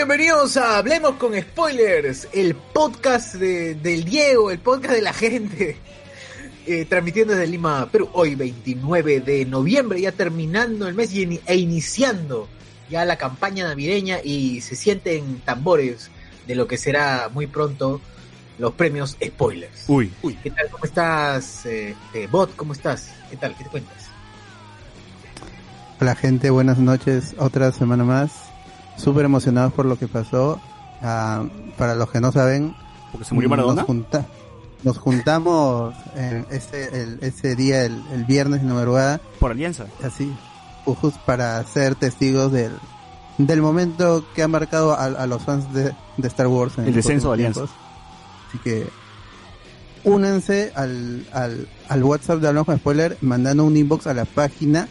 Bienvenidos a Hablemos con Spoilers, el podcast de- del Diego, el podcast de la gente, eh, transmitiendo desde Lima, Perú, hoy 29 de noviembre, ya terminando el mes y e iniciando ya la campaña navideña y se sienten tambores de lo que será muy pronto los premios Spoilers. Uy, ¿Qué tal? ¿Cómo estás, eh, eh, Bot? ¿Cómo estás? ¿Qué tal? ¿Qué te cuentas? Hola gente, buenas noches, otra semana más. Súper emocionados por lo que pasó. Ah, para los que no saben, Porque se murió Maradona. Nos, junta- nos juntamos eh, ese, el- ese día, el, el viernes de la madrugada, Por alianza. así, justo para ser testigos del, del momento que ha marcado a, a los fans de, de Star Wars. en El descenso de Alianza. Así que únanse al, al, al WhatsApp de Hablamos con Spoiler, mandando un inbox a la página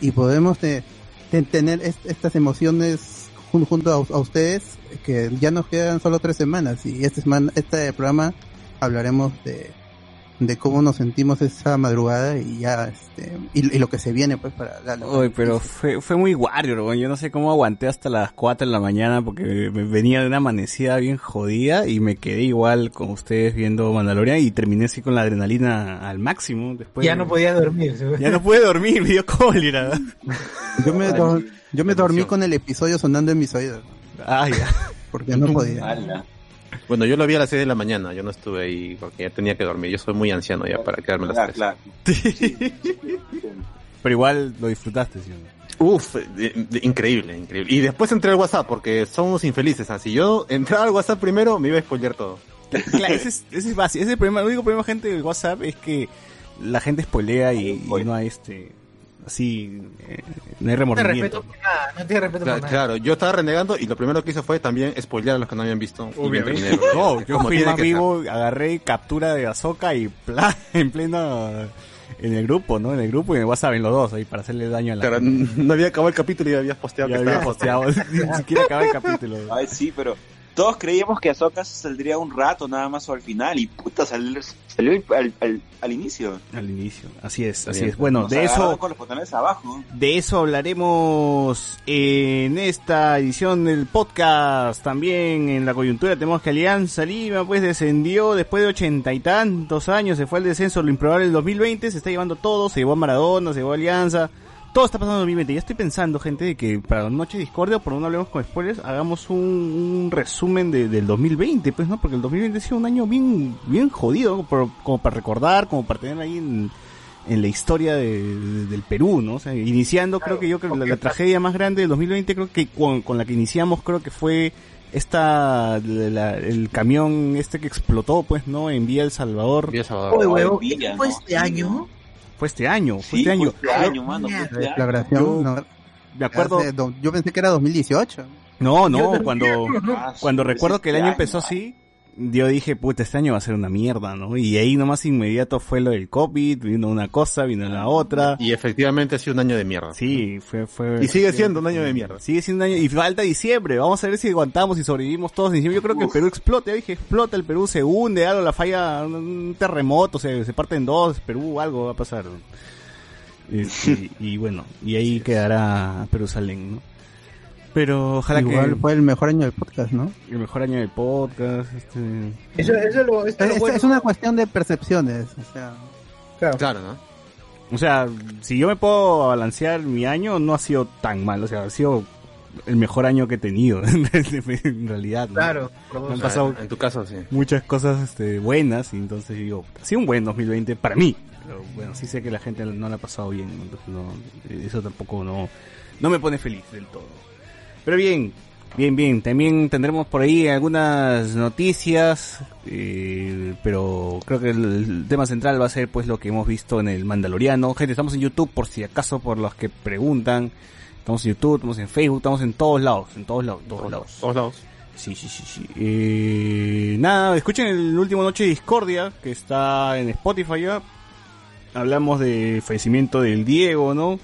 y podemos te- te- tener est- estas emociones junto a, a ustedes, que ya nos quedan solo tres semanas y esta semana, este programa hablaremos de, de cómo nos sentimos esa madrugada y ya este y, y lo que se viene pues para la, pero fue, fue muy Warrior. Yo no sé cómo aguanté hasta las 4 de la mañana porque me venía de una amanecida bien jodida y me quedé igual con ustedes viendo Mandalorian y terminé así con la adrenalina al máximo. Después ya no podía dormir. ¿sí? Ya no pude dormir, me dio cólera. yo me yo me dormí con el episodio sonando en mis oídos Ah, ya. porque no podía Ala. Bueno, yo lo vi a las 6 de la mañana, yo no estuve ahí porque ya tenía que dormir. Yo soy muy anciano ya para quedarme a las Ah, tres. Pero igual lo disfrutaste, ¿sí? Uf, de- de- increíble, increíble. Y después entré al WhatsApp porque somos infelices. Así yo entraba al WhatsApp primero, me iba a spoilear todo. Claro, ese es, ese es básico. Ese es el problema, el único problema, gente, del WhatsApp es que la gente spoilea y, y no hay este, así, eh, no hay No te respeto remordimiento. por nada, no te respeto Cla- por nada. Claro, yo estaba renegando y lo primero que hice fue también spoilear a los que no habían visto. No, yo Como fui tiene más vivo, agarré captura de Azoka y plan, en pleno, en el grupo, ¿no? En el grupo y en el WhatsApp, en los dos, ahí, para hacerle daño a la Claro, gente. no había acabado el capítulo y habías posteado Ya que había posteado, ni siquiera acaba el capítulo. Ay, sí, pero todos creíamos que Ahsoka saldría un rato nada más o al final y puta salió, salió al, al, al- al inicio. Al inicio, así es, así Bien. es. Bueno, Nos de eso, con los botones abajo. De eso hablaremos en esta edición del podcast. También en la coyuntura tenemos que Alianza Lima pues descendió después de ochenta y tantos años. Se fue al descenso, lo improbable del 2020. Se está llevando todo. Se llevó a Maradona, se llevó a Alianza. Todo está pasando en 2020. Ya estoy pensando, gente, de que para la Noche Discordia, por no hablemos con spoilers, hagamos un, un resumen de- del 2020, pues, ¿no? Porque el 2020 ha sido un año bien, bien jodido. Por- como para recordar, como para tener ahí en, en la historia de- de- del Perú, ¿no? O sea, iniciando, creo que yo creo que la, la tragedia más grande del 2020, creo que con, con la que iniciamos, creo que fue esta, la- la- el camión este que explotó, pues, ¿no? En Vía El Salvador. Vía Salvador. Oye, huevo, ¿qué fue ¿no? este año? Fue este año, fue Sí, este año. fue este año, mano. fue la este año. declaración Yo- no, Me acuerdo, hace yo pensé que era 2018 no, no, cuando, Ah, cuando pues recuerdo que el este año empezó ah. así, yo dije, puta, este año va a ser una mierda, ¿no? Y ahí nomás inmediato fue lo del COVID, vino una cosa, vino la otra. Y efectivamente ha sido un año de mierda. Sí, fue, fue. Y sigue siendo un año de mierda. Sigue siendo un año, y falta diciembre, vamos a ver si aguantamos y sobrevivimos todos en diciembre. Yo creo que el Perú explota, ya dije, explota el Perú, se hunde, algo, la falla, un- terremoto, se, se parte en dos, Perú, algo va a pasar. Este, y bueno, y ahí quedará Perusalén, ¿no? Pero ojalá igual que fue el mejor año del podcast no el mejor año del podcast, este, Eso, eso lo, esto es, lo es- bueno. es una cuestión de percepciones o sea Claro. Claro, ¿no? O sea, si yo me puedo balancear mi año, no ha sido tan mal. O sea, ha sido el mejor año que he tenido, en realidad. ¿no? Claro. Me han pasado En tu caso, sí. muchas cosas este, buenas y entonces digo, ha sido un buen 2020 para mí. Pero bueno, sí sé que la gente no la ha pasado bien, entonces no, eso tampoco no, no me pone feliz del todo. Pero bien, bien, bien. También tendremos por ahí algunas noticias, eh, pero creo que el, tema central va a ser pues lo que hemos visto en el Mandaloriano. Gente, estamos en YouTube por si acaso, por los que preguntan. Estamos en YouTube, estamos en Facebook, estamos en todos lados, en todos lados, todos lados. Todos lados. Sí, sí, sí, sí. Eh, nada, escuchen el último Noche de Discordia, que está en Spotify ya. Hablamos del fallecimiento del Diego, ¿no?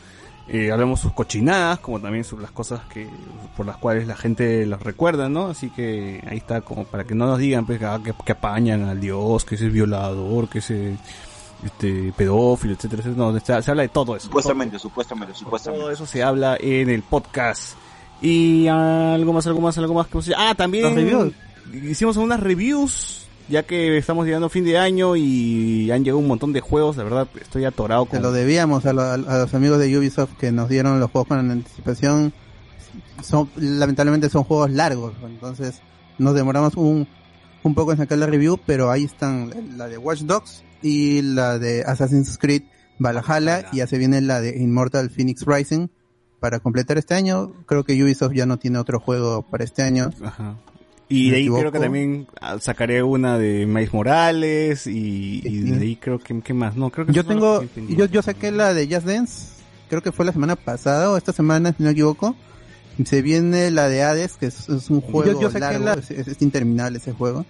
Eh, hablamos sus cochinadas, como también sobre las cosas que por las cuales la gente las recuerda, ¿no? Así que ahí está, como para que no nos digan pues, que, ah, que, que apañan al Dios, que ese es violador, que ese este pedófilo, etcétera, etcétera. No, se, se habla de todo eso. Supuestamente, supuestamente, Todo supuestamente. eso se habla en el podcast. Y algo más, algo más, algo más. que Ah, también Los reviews. hicimos unas reviews, ya que estamos llegando a fin de año y han llegado un montón de juegos. La verdad, estoy atorado Se con... lo debíamos a, lo- a los amigos de Ubisoft que nos dieron los juegos con anticipación. Son, lamentablemente son juegos largos, entonces nos demoramos un, un poco en sacar la review, pero ahí están la de Watch Dogs y la de Assassin's Creed Valhalla y ya se viene la de Immortal Phoenix Rising para completar este año. Creo que Ubisoft ya no tiene otro juego para este año. Ajá. Y de ahí creo que también ah, sacaré una de Miles Morales y, de ahí creo que, ¿qué más? No, creo que Yo tengo, que yo, yo saqué la de Just Dance, creo que fue la semana pasada o esta semana, si no me equivoco. Se viene la de Hades, que es, es un juego yo saqué largo, la- es, es- interminable ese juego.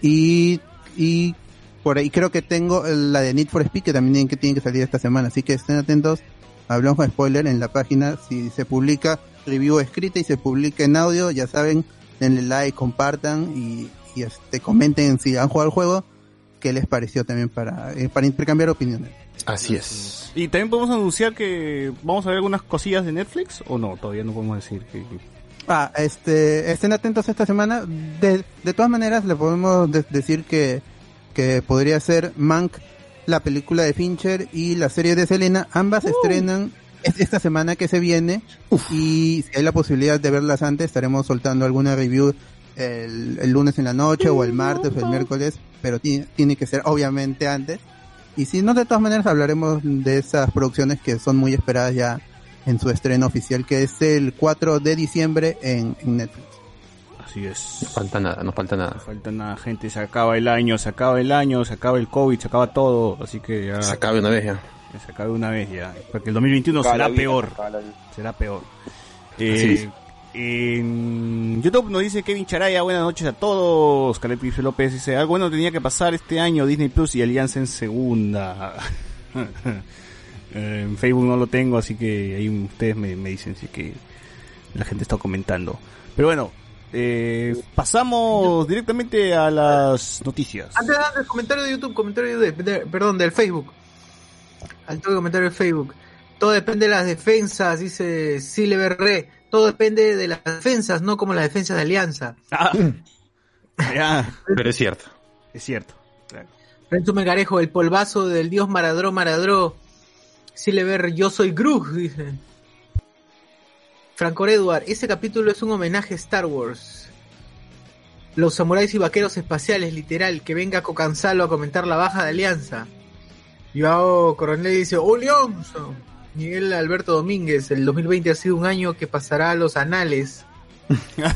Y, y por ahí creo que tengo la de Need for Speed, que también tiene que, tiene que salir esta semana. Así que estén atentos, hablamos con spoiler en la página. Si se publica review escrita y se publica en audio, ya saben, denle like, compartan y, y este, comenten si han jugado el juego, qué les pareció también para, eh, para intercambiar opiniones. Así es. Y también podemos anunciar que vamos a ver algunas cosillas de Netflix o no, todavía no podemos decir que... Ah, este, estén atentos esta semana. De, de todas maneras, le podemos de- decir que, que podría ser Mank, la película de Fincher y la serie de Selena. Ambas estrenan es- esta semana que se viene. Y si hay la posibilidad de verlas antes, estaremos soltando alguna review el, el lunes en la noche o el martes o el miércoles. Pero tiene, tiene que ser obviamente antes. Y si no, de todas maneras hablaremos de esas producciones que son muy esperadas ya en su estreno oficial, que es el 4 de diciembre en, en Netflix. Así es. No falta nada, no falta No nada. falta nada, gente. Se acaba el año, se acaba el año, se acaba el COVID, se acaba todo. Así que ya Se acabe una vez ya. Que se acabe una vez ya. Porque el 2021 Acaba será vida, peor. Será peor. Eh, en YouTube nos dice Kevin Charaya, buenas noches a todos. Caleb Pife López dice, algo bueno tenía que pasar este año, Disney Plus y Alianza en segunda. En Facebook no lo tengo, así que ahí ustedes me, me dicen si que la gente está comentando. Pero bueno, eh, pasamos directamente a las noticias. Antes, antes, comentario de YouTube, comentario de, de- perdón, del Facebook. Al toque comentario de Facebook. Todo depende de las defensas, dice Silver Re. Todo depende de las defensas, no como las defensas de Alianza. Ah, ya, Pero es cierto. es cierto. claro. Renzo Megarejo, el polvazo del dios Maradró, Maradró. Silver, yo soy Grug, dice. Franco Edward, ese capítulo es un homenaje a Star Wars. Los samuráis y vaqueros espaciales, literal, que venga Cocanzalo a comentar la baja de Alianza. Joao Coronel dice, ¡Oh, Leonzo! Miguel Alberto Domínguez, el 2020 ha sido un año que pasará a los anales.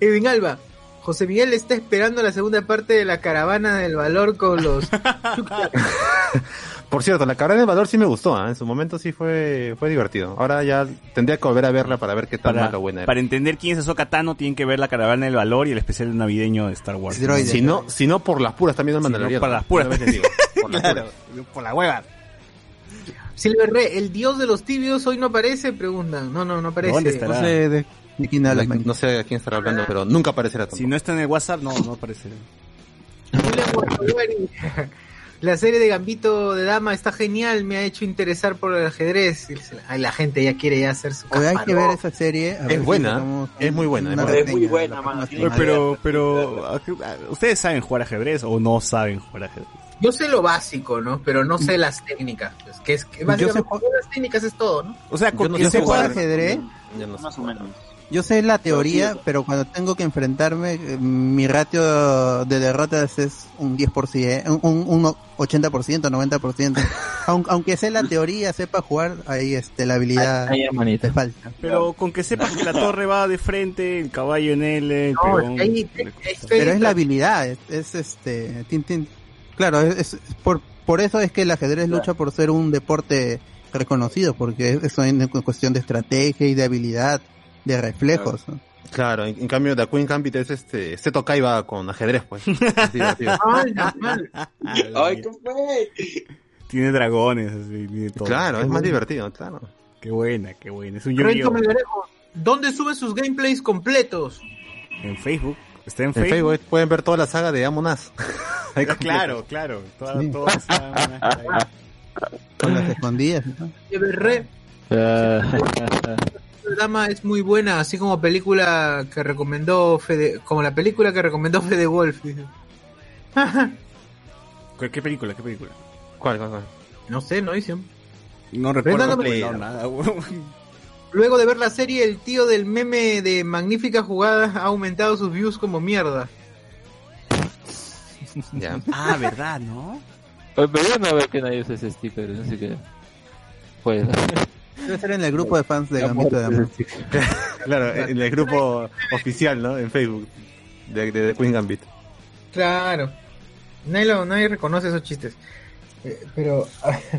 Edwin Alba, José Miguel está esperando la segunda parte de la caravana del valor con los... Por cierto, la carrera de valor sí me gustó, ¿ah? en su momento sí fue fue divertido. Ahora ya tendría que volver a verla para ver qué tan Para, mala buena era. para entender quién es Ahsoka Tano, tienen que ver la caravana del valor y el especial navideño de Star Wars. Droide. Si no, si no por las puras también el Si no, para las puras. Por las Claro, puras. por la hueva. Silver Re, el dios de los tibios hoy no aparece, preguntan. No, no, no aparece. ¿Dónde estará? No sé de, de quién habla. No, no sé a quién estará hablando, pero nunca aparecerá tampoco. Si no está en el WhatsApp, no, no aparecerá. La serie de Gambito de Dama está genial, me ha hecho interesar por el ajedrez. Ay, la gente ya quiere ya hacer su Oye, hay que ver esa serie. a Es si buena, es muy buena, es muy buena. Es muy reseña, buena, la mano, pero, pero, ¿a qué- a- ¿ustedes saben jugar ajedrez o no saben jugar ajedrez? Yo sé lo básico, ¿no? Pero no sé las técnicas. pues, que es que básicamente las técnicas es todo, ¿no? O sea, Yo con no sé Yo sé jugar. ajedrez, Ya no sé Más o menos. Yo sé la teoría, pero cuando tengo que enfrentarme, eh, mi ratio de derrotas es un 10%, un, un 80%, 90%. Aun- Aunque sé la teoría, sepa jugar, ahí este, la habilidad Ahí, hermanito. te falta. Pero con que sepas que la torre va de frente, el caballo en L, el No, peón... es que ahí- le- es que Pero es la habilidad, es, es, este, tin, tin. claro, es, es- por, por eso es que el ajedrez lucha por ser un deporte reconocido, porque eso es cuestión de estrategia y de habilidad, de reflejos. ¿no? Claro, en, en cambio The Queen Gambit es este, Seto Kaiba con ajedrez, pues. Es divertido. Ay. Ay, ¿qué fue? Tiene dragones, así, tiene todo. Claro, Qué es más buena, divertido, claro. Qué buena, qué buena. Es un Renzo! Melgarejo, ¿dónde sube sus gameplays completos? En Facebook. Está en En Facebook. Facebook pueden ver toda la saga de Among Us. Claro, claro. Toda, Sí. toda esa- Con las escondidas. ¿no? Dama es muy buena, así como película que recomendó Fede, como la película que recomendó Fede Wolf. ¿Qué, qué película? ¿Qué película? ¿Cuál, cuál, cuál? no sé, no dice. No recuerdo nada. Luego de ver la serie, el tío del meme de Magnífica Jugada ha aumentado sus views como mierda. Ya. ah, verdad, ¿no? Pero yo no veo que nadie usa ese sticker, no sé qué. Pues. Debe ser en el grupo de fans de Gambito de Dama. Claro, en el grupo oficial, ¿no? En Facebook. De, Queen Gambit. Claro. Nadie, lo- nadie reconoce esos chistes. Eh, pero.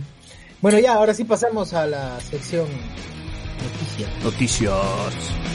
bueno, ya, ahora sí pasamos a la sección noticias. Noticias.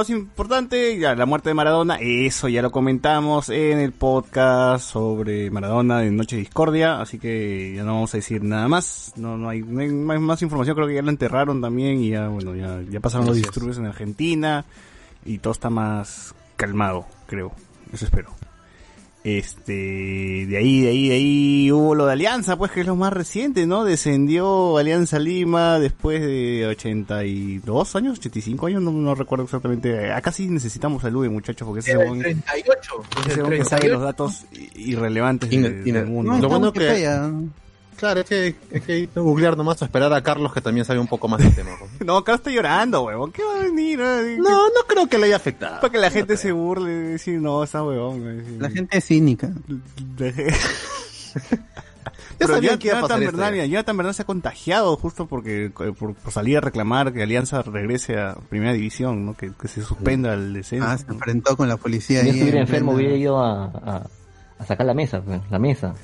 Más importante, ya la muerte de Maradona, eso ya lo comentamos en el podcast sobre Maradona de Noche Discordia, así que ya no vamos a decir nada más, no, no, hay, no hay más, información, creo que ya lo enterraron también y ya, bueno, ya, ya pasaron los disturbios en Argentina y todo está más calmado, creo, eso espero. Este, de ahí, de ahí, de ahí hubo lo de Alianza, pues que es lo más reciente, ¿no? Descendió Alianza Lima después de 82 años, 85 años, no, no recuerdo exactamente. Acá sí necesitamos salud, muchachos, porque ese huevón- 38. ese que sabe los 38. datos irrelevantes Ine- de- ine- del mundo. No, Lo bueno que- Wikipedia. Claro, es que, es que hay que googlear nomás o esperar a Carlos que también sabe un poco más del tema. No, Carlos está llorando, huevón. ¿Qué va a venir? No, no creo que le haya afectado. Para que la No gente creo. se burle y decir, no, está huevón. La gente es cínica. Pero sabían Jonathan que iba a pasar esto, Bernal, ya. Jonathan Bernal se ha contagiado justo porque eh, por, por salir a reclamar que Alianza regrese a Primera División, ¿no? Que, que se suspenda el descenso. Ah, se enfrentó con la policía. Si yo estuviera en enfermo hubiera ido a, a, a sacar la mesa, pues, la mesa.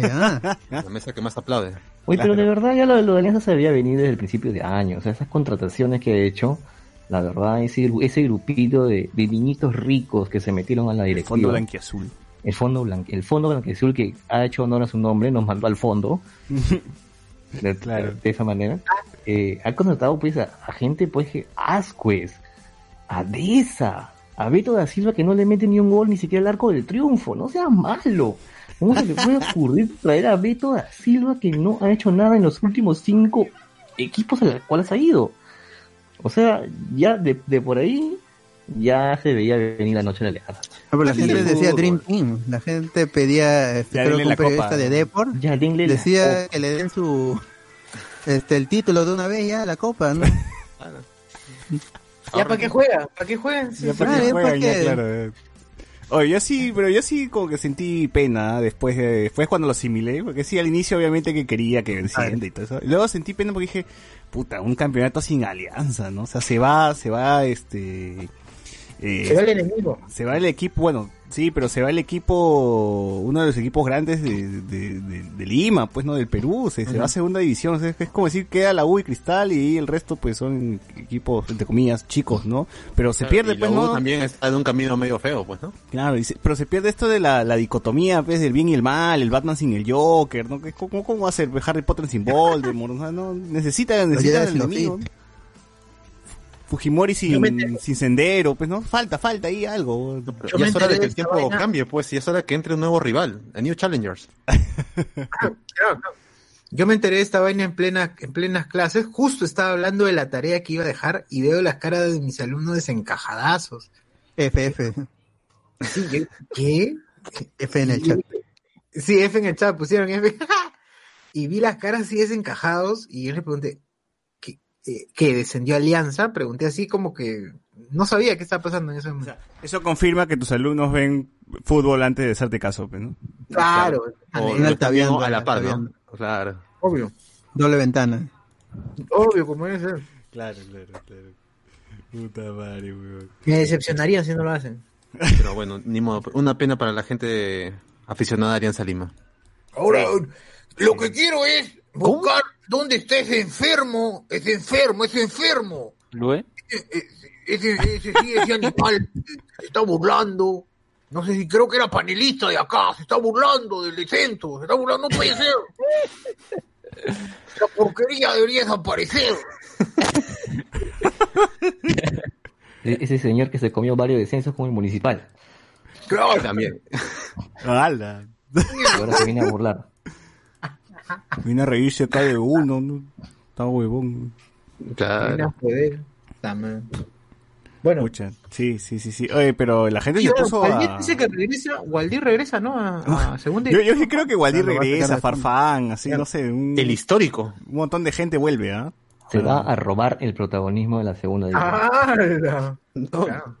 Ya. La mesa que más aplaude. Oye, pero de verdad ya lo, lo de Alianza se había venido desde el principio de año. O sea, esas contrataciones que ha hecho, la verdad, ese, ese grupito de, de niñitos ricos que se metieron a la el directiva. fondo blanquiazul. el fondo blanco, el fondo blanquiazul que ha hecho honor a su nombre, nos mandó al fondo. de, Claro. de esa manera. Eh, ha contratado pues a, a gente pues que Ascuez, a Deza, a Beto da Silva que no le mete ni un gol ni siquiera al arco del triunfo, no sea malo. ¿Cómo se le puede ocurrir traer a Beto da Silva que no ha hecho nada en los últimos cinco equipos a los cuales ha ido? O sea, ya de, de por ahí ya se veía venir la noche de. Ah, pero la Así gente el decía. Dream Team. La gente pedía, este, Ya creo que un la periodista copa. de Deport Ya, denle la decía que le den su este el título de una vez ya la copa, ¿no? ¿Ya para qué juega? ¿Para qué juegan? Sí, Ya sí. para que ya juegan, para ya, qué. claro. eh. Oye, yo sí, pero yo sí como que sentí pena ¿eh? después de, después cuando lo asimilé, porque sí, al inicio obviamente que quería que venciera y todo eso. Y luego sentí pena porque dije, puta, un campeonato sin alianza, ¿no? O sea, se va, se va, este... eh, Se va el enemigo. se va el equipo, bueno, sí, pero se va el equipo, uno de los equipos grandes de, de, de- de Lima, pues no, del Perú, se, se va a segunda división, o sea, es, como decir, queda la U y Cristal y el resto pues son equipos, entre comillas, chicos, ¿no? Pero se pierde, Y pues la U no, también está de un camino medio feo, pues, ¿no? claro, y se- pero se pierde esto de la, la dicotomía, pues, del bien y el mal, el Batman sin el Joker, ¿no? Que- ¿Cómo, cómo va a ser Harry Potter sin Voldemort? O sea, no, necesita, necesita el. Sith. Fujimori sin, sin sendero, pues no, falta, falta ahí algo. Yo ya es hora de que de el tiempo vaina. cambie, pues, y es hora que entre un nuevo rival, a New Challengers. Claro, claro. Yo me enteré de esta vaina en plena, en plenas clases, justo estaba hablando de la tarea que iba a dejar y veo las caras de mis alumnos desencajadazos. FF, Sí, yo, ¿Qué? F en el chat. Sí, F en el chat, pusieron F. y vi las caras así desencajados y yo le pregunté, ¿qué, eh, ¿qué descendió Alianza? Pregunté así como que no sabía qué estaba pasando en ese momento. Eso confirma que tus alumnos ven fútbol antes de hacerte caso, pues, ¿no? claro, O viendo a la par, ¿no? Claro. obvio, Doble ventana. obvio, como debe ser. Claro, claro, claro. Puta madre, weón. Me decepcionaría si no lo hacen. Pero bueno, ni modo. Una pena para la gente aficionada a Alianza Lima. Ahora, lo que quiero es buscar dónde está ese enfermo, ese enfermo, ese enfermo. Lue, Ese, ese, ese, sí, ese animal se está burlando. No sé si creo que era panelista de acá, se está burlando del descenso, se está burlando, no puede ser. La porquería debería desaparecer. e- ese señor que se comió varios descensos con el municipal. Claro, También. Ahora se viene a burlar. Viene a reírse acá de uno, ¿no? Está huevón. Claro. Bueno, Pucha, sí, sí, sí, sí. Oye, pero la gente se puso Waldir a... dice que regresa, Waldir regresa, ¿no? A, a segunda Yo, yo sí creo que Waldir Claro, regresa, Farfán, así, no sé, un, El histórico. un montón de gente vuelve, ¿ah? Se va a robar el protagonismo de la segunda división. Ah, No. claro.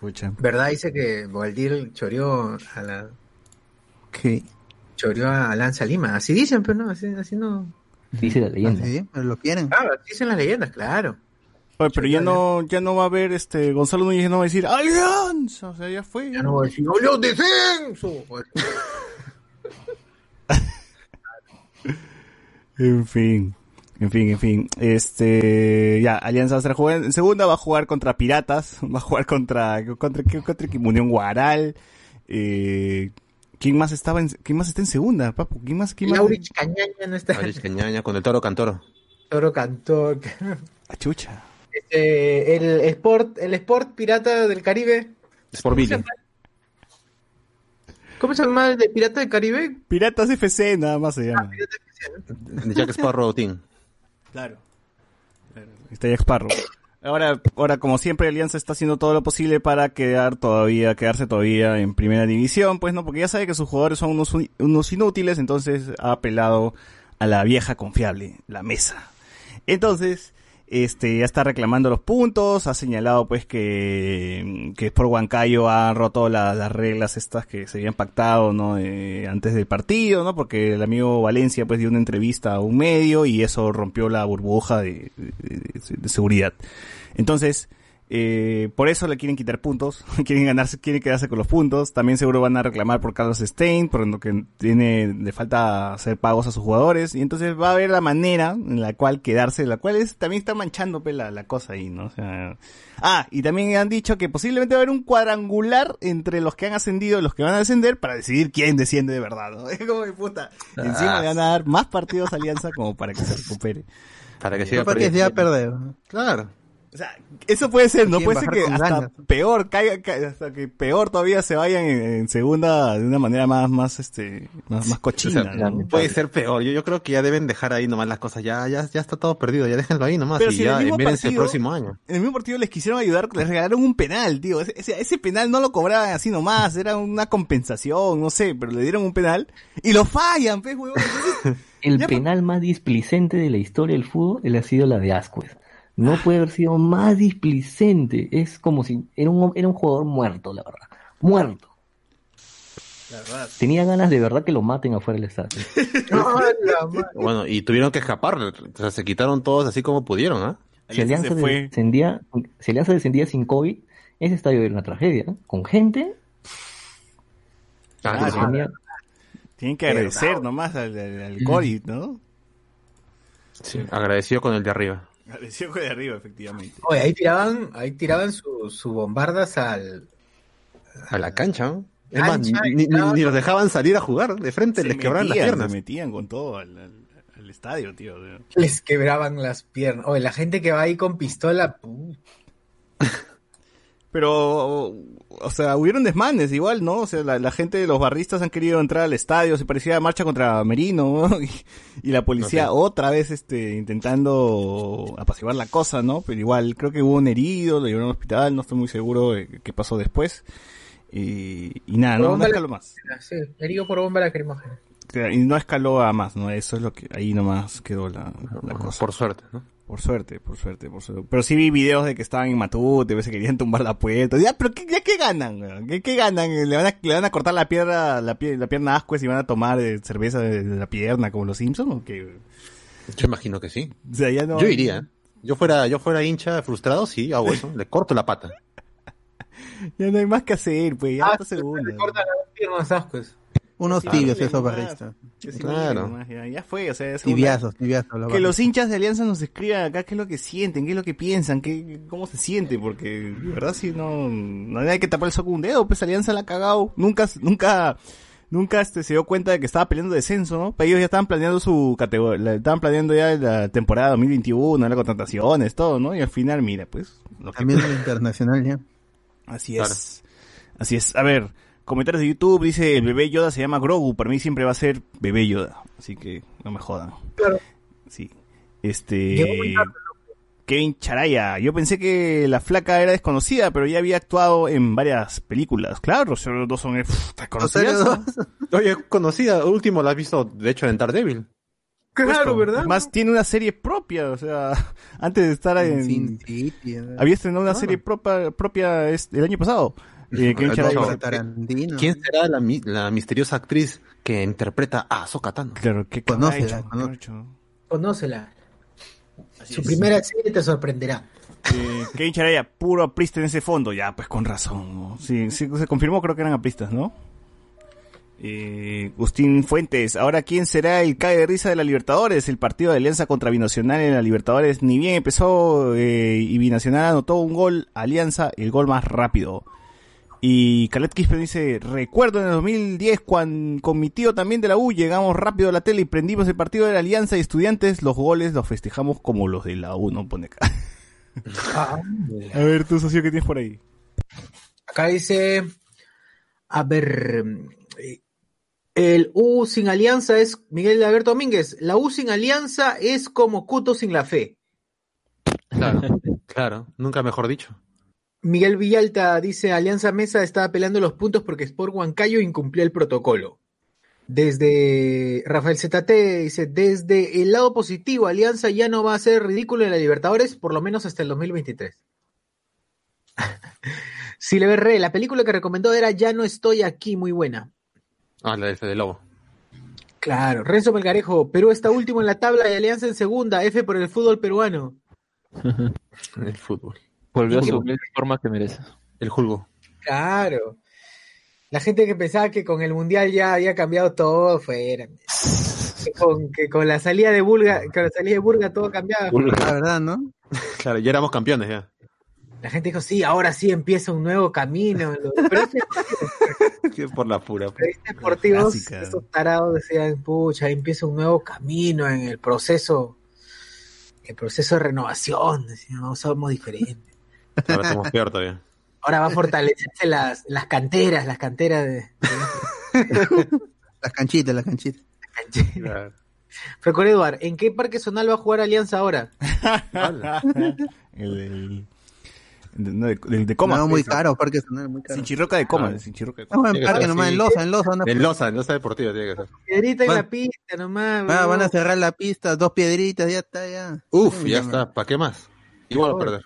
Pucha. ¿Verdad? Dice que Waldir choreó a la ¿Qué? Choreó a Lanza Lima. Así dicen, pero no, así, así no. Dice la leyenda. Sí, pero lo quieren. Claro, así dicen las leyendas, claro. Oye, pero ya no, ya no va a haber, este, Gonzalo Núñez no va a decir ¡Alianza! O sea, ya fue. Ya no voy a decir, ¡Olió descenso! En fin. En fin, en fin. Este, ya, Alianza va a estar jugando en segunda, va a jugar contra Piratas, va a jugar contra, contra, contra, contra Unión Guaral, eh, ¿quién más estaba en, quién más está en segunda, papu? ¿Quién más, quién más? Laurich Cañaña no está. Alex Cañaña con el toro cantoro. Toro Cantor. Ah, chucha. Este, el Sport, el Sport Pirata del Caribe. Es por Billy. ¿Cómo se llama el de Pirata del Caribe? Piratas FC nada más se llama. De Jack Sparrow Team. Claro. Está Jack Sparrow. Ahora, ahora, como siempre, Alianza está haciendo todo lo posible para quedar todavía, quedarse todavía en primera división, pues no, porque ya sabe que sus jugadores son unos, unos inútiles, entonces ha apelado a la vieja confiable, la mesa. Entonces, este, ya está reclamando los puntos, ha señalado pues que, que por Huancayo ha roto la- las reglas estas que se habían pactado, ¿no? Eh, antes del partido, ¿no? Porque el amigo Valencia pues dio una entrevista a un medio y eso rompió la burbuja de- de seguridad. Entonces, eh, por eso le quieren quitar puntos, quieren ganarse, quieren quedarse con los puntos. También seguro van a reclamar por Carlos Stein, por lo que tiene, le falta hacer pagos a sus jugadores. Y entonces va a haber la manera en la cual quedarse, la cual es, también está manchando pues, la, la cosa ahí, ¿no? O sea, ah, y también han dicho que posiblemente va a haber un cuadrangular entre los que han ascendido y los que van a descender para decidir quién desciende de verdad, ¿no? Es como de puta. Y encima le van a dar más partidos a Alianza como para que se recupere. Para que siga No para que perder. Claro. O sea, eso puede ser, ¿no? Puede ser que hasta ganas. peor caiga, ca- hasta que peor todavía se vayan en, en segunda de una manera más, más, este, más, más O cochina, sea, ¿no? puede ser peor. Yo, yo creo que ya deben dejar ahí nomás las cosas. Ya, ya, ya está todo perdido. Ya déjenlo ahí nomás. Pero y si en el ya mismo mírense el próximo año. En el mismo partido les quisieron ayudar, les regalaron un penal, tío. Ese, ese, ese penal no lo cobraban así nomás, era una compensación, no sé, pero le dieron un penal y lo fallan, pues, huevón. El Ya, penal más displicente de la historia del fútbol él ha sido la de Ascuez. No puede haber sido más displicente. Es como si era un, era un jugador muerto, la verdad. Muerto. Tenía ganas de verdad que lo maten afuera del estadio. Bueno, y tuvieron que escapar. O sea, se quitaron todos así como pudieron, ¿ah? Si Alianza Alianza, se fue. descendía, si Alianza descendía sin COVID, ese estadio era una tragedia. ¿eh? Con gente, Ah, tenía- tienen que agradecer nomás al, al, al COVID, ¿no? Sí, agradecido con el de arriba. Agradeció de arriba, efectivamente. Oye, ahí tiraban, ahí tiraban sus su bombardas al. A la cancha, ¿no? Es más, ni, ni- claro. ni los dejaban salir a jugar. De frente les quebraban las piernas. Se metían con todo al, al- al estadio, tío. Les quebraban las piernas. Oye, la gente que va ahí con pistola. Pero, o sea, hubieron desmanes igual, ¿no? O sea, la, la gente, los barristas han querido entrar al estadio, se parecía marcha contra Merino, ¿no? Y, y la policía otra vez, este, intentando apaciguar la cosa, ¿no? Pero igual, creo que hubo un herido, lo llevaron al hospital, no estoy muy seguro de qué pasó después. Y, y nada, no, escaló más. Sí, herido por bomba lacrimógena. Y no escaló a más, ¿no? Eso es lo que, ahí nomás quedó la, la cosa. Por suerte, ¿no? Por suerte, por suerte, por suerte. Pero sí vi videos de que estaban en Matute, que se querían tumbar la puerta. Ya, pero ¿qué, ya qué ganan? ¿Qué, qué ganan? ¿Le van, a, ¿Le van a cortar la pierna, la, pie- la pierna a Ascuez y van a tomar eh, cerveza de, de la pierna como los Simpsons? ¿O qué? Yo imagino que sí. O sea, ya no... Yo iría. ¿eh? Yo fuera, yo fuera hincha frustrado, sí, hago eso. Le corto la pata. Ya no hay más que hacer, pues. Ya Ah, está segunda. Le cortan las piernas ascos. Unos Sí, tibios esos barristas. Claro. Ya, ya fue, o sea. Tibiazos, tibiazos. los Que los hinchas de Alianza nos escriban acá qué es lo que sienten, qué es lo que piensan, qué, cómo se siente, porque de verdad si no, no hay que tapar el soco con un dedo, pues Alianza la ha cagado, nunca, nunca, nunca este se dio cuenta de que estaba peleando descenso, ¿no? Pero ellos ya estaban planeando su categoría, estaban planeando ya la temporada 2021, las contrataciones, todo, ¿no? Y al final, mira, pues, lo que- También lo internacional ya. así es, así es. A ver, comentarios de YouTube, dice, el bebé Yoda se llama Grogu, para mí siempre va a ser bebé Yoda, así que no me jodan. Claro. Sí. Este. Kevin Charaya. Yo pensé que la flaca era desconocida, pero ya había actuado en varias películas. Claro, es pff, desconocida. Rosario ¿no? Oye, conocida, último la has visto, de hecho, en Daredevil. Claro, ¿verdad? Más tiene una serie propia, o sea, antes de estar en. Sin había estrenado una Ah. serie propia, propia este- el año pasado. ¿Quién será la, mi- la misteriosa actriz que interpreta a Ahsoka Tano? Claro, ¿qué Conócela, conócela. Su es. primera serie te sorprenderá. Eh, Kevin Charaya, puro aprista en ese fondo. Ya, pues con razón. ¿no? Sí, sí, se confirmó, creo que eran apristas, ¿no? Eh, Agustín Fuentes, ahora quién será el cae de risa de la Libertadores, el partido de alianza contra Binacional en la Libertadores, ni bien empezó eh, y Binacional anotó un gol, alianza, el gol más rápido. Y Calet Quispe dice, recuerdo en el 2010 cuando con mi tío también de la U llegamos rápido a la tele y prendimos el partido de la alianza y estudiantes, los goles los festejamos como los de la U, no pone acá. Ah, A ver, tu socio, ¿qué tienes por ahí? Acá dice, a ver, El U sin alianza es Miguel Alberto Domínguez. La U sin alianza es como Cuto sin la fe. Claro, claro, nunca mejor dicho. Miguel Villalta dice, Alianza Mesa estaba peleando los puntos porque Sport Huancayo incumplió el protocolo. Desde Rafael ZT dice, desde el lado positivo, Alianza ya no va a ser ridículo en la Libertadores, por lo menos hasta el 2023. si le re, la película que recomendó era Ya no estoy aquí, muy buena. Ah, la de ese de Lobo. Claro, Renzo Melgarejo, Perú está último en la tabla y Alianza en segunda, F por el fútbol peruano. El fútbol. Volvió a Julgo. su humilde forma que merece. El Julgo. Claro. La gente que pensaba que con el mundial ya había cambiado todo fuera. Que con, que con la salida de Burga, con la salida de Burga todo cambiaba. La verdad, ¿no? Claro, ya éramos campeones ya. La gente dijo, sí, ahora sí empieza un nuevo camino. Los periodistas Que por la pura. periodistas deportivos, Clásica. esos tarados decían, pucha, ahí empieza un nuevo camino en el proceso, el proceso de renovación. Decían, no, somos diferentes. Ahora somos peor todavía. Ahora va a fortalecerse las, las canteras, las canteras de, Las canchitas, las canchitas. Claro. Fue con Eduard, ¿en qué parque zonal va a jugar Alianza ahora? el, el- de, no, de, del de Coma. No, muy caro, parque zonal, muy caro. Sin chirroca de Coma. Sin chirroca de No, Coma. en parque nomás, así. en Loza, en Loza. En Loza, en Loza Deportiva tiene que ser. Piedrita en la pista nomás. Ah, van a cerrar la pista, dos piedritas, ya está, ya. Uf, ya Ya, está. ¿Para qué más? Igual a perder.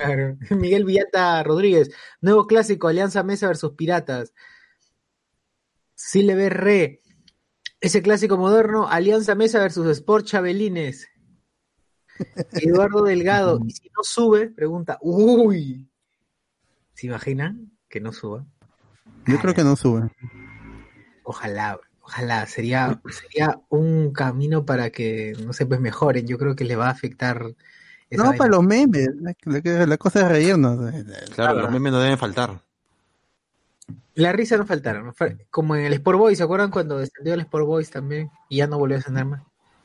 Claro. Miguel Villata Rodríguez, nuevo clásico, Alianza Mesa versus Piratas. Sí le ve re. Ese clásico moderno, Alianza Mesa versus Sport Chabelines. Eduardo Delgado, y si no sube, pregunta, uy. ¿Se imaginan que no suba? Yo creo que no sube. Ojalá, ojalá, sería, sería un camino para que, no sé, pues mejoren. Yo creo que le va a afectar. No, vaina. para los memes. La, la- la cosa es reírnos. Claro, los memes no deben faltar. La risa no faltaron, como en el Sport Boys, ¿se acuerdan cuando descendió el Sport Boys también? Y ya no volvió a descender más.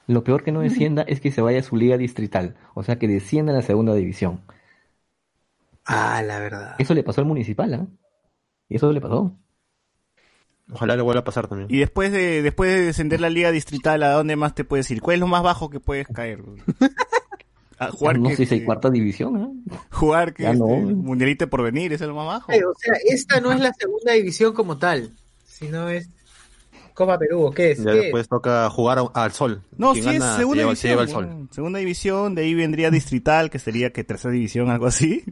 Lo peor que no descienda es que se vaya a su liga distrital, o sea que descienda a la segunda división. Ah, la verdad. Eso le pasó al municipal, ¿ah? Y eso le pasó. Ojalá le vuelva a pasar también. Y después de después de descender la liga distrital, ¿a dónde más te puedes ir? ¿Cuál es lo más bajo que puedes caer? A jugar no que, sé si cuarta división, ¿ah? jugar que Ya no. este, mundialito por venir, ¿es lo más bajo? Eh, o sea, esta no es la segunda división como tal, sino es Copa Perú, ¿o qué es? Ya ¿Qué después toca jugar al sol. No, Quien sí es gana se segunda lleva, se división. lleva el sol. Segunda división, de ahí vendría distrital, que sería que tercera división, algo así.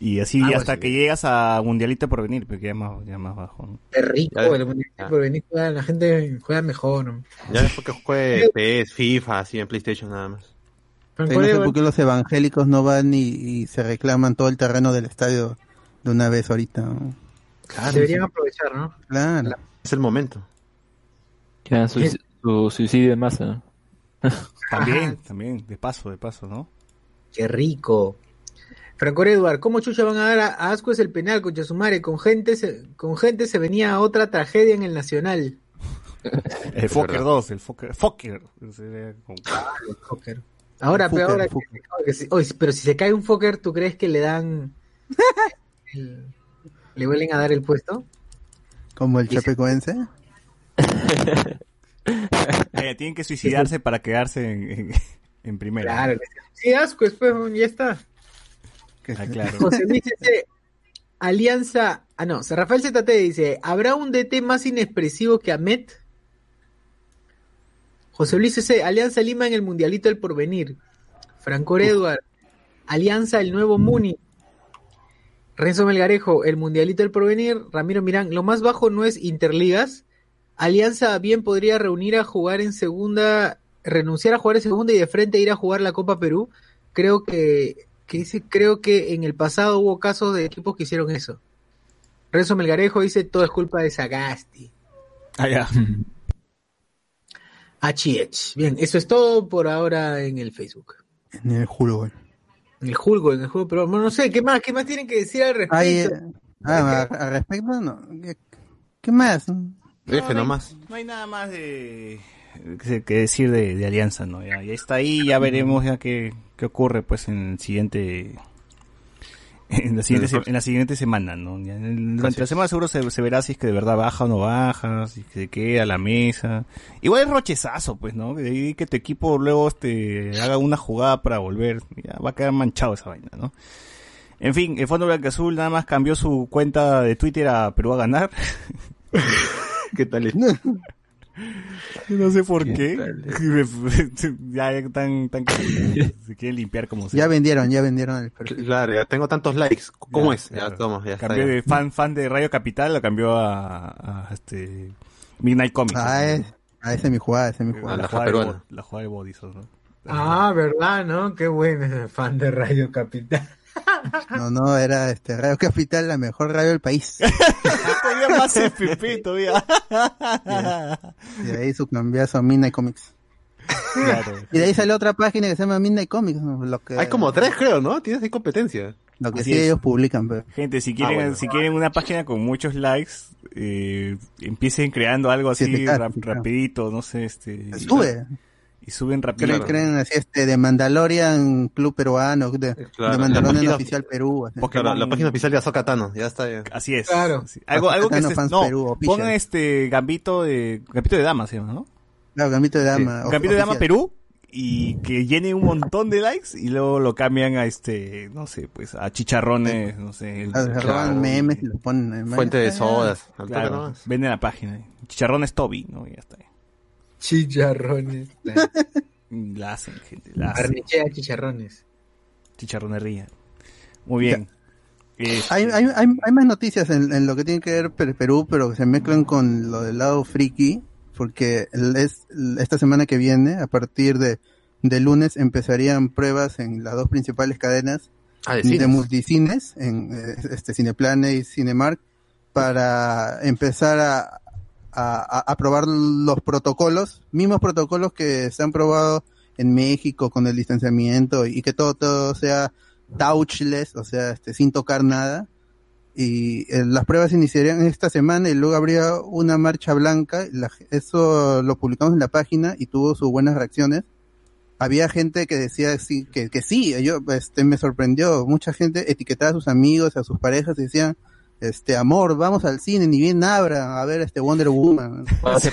Y así hasta que llegas a mundialito por venir, porque ya más, ya más bajo. ¿no? es rico, Ya, el Mundial ya. por venir la gente juega mejor. ¿no? Ya después que juegue PS, FIFA, así en PlayStation nada más. No sé por qué los evangélicos no van y, y se reclaman todo el terreno del estadio de una vez ahorita. ¿no? deberían aprovechar, ¿no? Claro. Es el momento. Que hagan su, su suicidio en masa. También, también, de paso, de paso, ¿no? Qué rico. Franco Eduard, ¿cómo chucha van a dar a, a Ascuez el penal con Chasumare? Con gente, se, con gente se venía otra tragedia en el Nacional. El Fokker verdad. 2, el Fokker. Fokker. Ahora, El ahora, que- si- pero si se cae un Fokker, ¿tú crees que le dan... el- ¿Le vuelven a dar el puesto? Como el chapecoense. Eh, tienen que suicidarse para quedarse en, en, en primera. Claro. Sí, Ascuez, pues, ya está. Ah, claro. José Luis dice, Alianza, ah no, Rafael ZT dice, ¿habrá un DT más inexpresivo que Amet? José Luis dice, Alianza Lima en el Mundialito del Porvenir. Franco Edward, Alianza el nuevo Muni. Renzo Melgarejo, el Mundialito del Porvenir. Ramiro Mirán, lo más bajo no es Interligas. Alianza bien podría reunir a jugar en segunda, renunciar a jugar en segunda y de frente ir a jugar la Copa Perú. Creo que, que dice, creo que en el pasado hubo casos de equipos que hicieron eso. Renzo Melgarejo dice, todo es culpa de Sagasti. Ah, ya. HH. Bien, eso es todo por ahora en el Facebook. En el Julgo. En el Julgo, en el juego, pero bueno, no sé, ¿qué más? ¿Qué más tienen que decir al respecto? Ay, eh, ah, al respecto, no. ¿Qué, qué más? F nomás. No hay nada más de que, que decir de, de Alianza, ¿no? Ya, ya está ahí, ya veremos ya qué, qué ocurre pues en el siguiente en la siguiente, en la siguiente semana, ¿no? Ya en el- durante la semana seguro se, se verá si es que de verdad baja o no baja, si se queda a la mesa. Igual es rochezazo, pues, ¿no? De ahí que tu equipo luego este, haga una jugada para volver, ya va a quedar manchado esa vaina, ¿no? En fin, el Fondo Blanco Azul nada más cambió su cuenta de Twitter a Perú a ganar. ¿Qué tal? es? No sé por qué. ya tan, tan se quiere limpiar como sea. Ya vendieron, ya vendieron el perfil. Claro, ya tengo tantos likes. ¿Cómo Ya, es? Ya, claro. toma, ya está. Cambió ya. de fan, fan de Radio Capital, lo cambió a, a, este Midnight Comics. Ah, es, ah, esa es mi jugada, esa es mi la, jugada. la jugada de peruana. Bo- la jugada de Bodison, ¿no? Ah, ¿verdad, no? Qué bueno fan de Radio Capital. No, no, era este Radio Capital, la mejor radio del país. todavía más FP todavía. Y de ahí su cambiazo a Midnight Comics. Claro. Y de ahí sale otra página que se llama Midnight Comics. Lo que, Hay como tres, creo, ¿no? Tienes ahí competencia. Lo que Así sí es. ellos publican, pero. Gente, si quieren, Ah, bueno. si quieren una página con muchos likes, eh, empiecen creando algo así 7K, rap- sí, claro. rapidito, no sé, este. y- Sube. Y suben rápido. Creen, creen así este de Mandalorian Club Peruano, de, Claro, de Mandalorian la página- Oficial Perú. así. Pokémon- Claro, la página oficial de Azoka Tano, ya está. Ya. Así es. Claro. Algo, algo que se, Fans no, Perú, pongan este gambito de, gambito de dama se llama, ¿no? Claro, Gambito de Dama. Gambito de Dama. Perú y que llene un montón de likes y luego lo cambian a este, no sé, pues a chicharrones, no sé. el- roban Claro. memes y los ponen. eh, Fuente de sodas. Claro, venden la página. Chicharrones Toby, ¿no? Y ya está. Chicharrones. La hacen, gente, la hacen. Chicharrones. Chicharronería. Muy bien. Eh, Hay, hay, hay, hay más noticias en, en lo que tiene que ver Per- Perú, pero que se mezclan con lo del lado friki, porque es, esta semana que viene, a partir de, de lunes, empezarían pruebas en las dos principales cadenas Ah, de de cines. multicines, en eh, este Cineplane y Cinemark, para empezar a, a, a- probar los protocolos, mismos protocolos que se han probado en México con el distanciamiento y que todo, todo sea touchless, o sea, este, sin tocar nada. Y eh, las pruebas iniciarían esta semana y luego habría una marcha blanca. La- eso lo publicamos en la página y tuvo sus buenas reacciones había gente que decía sí, que, que sí, yo este me sorprendió, mucha gente etiquetaba a sus amigos, a sus parejas y decían, este amor, vamos al cine, ni bien abra, a ver este Wonder Woman. Sí,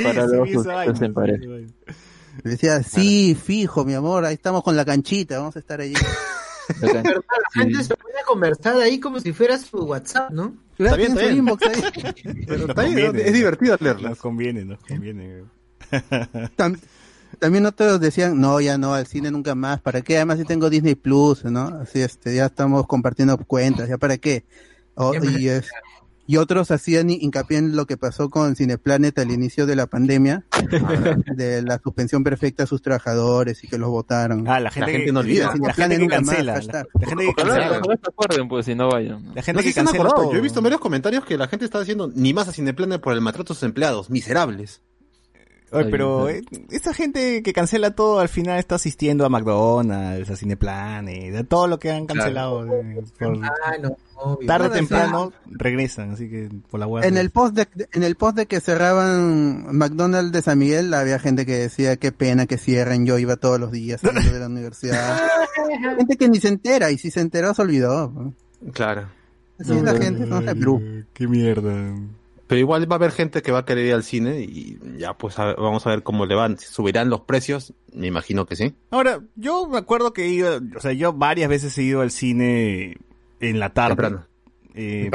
decía, sí, fijo, mi amor, ahí estamos con la canchita, vamos a estar allí. Bacán. La gente Sí. se pone a conversar ahí como si fuera su WhatsApp, ¿no? Claro, bien, está bien. inbox ahí. Pero está bien, es divertido Nos leerlas. conviene, nos conviene. Tam- también otros decían, no, ya no, al cine nunca más, ¿para qué? Además si tengo Disney Plus, ¿no? Así, este, ya estamos compartiendo cuentas, ¿ya para qué? O- Ya me- y, es- y otros hacían hincapié en lo que pasó con Cineplanet al inicio de la pandemia, de la suspensión perfecta a sus trabajadores y que los votaron. Ah, la gente, gente que, no olvida. La, la gente que más, cancela. La, hashtag. la gente que cancela. ojalá se acuerden, pues, si no vayan. ¿no? La gente No que se cancela acordado, todo. Yo he visto varios comentarios que la gente está diciendo ni más a Cineplanet por el maltrato a sus empleados. Miserables. Oye, Ay, pero no. eh, esa gente que cancela todo al final está asistiendo a McDonald's, a Cineplanet, a todo lo que han cancelado. eh, por- Ah, no, obvio. tarde o temprano regresan, así que por la hueá. En el post de, en el post de que cerraban McDonald's de San Miguel había gente que decía qué pena que cierren, yo iba todos los días saliendo de la universidad. gente que ni se entera y si se enteró se olvidó. Claro. Así es la gente, no de Perú. Qué mierda. Pero igual va a haber gente que va a querer ir al cine y ya pues a- vamos a ver cómo le van. Subirán los precios, me imagino que sí. Ahora, yo me acuerdo que ido, o sea, yo varias veces he ido al cine en la tarde. Temprano. Eh,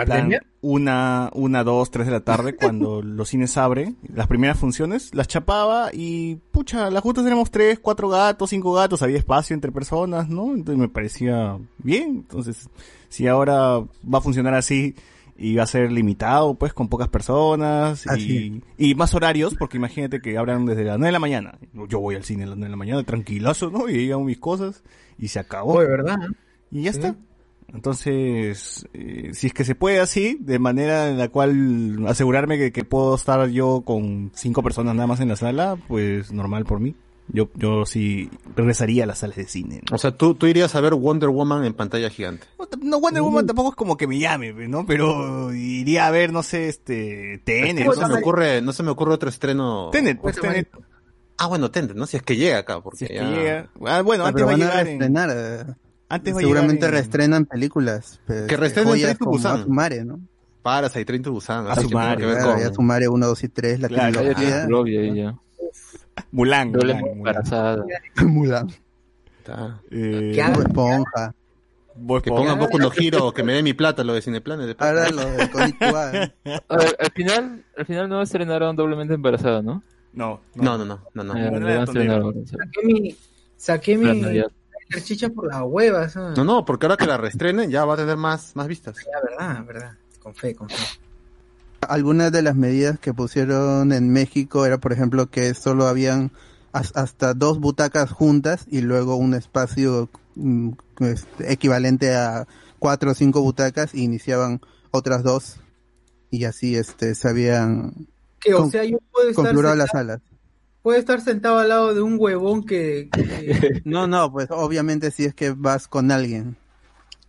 una, una, dos, tres de la tarde, cuando los cines abren, las primeras funciones, las chapaba y, pucha, las justas éramos tres, cuatro gatos, cinco gatos, había espacio entre personas, ¿no? Entonces me parecía bien. Entonces, si ahora va a funcionar así y va a ser limitado, pues, con pocas personas y, y más horarios, porque imagínate que abran desde las nueve de la mañana. Yo voy al cine a las nueve de la mañana, tranquilazo, ¿no? Y llegan mis cosas y se acabó. Oye, ¿verdad? Y ya Sí. está. Entonces, eh, si es que se puede así, de manera en la cual asegurarme que, que puedo estar yo con cinco personas nada más en la sala, pues normal por mí. Yo, yo sí regresaría a las salas de cine. ¿no? O sea, tú, tú irías a ver Wonder Woman en pantalla gigante. No, Wonder Woman tampoco es como que me llame, ¿no? Pero iría a ver, no sé, este, Tenet. no ¿no? se me ocurre, no se me ocurre otro estreno. Tenet, pues Tenet, Ah, bueno, Tenet, ¿no? Si es que llega acá, porque si es que ya- llega. Ah, bueno, Ah, antes va a van a llegar en... eh, Antes a Seguramente en- reestrenan películas. pues, Que reestrenen Train to Busan. Asumare, ¿no? Parasite, Train to Busan. A Sumare, ya Asumare 1, 2 y 3, la Claro, Ya trilogía. ahí ya. Mulan, Doble embarazada. Mulan. Eh, ¿Qué Bob hago? Esponja. Bob Que pongan Boku no Hiro o que me dé mi plata, lo de Cineplanes. De plata. Ahora lo. A ver, al final, al final no estrenaron doblemente embarazada, ¿no? No, No, no, no, no, no. Eh, no a sí. Saqué mi, saqué mi Por las huevas. ¿no? No, no, porque ahora que la reestrenen ya va a tener más, más vistas. La verdad, verdad. Con fe, con fe. Algunas de las medidas que pusieron en México era, por ejemplo, que solo habían has- hasta dos butacas juntas y luego un espacio mm, este, equivalente a cuatro o cinco butacas y iniciaban otras dos y así este se habían Que, o Con- sea, yo puedo estar, configurado las salas. Puedo estar sentado al lado de un huevón que... que- No, no, pues obviamente si es que vas con alguien.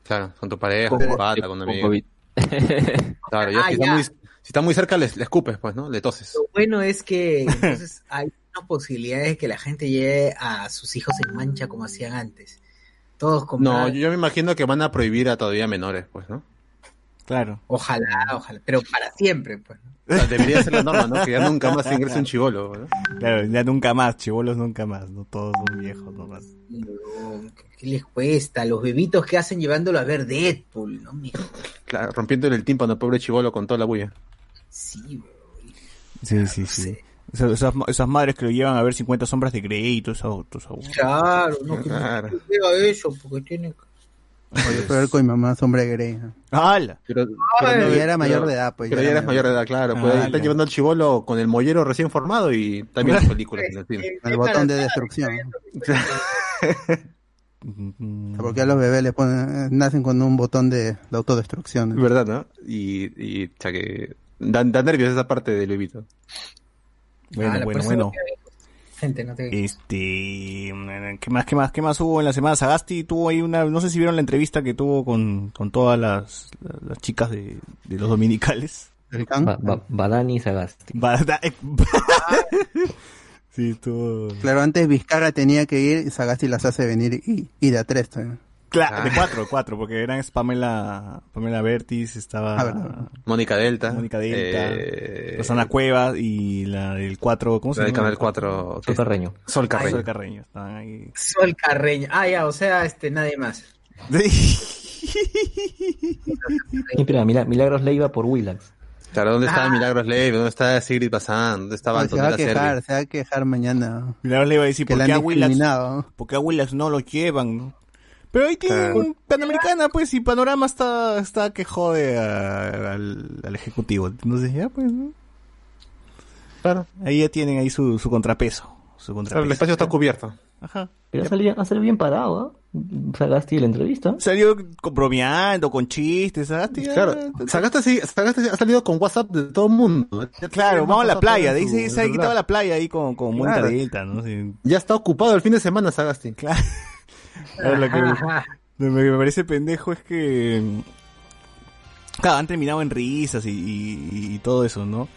Claro, con tu pareja, Con tu pata, con un con amigo. COVID. Claro, ya Ah, si, ya. Está muy, si está muy cerca, le, escupes, pues, ¿no? Le toses. Lo bueno es que entonces hay una posibilidad de que la gente lleve a sus hijos en mancha como hacían antes. Todos con No, yo, yo me imagino que van a prohibir a todavía menores, pues, ¿no? Claro. Ojalá, ojalá, pero para siempre, pues. ¿no? O sea, debería ser la norma, ¿no? Que ya nunca más ingrese un chivolo, ¿no? Claro, ya nunca más, chivolos nunca más, no todos son viejos nomás. No, ¿qué- ¿Qué les cuesta? Los bebitos que hacen llevándolo a ver Deadpool, ¿no? mijo? Claro, rompiéndole el tímpano al pobre chivolo con toda la bulla. Sí, bro. Sí, sí, sí. Esas, esas, esas madres que lo llevan a ver 50 sombras de Grey y todo eso. todo eso. Claro, no, que Claro. no diga eso, porque tiene... Oye, ver con mi mamá sombra Grey. ¿no? ¡Hala! Pero, no- Pero ya era mayor pero- de edad, pues. Pero ya eres mayor de edad, claro. Pues, Ah, están llevando al chivolo con el mollero recién formado y también las películas en el cine. El botón de destrucción. Mm, Porque a los bebés le ponen, nacen con un botón de, de autodestrucción. ¿no? ¿Verdad, no? Y, y o sea, que da, da nervios esa parte del bebito. Bueno, Ah, bueno, bueno. que- Gente, no te... Este, ¿qué más, qué más, qué más hubo en la semana? Sagasti tuvo ahí una, no sé si vieron la entrevista que tuvo con, con todas las, las chicas de, de los dominicales. Ba- ba- Badani y Sagasti. Va- da- sí, estuvo, Claro, antes Vizcarra tenía que ir y Sagasti las hace venir y, y de a tres también. Claro, de cuatro, cuatro, porque eran Pamela, Pamela Bertis, estaba Ah. Mónica Delta. Mónica Delta, eh, Rosana Cuevas y la del cuatro, ¿cómo se la llama? del Canal 4. Sol Carreño. Sol Carreño. Sol Carreño, estaban ahí. Sol Carreño. Ah, ya, o sea, este, nadie más. Mila- Milagros Leiva por Willax. Claro, ¿dónde está Ah. Milagros Leve? ¿Dónde está Sigrid Bazán? ¿Dónde estaba se va a quejar, se va a quejar mañana. Mira, le iba a decir, Que ¿por qué, a Willax. ¿por qué a Willax no lo llevan? Pero ahí tiene Claro. un Panamericana, pues, y Panorama está, está que jode a- al, al ejecutivo. Entonces, ya, pues, ¿no? Claro. Ahí ya tienen ahí su, su contrapeso. Su Claro, contrapeso. el espacio está cubierto. Ajá. Pero ha salido, ha salido bien parado, ¿ah? Sagasti la entrevista. Salió con- bromeando, con chistes, Sagasti, ya- Claro, Sagasta, sí, ha salido con WhatsApp de todo el mundo. Claro, vamos a la playa. su se, se ha quitado la playa ahí con, con Claro. Delta, ¿no? Sí, Ya está ocupado el fin de semana, Sagasti. claro. Lo que me parece pendejo es que. Claro, han terminado en risas y, y- y todo eso, ¿no?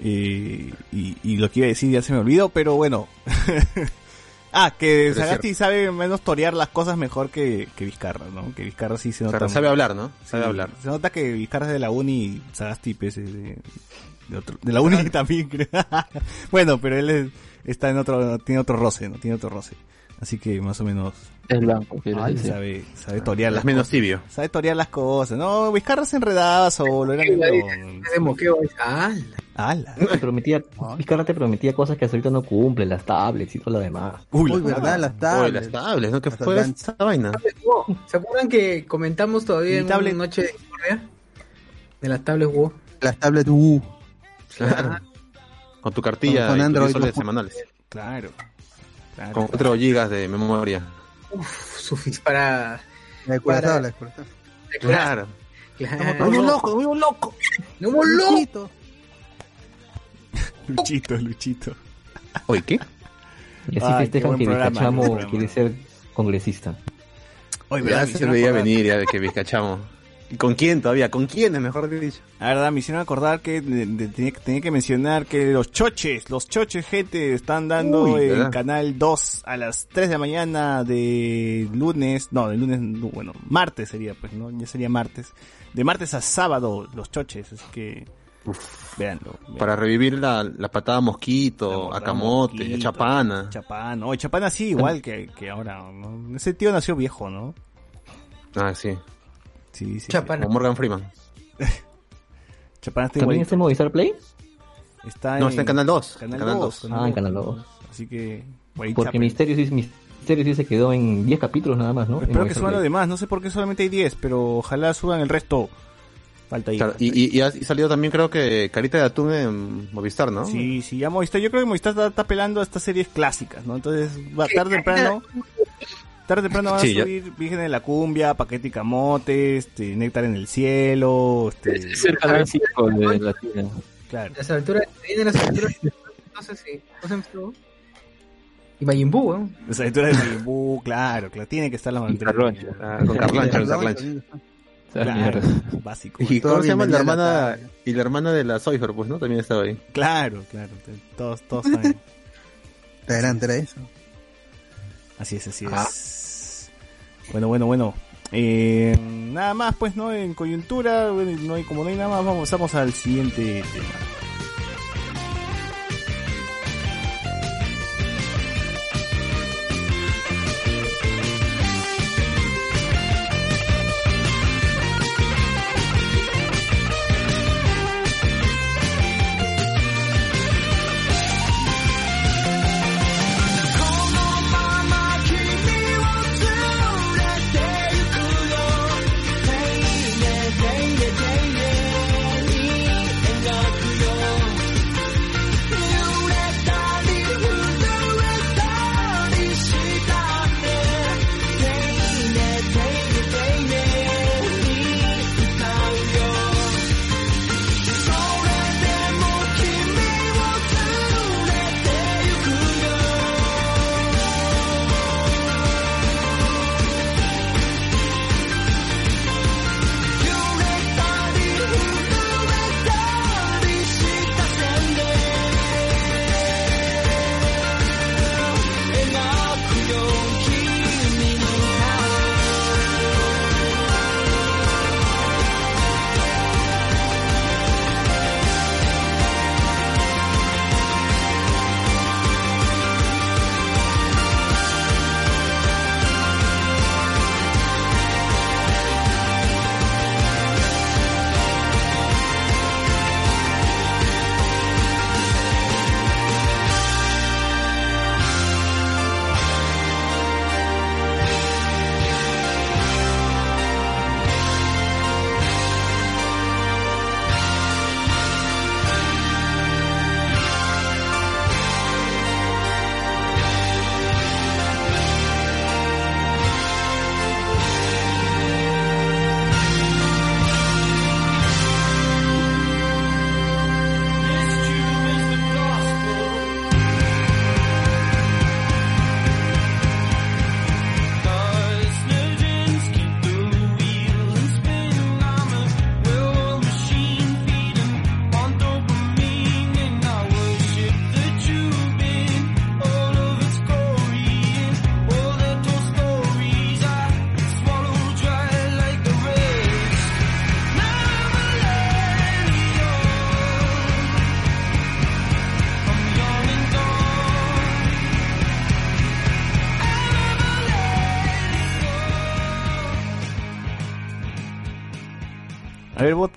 Eh, y, y lo que iba a decir ya se me olvidó, pero bueno. ah, que Sagasti sabe menos torear las cosas mejor que, que Vizcarra, ¿no? Que Vizcarra sí se nota. Sabe hablar, ¿no? Sabe Sí, hablar. Se nota que Vizcarra es de la uni y Sagasti pues, es de, de, otro- de la uni también, creo. bueno, pero él es- está en otro, tiene otro roce, ¿no? Tiene otro roce. Así que más o menos Es blanco, quieres Ay, decir. sabe, sabe torear las menos tibio. Sabe torear las cosas. No, Vizcarra se enredaba solo, era. ¡Hala! Te prometía, Vizcarra te prometía cosas que hasta ahorita no cumple, las tablets y todo lo demás. Uy, Uy, ¿verdad? Las tablets. las tablets, ¿no? ¿Qué fue esa vaina? ¿Se acuerdan que comentamos todavía en tablet. una noche de historia? De las tablets WoW. Las tablets, uh, Claro. Con tu cartilla Con- con y tus Android, 10 soles no. semanales. Claro. Claro. Con 4 gigas de memoria. Uf, sufis para... el curazao. Claro. Claro. ¡Muy loco, muy loco! ¡No, mo- loco! Luchito. Luchito, Luchito. Oye, ¿qué? Y así festejan que Vizcachamo quiere ser congresista. Oye, Ya se veía venir ya de que Vizcachamo. ¿Y con quién todavía? ¿Con quién es mejor dicho? La verdad, me hicieron acordar que de- de- tenía, que- tenía que mencionar que los choches, los choches, gente, están dando Uy, ¿verdad? Canal 2 a las 3 de la mañana de lunes, no, de lunes, no, bueno, martes sería, pues, ¿no? Ya sería martes. De martes a sábado, los choches, así que, véanlo. véanlo. Para revivir la, la patada mosquito, acamote, chapana. Chapana, oye, Chapana sí, igual que, que ahora, ¿no? Ese tío nació viejo, ¿no? Ah, sí. Sí, sí. Chapana. Como Morgan Freeman. Chapana está ¿También está en Movistar Play? Está No, está en Canal 2. Canal, Canal 2. 2. Ah, en Canal 2. Así que, Porque Chapa. Misterio sí, Misterio sí se quedó en 10 capítulos nada más, ¿no? Espero que suban lo Play. demás, no sé por qué solamente hay 10, pero ojalá suban el resto. Falta ahí. Claro, y, y, y ha y salió también creo que Carita de Atún en Movistar, ¿no? Sí, sí, ya Movistar, yo creo que Movistar está, está pelando a estas series clásicas, ¿no? Entonces, va tarde o temprano, tarde o temprano van Sí, a subir Virgen de la Cumbia, Paquete y Camote, este, Néctar en el Cielo, este, Es el canal 5 de Latina. claro. Las aventuras, vienen las aventuras. No sé si. No sé si. Y Majin Buu, ¿eh? Las aventuras de Majin Buu, claro, claro, tiene que estar la Y aventura. Carloncho. Ah, con con. Esa Claro, básico. ¿Y cómo se llama la la hermana? Y la hermana de la Soifer, pues, ¿no? También estaba ahí. Claro, claro, todos, todos saben. Traerán, traerán eso. Así es, así Ah. es. Bueno, bueno, bueno. Eh, nada más, pues, ¿no? En coyuntura, bueno, no hay, como no hay nada más, vamos, vamos al siguiente tema.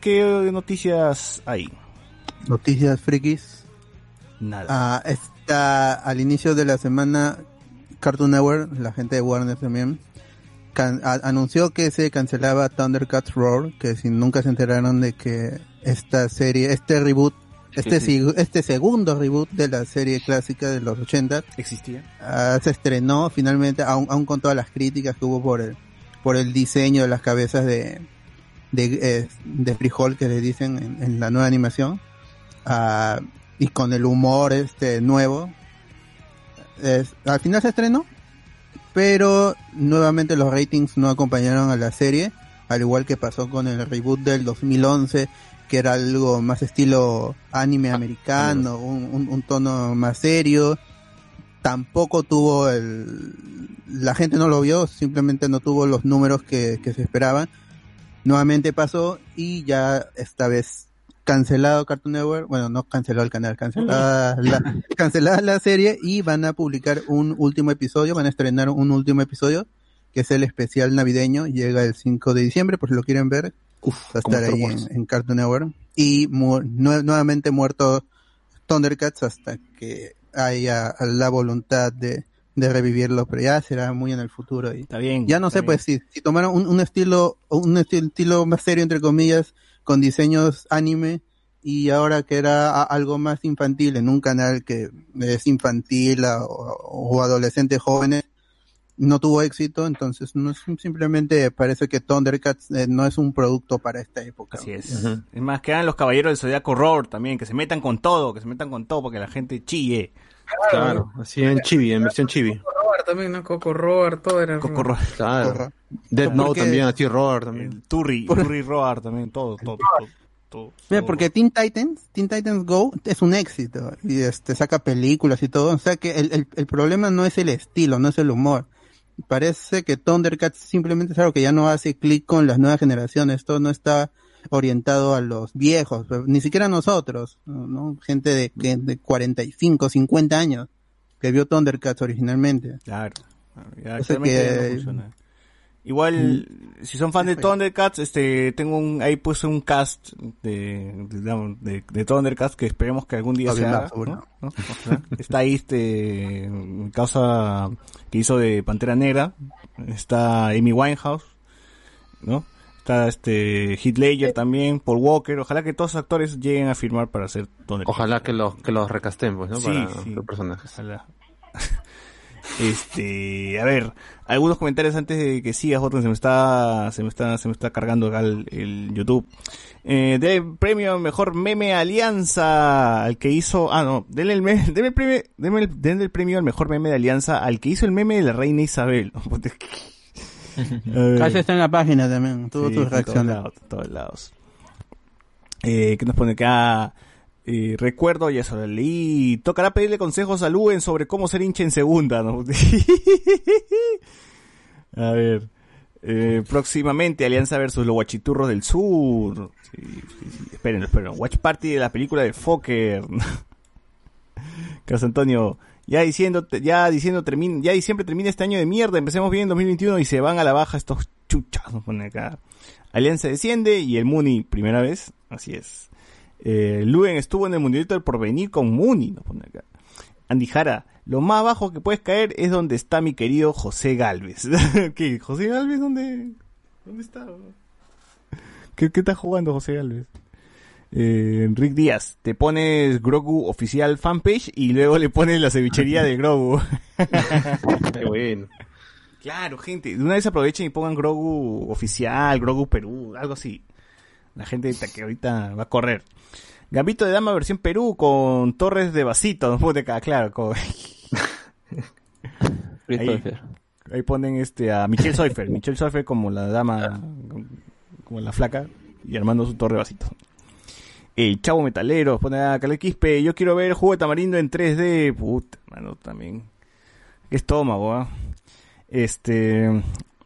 ¿Qué noticias hay? Noticias frikis. Nada. Ah, está al inicio de la semana Cartoon Network, la gente de Warner también, can- a- anunció que se cancelaba Thundercats Roar, que si nunca se enteraron de que esta serie, este reboot, este, Sí, sig- este segundo reboot de la serie clásica de los 80 ¿Existía? ah, se estrenó finalmente, aún, aún con todas las críticas que hubo por el, por el diseño de las cabezas de, de, eh, de frijol que les dicen en, en la nueva animación, ah, y con el humor este nuevo. Es- al final se estrenó, pero nuevamente los ratings no acompañaron a la serie al igual que pasó con el reboot del 2011, que era algo más estilo anime americano, un, un- un tono más serio. Tampoco tuvo el... La gente no lo vio, simplemente no tuvo los números que, que se esperaban. Nuevamente pasó y ya esta vez cancelado Cartoon Network, bueno, no canceló el canal, cancelada la, cancelada la serie y van a publicar un último episodio, van a estrenar un último episodio que es el especial navideño, llega el 5 de diciembre, por si lo quieren ver, va a estar Star ahí en, en Cartoon Network. Y mu- nue- nuevamente muerto Thundercats hasta que haya la voluntad de, de revivirlo, pero ya será muy en el futuro y Está bien. ya no sé, bien. pues si, si tomaron un, un estilo, un esti- estilo más serio, entre comillas, con diseños anime, y ahora que era a- algo más infantil en un canal que es infantil a- o, o adolescentes jóvenes, no tuvo éxito, entonces no es simplemente parece que Thundercats eh, no es un producto para esta época. Así es. Es más, que hagan los caballeros del Zodiaco Roar también, que se metan con todo, que se metan con todo, porque la gente chille. Claro, así en chibi, en versión chibi. Robert también, ¿no? Coco Robert, todo era. Coco Roar. Claro. ¿Por Note también, así Roar también. El Turri, Por- Turri Roar también, todo, todo, todo. todo, Mira, todo. porque Teen Titans, Teen Titans Go es un éxito y este saca películas y todo, o sea que el, el, el problema no es el estilo, no es el humor. Parece que Thundercats simplemente es algo que ya no hace clic con las nuevas generaciones, esto no está orientado a los viejos, ni siquiera a nosotros, ¿no? Gente de, de 45, 50 años que vio Thundercats originalmente. Claro. Ya, O sea no que-. Igual, si son fan de Thundercats, este, tengo un, ahí puse un cast de, de, de, de Thundercats que esperemos que algún día se haga. Está ahí este, causa que hizo de Pantera Negra, está Amy Winehouse, ¿no? Está este Heath Ledger también, Paul Walker, ojalá que todos los actores lleguen a firmar para hacer Thundercats. Ojalá que los, que los recasten, pues, ¿no? Sí, Para sí. los personajes. Ojalá. Este, a ver, algunos comentarios antes de que sigas, otro se me está, se me está, se me está cargando acá el, el YouTube. Eh, denle el premio mejor meme alianza al que hizo, ah no, denle el meme, denle el premio, denle el, denle el premio al mejor meme de alianza al que hizo el meme de la reina Isabel. Casi está en la página también, tuvo Sí, tus todos todos lados. Eh, ¿Qué nos pone acá? Eh, recuerdo, ya se lo leí. Tocará pedirle consejos a Luen sobre cómo ser hincha en segunda, ¿no? a ver. Eh, próximamente, Alianza versus los Guachiturros del Sur. Sí, sí, sí. Esperen, esperen. Watch Party de la película de Fokker. Carlos Antonio, ya diciendo, ya diciendo, termina, ya diciembre termina este año de mierda, empecemos bien en 2021 y se van a la baja estos chuchas, nos pone acá. Alianza desciende y el Muni, primera vez, así es. Eh, Luen estuvo en el Mundialito del Porvenir con Muni, nos pone acá. Andy Jara, lo más bajo que puedes caer es donde está mi querido José Galvez. ¿Qué? ¿José Galvez dónde? ¿Dónde está? ¿Qué, qué está jugando José Galvez? Eh, Rick Díaz, te pones Grogu oficial fanpage y luego le pones la cevichería de Grogu. Qué bueno. Claro, gente, de una vez aprovechen y pongan Grogu oficial, Grogu Perú, algo así. La gente ahorita que ahorita va a correr. Gambito de Dama versión Perú con torres de vasito, no acá, claro. con- ahí, ahí ponen este a Michelle Seufer, Michelle Seufer como la dama, como la flaca, y armando su torre de vasito. El chavo metalero, pone a Caleb Quispe, yo quiero ver jugo de tamarindo en 3D, puta, mano, también. Qué estómago, ¿ah? Este,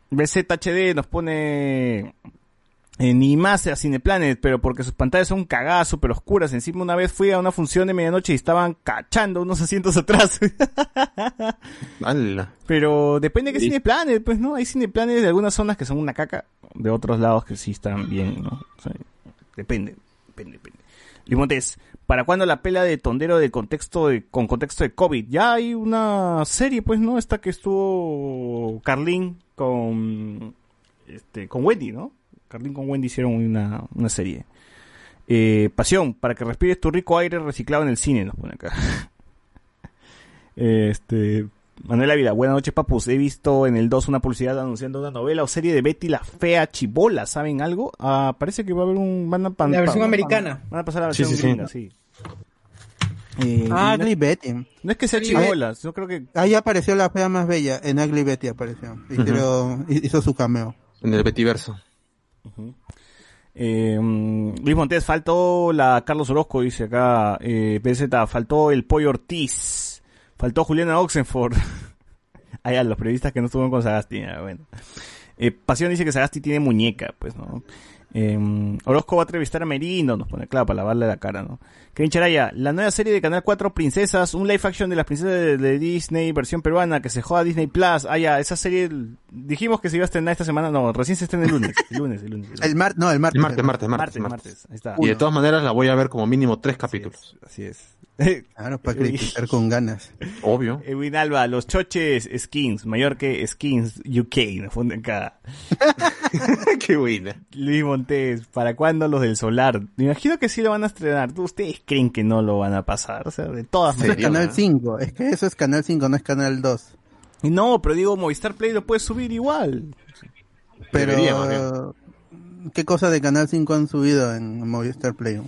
BZHD nos pone eh, ni más a Cineplanet, pero porque sus pantallas son cagadas, súper oscuras. Encima una vez fui a una función de medianoche y estaban cachando unos asientos atrás. Pero depende de qué Sí. Cineplanet, pues, ¿no? Hay Cineplanet de algunas zonas que son una caca, de otros lados que sí están bien, ¿no? O sea, depende, depende. Limontes, ¿para cuándo la pela de tondero de contexto de, con contexto de COVID? Ya hay una serie, pues, ¿no? Esta que estuvo Carlín con, este, con Wendy, ¿no? Carlín con Wendy hicieron una, una serie. Eh, pasión, para que respires tu rico aire reciclado en el cine, nos pone acá. este, Manuel Ávila, buenas noches, papus. He visto en el 2 una publicidad anunciando una novela o serie de Betty la Fea Chibola. ¿Saben algo? Ah, parece que va a haber un. Van a pan- La versión pan- americana. Van a pasar a la versión sí, sí. gringa, sí. Eh, Ah, y no, Ugly Betty. no es que sea chibola, yo creo que. Ahí apareció la fea más bella, en Ugly Betty apareció. Hicieron- Hizo su cameo. En el Betiverso. Eh, mm, Luis Montes, faltó la Carlos Orozco, dice acá. Eh, PZ, faltó el Pollo Ortiz. Faltó Juliana Oxenford. ah, ya, los periodistas que no estuvieron con Sagasti. ah, bueno. Eh, Pasión dice que Sagasti tiene muñeca, pues, ¿no? Eh, Orozco va a entrevistar a Merino, nos pone, claro, para lavarle la cara, ¿no? Kevin Charaya, la nueva serie de Canal 4 Princesas, un live action de las princesas de, de Disney, versión peruana, que se joda Disney Plus. Ah, ya, esa serie, dijimos que se iba a estrenar esta semana, no, recién se estrena el lunes, el lunes, el lunes. el lunes. El mar, no, el martes. El martes, martes, Martes, martes, martes. martes, ahí está. Y de todas maneras la voy a ver como mínimo tres capítulos. Así es. Claro, para criticar con ganas. Obvio. Edwin Alba, los choches skins, mayor que skins UK, nos ponen acá. Qué buena. Luis Montes, ¿para cuándo los del solar? Me imagino que sí lo van a estrenar. ¿Tú- ¿Ustedes creen que no lo van a pasar? O sea, de todas Eso es maneras. Canal 5. Es que eso es Canal 5, no es Canal 2. Y No, pero digo, Movistar Play lo puedes subir igual. Pero, Debería, ¿qué cosa de Canal 5 han subido en Movistar Play?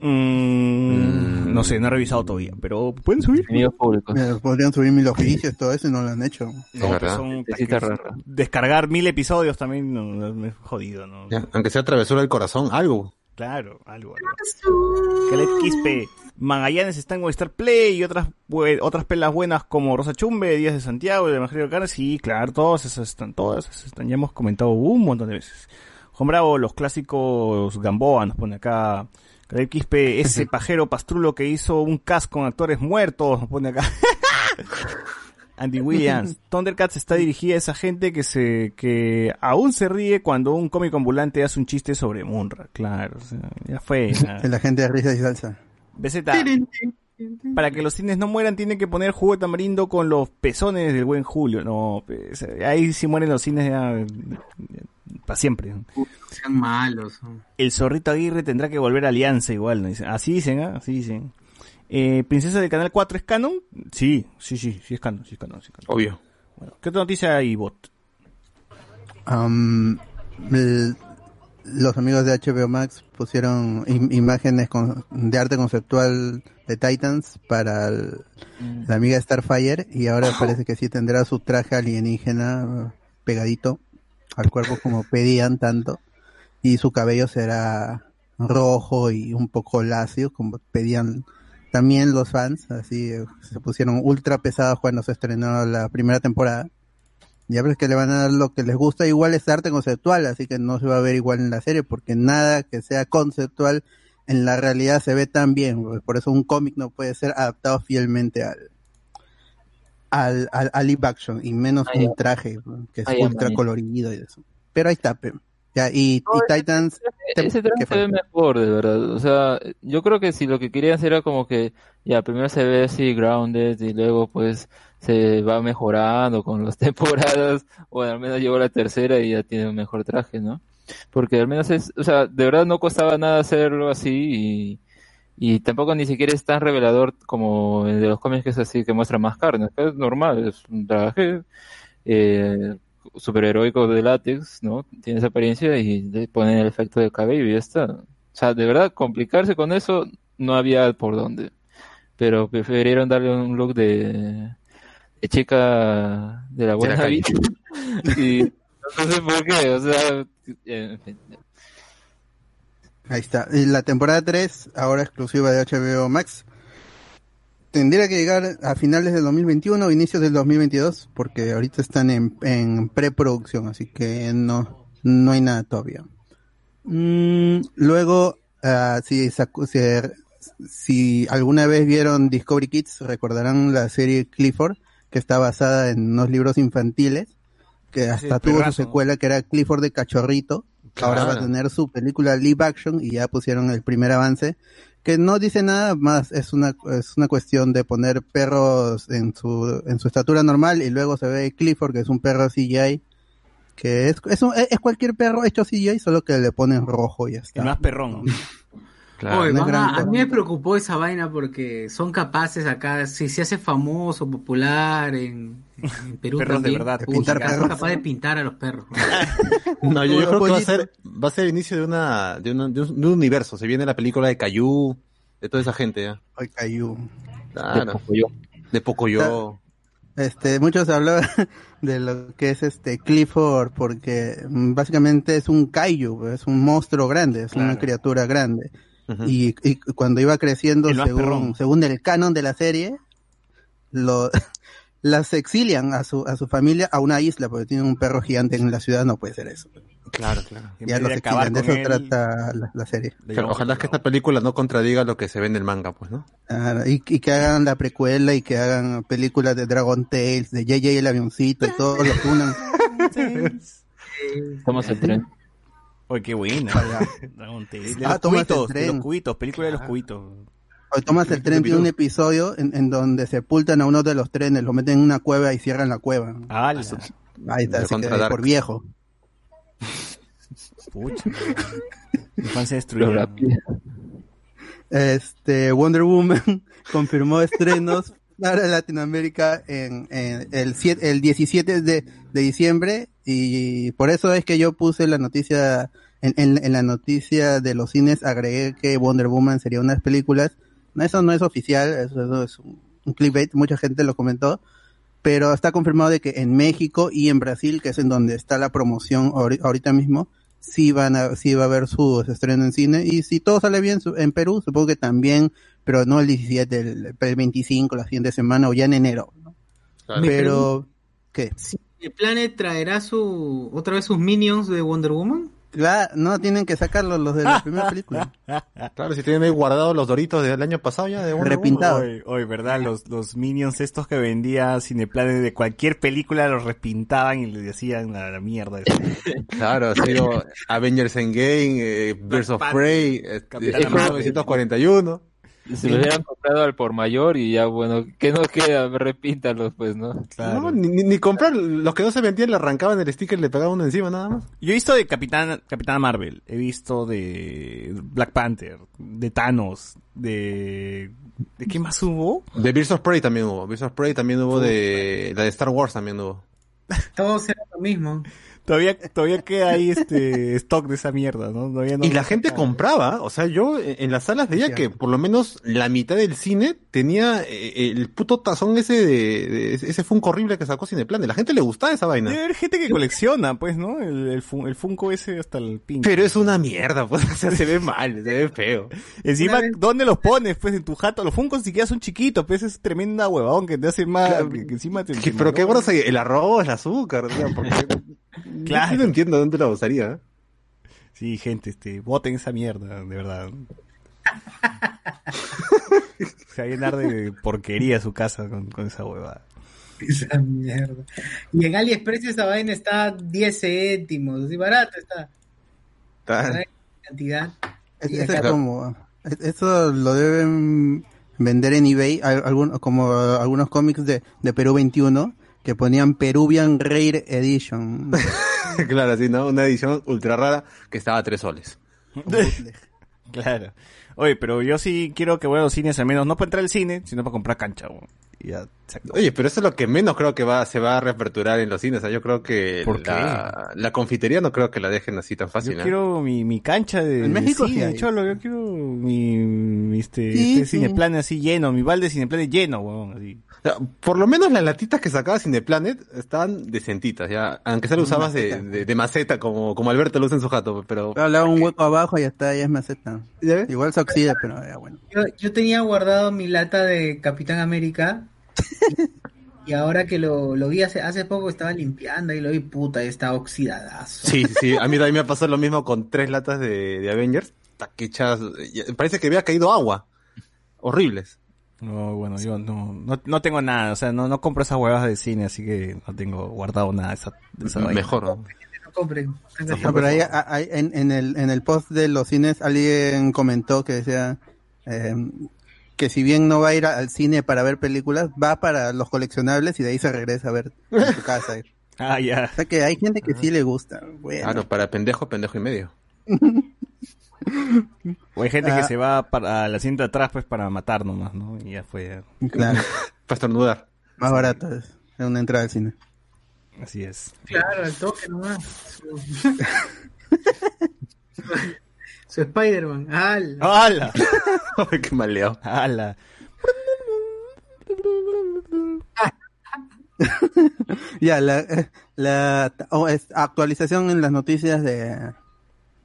Mm, no sé, no he revisado todavía, pero pueden subir. Enemigos públicos. Mira, podrían subir mil oficios, todo eso y no lo han hecho. No, son- descargar mil episodios también no, es jodido, ¿no? Ya, aunque sea travesura del corazón, algo. Claro, algo. algo. Calet Quispe, Magallanes está en Movistar Play y otras otras pelas buenas como Rosa Chumbe, Díaz de Santiago, el Evangelio de Carne, sí, claro, todas esas están, todas esas están, ya hemos comentado un montón de veces. Juan Bravo, los clásicos Gamboa, nos pone acá. Calet Quispe, ese pajero pastrulo que hizo un cast con actores muertos, nos pone acá. Andy Williams, Thundercats está dirigida a esa gente que se que aún se ríe cuando un cómico ambulante hace un chiste sobre Munra, claro, o sea, ya fue. ya. La gente de risa y salsa. BZ, para que los cines no mueran tienen que poner jugo de tamarindo con los pezones del buen Julio, no, pues, ahí si mueren los cines ya, para siempre. Sean malos. El zorrito Aguirre tendrá que volver a Alianza igual, Así dicen, ¿ah? Así dicen. Eh, Princesa del Canal 4 es canon? Sí, sí, sí, sí es canon, sí es canon, sí es canon. Obvio. Bueno, ¿qué otra noticia hay, bot? El- los amigos de HBO Max pusieron im- imágenes con- de arte conceptual de Titans para el- la amiga Starfire y ahora parece que sí tendrá su traje alienígena pegadito al cuerpo como pedían tanto y su cabello será rojo y un poco lacio como pedían también los fans así eh, se pusieron ultra pesados cuando se estrenó la primera temporada. Ya ves que le van a dar lo que les gusta, igual es arte conceptual, así que no se va a ver igual en la serie, porque nada que sea conceptual en la realidad se ve tan bien, por eso un cómic no puede ser adaptado fielmente al al, al, al live action, y menos Ah, un traje pues, que es Ah, ultra man. colorido y eso. Pero ahí está, pe. ya, y, y No, Titans, Ese traje ¿qué se ve mejor, de verdad. O sea, yo creo que si lo que querían hacer era como que, ya, primero se ve así grounded y luego pues se va mejorando con las temporadas, o al menos llegó la tercera y ya tiene un mejor traje, ¿no? Porque al menos es, o sea, de verdad no costaba nada hacerlo así y, y tampoco ni siquiera es tan revelador como el de los cómics que es así, que muestra más carne. Es normal, es un traje, eh, superheroico de látex, ¿no? Tiene esa apariencia y le ponen el efecto de cabello y ya está. O sea, de verdad, complicarse con eso no había por dónde. Pero prefirieron darle un look de, de chica de la buena vida. y no sé por qué, o sea, en fin. Ahí está. Y la temporada 3, ahora exclusiva de HBO Max, tendría que llegar a finales del 2021 o inicios del 2022, porque ahorita están en, en preproducción, así que no, no hay nada todavía. Mm, luego, ah, si, si, si alguna vez vieron Discovery Kids, recordarán la serie Clifford, que está basada en unos libros infantiles, que hasta tuvo su secuela que era Clifford de Cachorrito. Ahora va a tener su película live action y ya pusieron el primer avance que no dice nada más, es una, es una cuestión de poner perros en su, en su estatura normal y luego se ve Clifford que es un perro CGI que es, es, un- es cualquier perro hecho CGI solo que le ponen rojo y ya está. El más perrón. Claro. Oye, no es van gran a, mí me preocupó esa vaina porque son capaces acá, si se hace famoso, popular en, en Perú Perros de también, verdad. De pucha, pintar son capaces de pintar a los perros. No, yo, yo creo que va a ser, va a ser el inicio de una, de, una- de un, de un universo. Se viene la película de Caillou, de toda esa gente, ¿ya? Ay, Caillou. Claro. De Pocoyo. Este, muchos hablaban de lo que es este Clifford porque mm, básicamente es un kaiju, es un monstruo grande, es una criatura grande. Y, y cuando iba creciendo, según, según el canon de la serie, lo, las exilian a su, a su familia a una isla porque tienen un perro gigante en la ciudad, no puede ser eso. Claro, claro. Ya los de exilian, eso él, trata la, la serie. Pero ojalá que esta película no contradiga lo que se ve en el manga, pues, ¿no? Ah, y, y que hagan la precuela y que hagan películas de Dragon Tales, de JJ el avioncito y todo lo que unan. Somos el tren. Oye, qué buena. Dragon Tales. De Ah, los tomas el cubitos, de tren. los cubitos, película de los cubitos. Hoy Thomas el tren tiene un episodio en, en donde sepultan a uno de los trenes, lo meten en una cueva y cierran la cueva. ¡Hala! Ahí está, se queda por viejo. Pucha. Infancia destruida. rápido. Este, Wonder Woman confirmó estrenos para Latinoamérica en, en el, siete- el 17 de, diciembre. Y por eso es que yo puse la noticia, en, en- en la noticia de los cines agregué que Wonder Woman sería una de las películas. Eso no es oficial, eso, es un, un clickbait, mucha gente lo comentó, pero está confirmado de que en México y en Brasil, que es en donde está la promoción ahori- ahorita mismo, sí van a, sí va a haber su estreno en cine. Y si todo sale bien en Perú, supongo que también, pero no el 17, el, el 25, la siguiente semana o ya en enero. ¿no? Pero, ¿qué? ¿El Planet traerá su otra vez sus minions de Wonder Woman? Claro, no tienen que sacarlos los de la primera película. Claro, si tienen ahí guardados los doritos del año pasado ya de Wonder Repintado. Woman. Hoy, hoy, ¿verdad? Los, los minions estos que vendía Cineplanet de cualquier película los repintaban y le decían a la mierda. Claro, ha sido Avengers Endgame, eh, Birds of Prey, eh, Marvel. 1941. Si lo hubieran comprado al por mayor y ya, bueno, ¿qué nos queda? Repíntalos, pues, ¿no? Claro. No, ni, comprar, los que no se vendían le arrancaban el sticker y le pegaban uno encima nada más. Yo he visto de Capitán, Capitana Marvel, he visto de Black Panther, de Thanos, de... ¿De qué más hubo? De Birds of Prey también hubo, Birds of Prey también hubo de, la de Star Wars también hubo. Todos eran lo mismo. Todavía, todavía queda ahí este stock de esa mierda, ¿no? Y la gente compraba, o sea, yo en en las salas veía que por lo menos la mitad del cine tenía eh, el puto tazón ese de, de- ese Funko horrible que sacó Cineplan. A la gente le gustaba esa vaina. Debe haber gente que colecciona, pues, ¿no? El, el, fun- el Funko ese hasta el pinche. Pero es una mierda, pues, o sea, se ve mal, se ve feo. Encima, vez- ¿dónde los pones? Pues en tu jato. Los Funkos siquiera son chiquitos, pues es tremenda huevón que te hace más. Claro. que, que encima te. Que- te pero qué se- el arroz, el azúcar, o sea, porque... Claro. Yo no entiendo dónde la usaría. Sí, gente, este, voten esa mierda, de verdad. Se va a llenar de porquería su casa con, con esa huevada. Esa mierda. Y en AliExpress esa vaina está 10 céntimos, así barato está. Está- ¿Sabes? Cantidad. Es- Y es acá- como, es- eso lo deben vender en eBay, al- algún- como algunos cómics de, de Perú 21 que ponían Peruvian Rare Edition. claro, sí, ¿no? Una edición ultra rara que estaba a tres soles. Claro. Oye, pero yo sí quiero que vayan a los cines al menos, no para entrar al cine, sino para comprar cancha. weón. Ya. Oye, pero eso es lo que menos creo que va, se va a reaperturar en los cines. O sea, yo creo que ¿Por la, la confitería no creo que la dejen así tan fácil. Yo ¿eh? quiero mi, mi cancha de, En de México cine, sí cholo. Yo quiero mi, mi, este, Sí, este sí. cineplane así lleno, mi balde de cineplane lleno, weón, así. Por lo menos las latitas que sacaba Cineplanet estaban decentitas, ya. Aunque se lo usabas de, Maceta. de, de maceta, como, como Alberto lo usa en su jato, pero... Le hago un hueco abajo y ya está, ya es maceta. Igual se oxida, pero ya bueno. Yo, yo tenía guardado mi lata de Capitán América y, y ahora que lo, lo vi hace, hace poco estaba limpiando y lo vi puta, está oxidadazo. Sí, sí, a mí también me pasó lo mismo con tres latas de, de Avengers. Ta, que echas- ya- parece que había caído agua. Horribles. No, bueno, yo no, no, no tengo nada, o sea, no, no compro esas huevas de cine, así que no tengo guardado nada de esa, de esa vaina. Mejor, ¿no? No compren. No, pero ahí, ahí en, en el, en el post de los cines alguien comentó que decía eh, que si bien no va a ir al cine para ver películas, va para los coleccionables y de ahí se regresa a ver en su casa. Ah, ya. O sea que hay gente que sí le gusta. Bueno, Claro, para pendejo, pendejo y medio. O hay gente que Ah. se va para al asiento de atrás, pues, para matar nomás, ¿no? Y ya fue, claro, Para estornudar. más barato es es una entrada al cine. así es. Claro, el toque nomás. Su, Spider-Man. ¡Al! ¡Hala! Ay, qué maleado. ¡Hala! Ya, la, eh, la oh, es- actualización en las noticias de,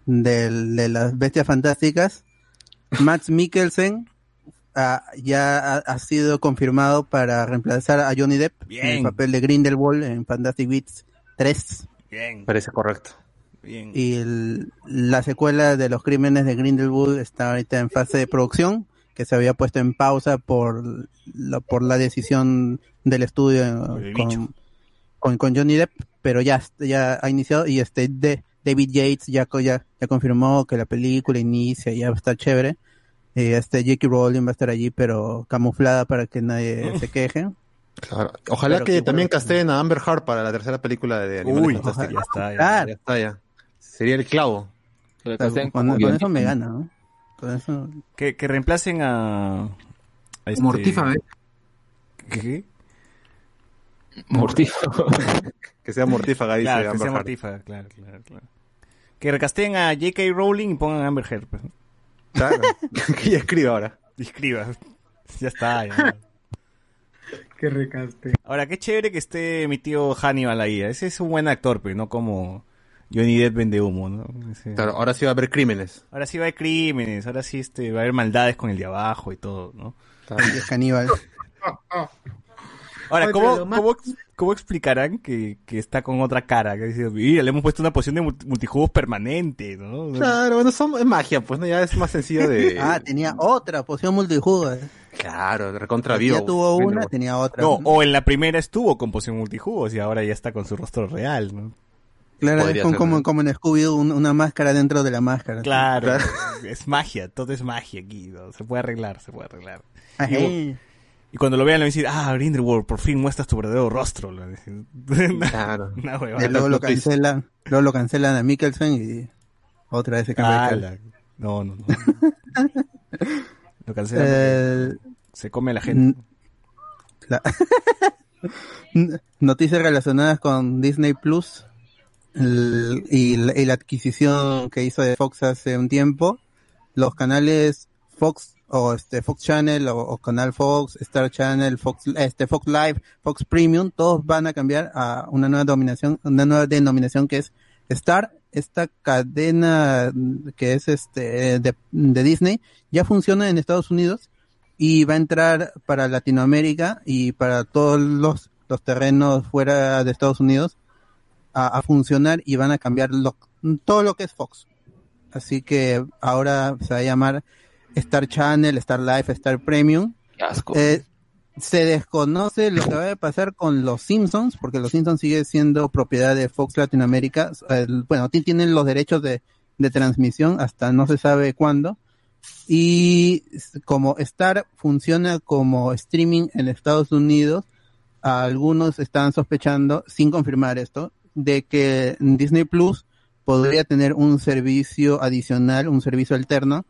del- de las bestias fantásticas. Max Mikkelsen ah, ya ha, ha sido confirmado para reemplazar a Johnny Depp en el papel de Grindelwald en Fantastic Beasts 3. Bien, Parece correcto. Bien. Y el- la secuela de los crímenes de Grindelwald está ahorita en fase de producción, que se había puesto en pausa por la, por la decisión del estudio con, con, con Johnny Depp, pero ya, ya ha iniciado y este de, David Yates ya, ya, ya confirmó que la película inicia y ya está chévere. Y este J.K. Rowling va a estar allí, pero camuflada para que nadie se queje. Claro. Ojalá Pero que también bueno. casteen a Amber Heard para la tercera película de Animales Uy, Fantásticos. ya está. ya. Está, ya. Sería el clavo. Que Claro, con, eso me gana, ¿no? Con eso. Que, que reemplacen a... a este- Mortífame. ¿Qué? Mortífago. Que sea mortífaga, dice Claro, que Amber sea Heard. mortífaga, claro, claro, claro. Que recasteen a J.K. Rowling y pongan a Amber Heard. Pues. Claro. que ella escriba ahora. Escriba. Ya está. ya. Que recaste. Ahora, qué chévere que esté mi tío Hannibal ahí. Ese es un buen actor, pero no como Johnny Depp vende humo, ¿no? Ese- Claro, ahora sí va a haber crímenes. Ahora sí va a haber crímenes, ahora sí este, va a haber maldades con el de abajo y todo, ¿no? Es caníbal. Ahora, ¿cómo, cómo, cómo explicarán que, que está con otra cara? Que dice, mira, le hemos puesto una poción de multi- multijugos permanente, ¿no? Claro, bueno, son, es magia, pues, ¿no? Ya es más sencillo de... Ah, tenía otra poción multijugo. eh. Claro, recontra vivo. Ya tuvo una, tenía otra. No, o en la primera estuvo con poción multijugos y ahora ya está con su rostro real, ¿no? Claro, es como, como, en Scooby un- una máscara dentro de la máscara. Claro, es magia, todo es magia aquí, ¿no? Se puede arreglar, se puede arreglar. Ajá. Y cuando lo vean le van a decir, ah, Grindelwald, por fin muestras tu verdadero rostro. Claro. Y luego lo cancelan, luego lo cancelan a Mikkelsen y otra vez se cambia Ah, No, no, no. Lo cancelan Eh, se come a la gente. la- Noticias relacionadas con Disney Plus y, la, adquisición que hizo de Fox hace un tiempo. Los canales Fox o este Fox Channel o, Canal Fox, Star Channel, Fox este Fox Live, Fox Premium, todos van a cambiar a una nueva denominación, una nueva denominación que es Star. Esta cadena que es este de, de Disney ya funciona en Estados Unidos y va a entrar para Latinoamérica y para todos los, los terrenos fuera de Estados Unidos a, a funcionar y van a cambiar lo- todo lo que es Fox. Así que ahora se va a llamar Star Channel, Star Life, Star Premium. Asco. Eh, se desconoce lo que va a pasar con los Simpsons, porque los Simpsons sigue siendo propiedad de Fox Latinoamérica. El- bueno, ti- tienen los derechos de, de transmisión hasta no se sabe cuándo. Y como Star funciona como streaming en Estados Unidos, algunos están sospechando, sin confirmar esto, de que Disney Plus podría tener un servicio adicional, un servicio alterno,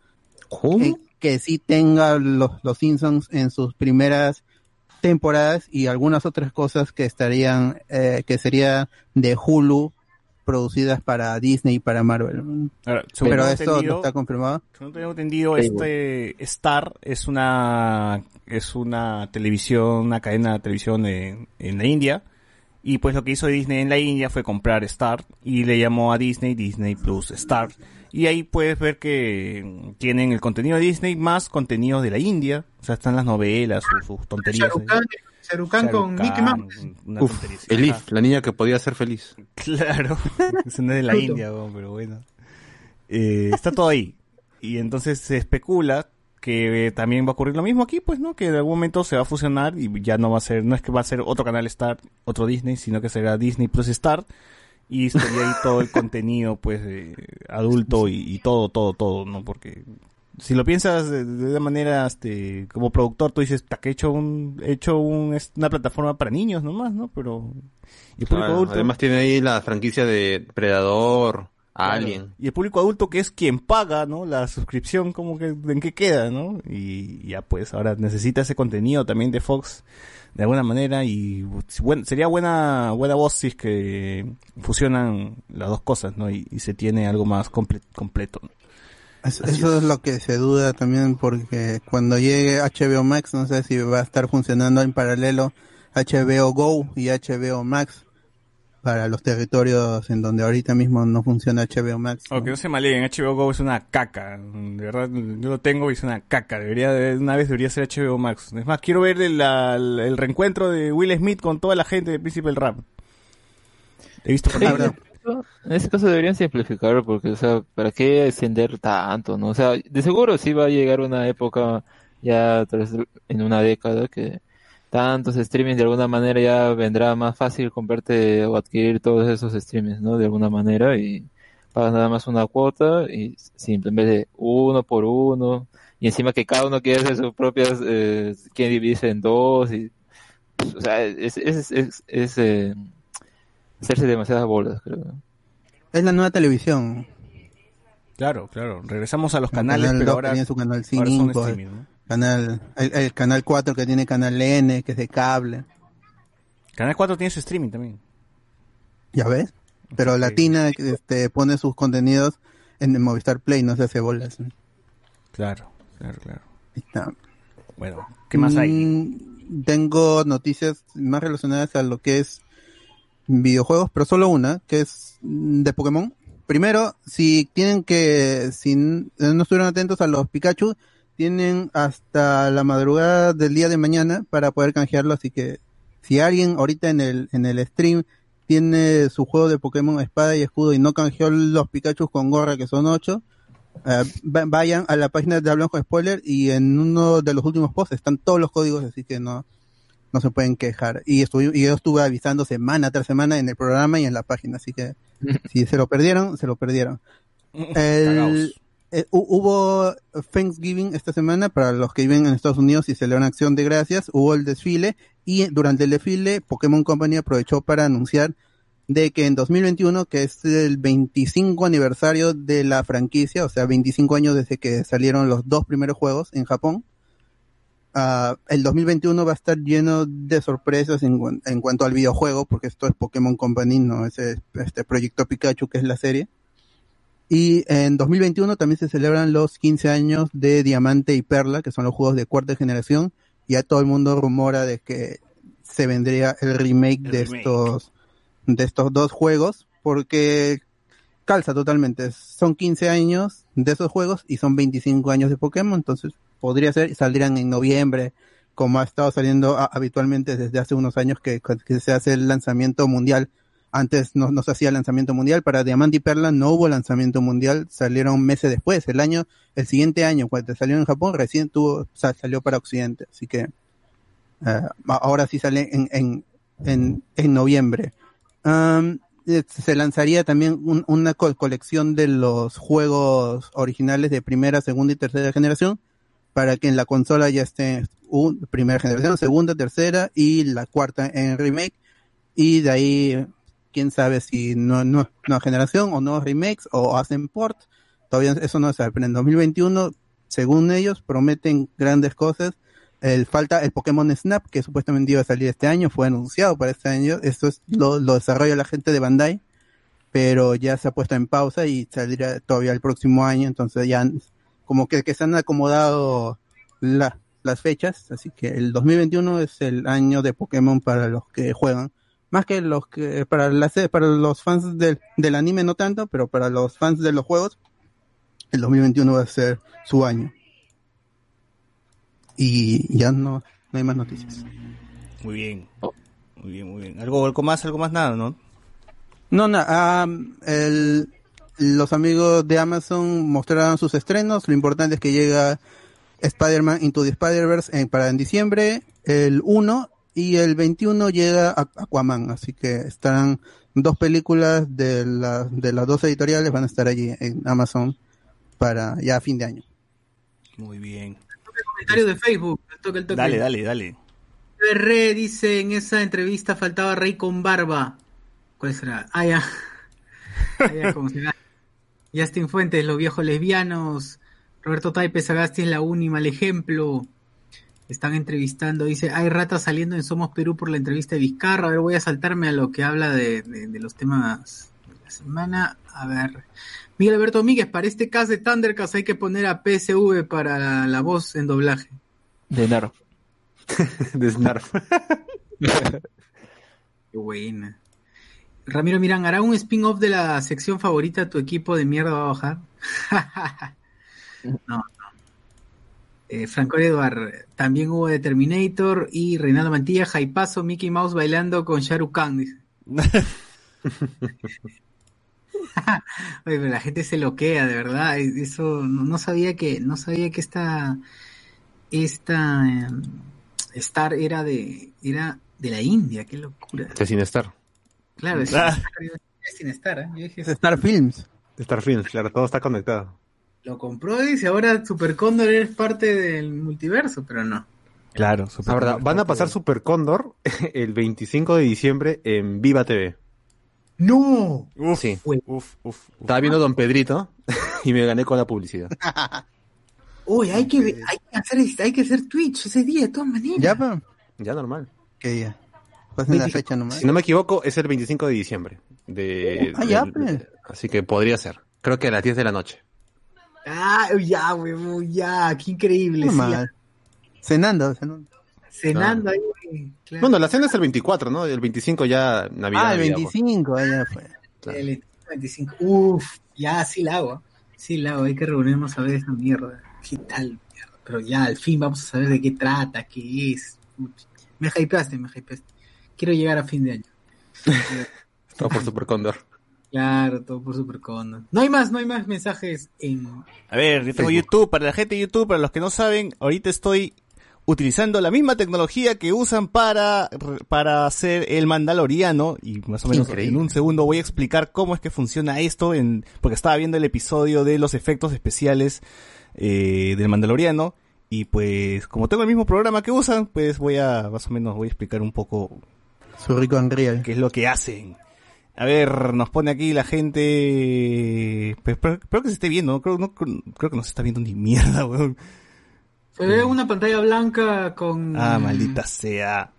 ¿Cómo? eh, que sí tenga los, los Simpsons en sus primeras temporadas y algunas otras cosas que estarían, eh, que sería de Hulu, producidas para Disney y para Marvel. Ahora, Pero esto no está confirmado. según tengo entendido, este Star es una es una televisión, una cadena de televisión en, en la India. Y pues lo que hizo Disney en la India fue comprar Star y le llamó a Disney Disney Plus Star. Y ahí puedes ver que tienen el contenido de Disney más contenido de la India. O sea, están las novelas, sus, sus tonterías. Khan con Mickey Mouse. una Uf. Elif, la niña que podía ser feliz. Claro, es de la. India, pero bueno. Eh, está todo ahí. Y entonces se especula que también va a ocurrir lo mismo aquí, pues, ¿no? Que en algún momento se va a fusionar y ya no va a ser, no es que va a ser otro canal Star, otro Disney, sino que será Disney Plus Star. Y estaría ahí todo el contenido, pues, eh, adulto y, y todo, todo, todo, ¿no? Porque si lo piensas de, de una manera, este, como productor, tú dices, "Ta, que he hecho un, he hecho un, es una plataforma para niños nomás, ¿no? Pero, y público adulto- además tiene ahí la franquicia de Predador, Claro. Y el público adulto que es quien paga, ¿no? La suscripción, como que, ¿en qué queda, no? Y ya pues ahora necesita ese contenido también de Fox de alguna manera y si buen- sería buena buena voz si es que fusionan las dos cosas, ¿no? Y, y se tiene algo más comple- completo. ¿no? Eso, eso es. es lo que se duda también porque cuando llegue HBO Max no sé si va a estar funcionando en paralelo HBO Go y HBO Max para los territorios en donde ahorita mismo no funciona HBO Max. ¿no? Aunque no se maleen, HBO Go es una caca. De verdad, yo lo tengo y es una caca. Debería, de- una vez debería ser HBO Max. Es más, quiero ver el, la- el reencuentro de Will Smith con toda la gente de Príncipe del Rap. He visto por ahí. En ese caso deberían simplificarlo porque, o sea, ¿para qué extender tanto, no? O sea, de seguro sí va a llegar una época ya vez en una década que tantos streamings de alguna manera ya vendrá más fácil comprarte o adquirir todos esos streamings, ¿no? De alguna manera y pagas nada más una cuota y simple, en vez de uno por uno y encima que cada uno quiere hacer sus propias, eh, quiere dividirse en dos y, o sea, es, es, es, es, eh, hacerse demasiadas bolas, creo. ¿no? Es la nueva televisión. Claro, claro. Regresamos a los canales, canal pero 2 ahora, su canal ahora son 5, streaming, ¿no? Canal, el, el canal 4 que tiene canal N, que es de cable. Canal 4 tiene su streaming también. ¿Ya ves? Pero Latina este, pone sus contenidos en el Movistar Play, no se hace bolas. Claro, claro, claro. Ahí está. Bueno, ¿qué más hay? Mm, Tengo noticias más relacionadas a lo que es videojuegos, pero solo una, que es mm, de Pokémon. Primero, si tienen que, si no estuvieron atentos a los Pikachu, tienen hasta la madrugada del día de mañana para poder canjearlo, así que si alguien ahorita en el, en el stream tiene su juego de Pokémon Espada y Escudo y no canjeó los Pikachu con gorra, que son ocho, eh, va- vayan a la página de con Spoiler y en uno de los últimos posts están todos los códigos, así que no, no se pueden quejar. Y, estuve, y yo estuve avisando semana tras semana en el programa y en la página, así que si se lo perdieron, se lo perdieron. El, eh, hu- hubo Thanksgiving esta semana para los que viven en Estados Unidos y celebran Acción de Gracias. Hubo el desfile y durante el desfile Pokémon Company aprovechó para anunciar de que en 2021, que es el 25 aniversario de la franquicia, o sea, 25 años desde que salieron los dos primeros juegos en Japón, ah, el 2021 va a estar lleno de sorpresas en, en cuanto al videojuego, porque esto es Pokémon Company, no es este Proyecto Pikachu, que es la serie. Y en 2021 también se celebran los 15 años de Diamante y Perla, que son los juegos de cuarta generación. Ya todo el mundo rumora de que se vendría el remake de remake. estos de estos dos juegos, porque calza totalmente. Son 15 años de esos juegos y son 25 años de Pokémon, entonces podría ser, saldrían en noviembre, como ha estado saliendo a- habitualmente desde hace unos años que, que se hace el lanzamiento mundial. Antes no, se hacía lanzamiento mundial, para Diamante y Perla no hubo lanzamiento mundial, salieron meses después, el año, el siguiente año, cuando salió en Japón, recién tuvo, salió para Occidente, así que eh, ahora sí sale en, en, en, en noviembre. Se lanzaría también un- una co- colección de los juegos originales de primera, segunda y tercera generación para que en la consola ya esté primera generación, segunda, tercera y la cuarta en remake y de ahí quién sabe si no, no nueva generación o nuevos remakes o hacen port. Todavía eso no se sabe pero en 2021 según ellos prometen grandes cosas. El falta el Pokémon Snap que supuestamente iba a salir este año fue anunciado para este año. Esto es lo, lo desarrolla la gente de Bandai pero ya se ha puesto en pausa y saldrá todavía el próximo año. Entonces ya como que, que se han acomodado la- las fechas. Así que el 2021 es el año de Pokémon para los que juegan más que los que para las para los fans del, del anime no tanto pero para los fans de los juegos el 2021 va a ser su año y ya no, no hay más noticias. Muy bien. Muy bien, muy bien. ¿Algo, algo más, algo más nada, no? No, am, el, los amigos de Amazon mostraron sus estrenos. Lo importante es que llega Spider-Man Into the Spider-Verse en- para en diciembre, el 1 y el 21 llega Aqu- Aquaman. Así que estarán dos películas de, la, de las dos editoriales van a estar allí en Amazon para ya a fin de año. Muy bien. Comentario de Facebook. el toque, el toque. Dale, dale, dale. Re dice en esa entrevista faltaba Rey con barba. ¿Cuál será? Ah, ya. Ah, ya, como se llama. Justin Fuentes, los viejos lesbianos. Roberto Taipe Sagasti es la uni, mal ejemplo. Están entrevistando, dice, hay ratas saliendo en Somos Perú por la entrevista de Vizcarra. A ver, voy a saltarme a lo que habla de, de- de los temas de la semana. A ver. Miguel Alberto Míguez, para este caso de Thundercats hay que poner a PSV para la, la voz en doblaje. De Naro. de Snarf. Qué buena. Ramiro Mirán, ¿hará un spin-off de la sección favorita? ¿Tu equipo de mierda va a bajar? no, no. Eh, Franco Eduard, también hubo de Terminator y Reinaldo Mantilla, Jaipazo, Mickey Mouse bailando con Shahrukh Khan. dice. Oye, pero la gente se loquea, de verdad. Eso no, no sabía que no sabía que esta esta eh, Star era de era de la India, qué locura. De Sinestar. Claro, es Ah. es sin estar, ¿eh? Yo dije, Es Star Films. De Star Films, claro, todo está conectado. Lo compró y dice ahora Super Cóndor es parte del multiverso, pero no. Claro, super La verdad, van a pasar Super Cóndor el 25 de diciembre en Viva TV. ¡No! Uf, Sí. uf, uf, uf. Estaba viendo Don Pedrito y me gané con la publicidad. Uy, hay que hay que hacer hay que hacer Twitch ese día de todas maneras. ¿Ya, pa? Ya normal. ¿Qué día? Pasen la fecha nomás. Si no me equivoco, es el 25 de diciembre. De, Ah, ya, pues. así que podría ser. Creo que a las 10 de la noche. Ah, ya, huevón, ya, qué increíble. sí, Normal. Cenando, cenando. cenando ahí. claro. Bueno, la cena es el 24, ¿no? El 25 ya Navidad. Ah, el Navidad, pues. 25, ahí ya fue. Claro. El 25. Uf, ya sí la hago. Sí la hago, hay que reunirnos a ver esa mierda. ¿Qué tal? mierda? Pero ya al fin vamos a saber de qué trata, qué es. Me hypeaste, me hypeaste. Quiero llegar a fin de año. Todo por Super Cóndor. Claro, todo por Super Condor. No hay más, no hay más mensajes en. A ver, yo tengo Facebook. YouTube, para la gente de YouTube, para los que no saben, ahorita estoy utilizando la misma tecnología que usan para, para hacer el Mandaloriano, y más o menos Increíble. en un segundo voy a explicar cómo es que funciona esto, en, porque estaba viendo el episodio de los efectos especiales eh, del Mandaloriano, y pues como tengo el mismo programa que usan, pues voy a, más o menos voy a explicar un poco Su rico Unreal. qué es lo que hacen. A ver, nos pone aquí la gente. Pues, espero, espero que se esté viendo. ¿no? Creo, no, creo que no se está viendo ni mierda, weón. Se ve una pantalla blanca con. Ah, maldita sea.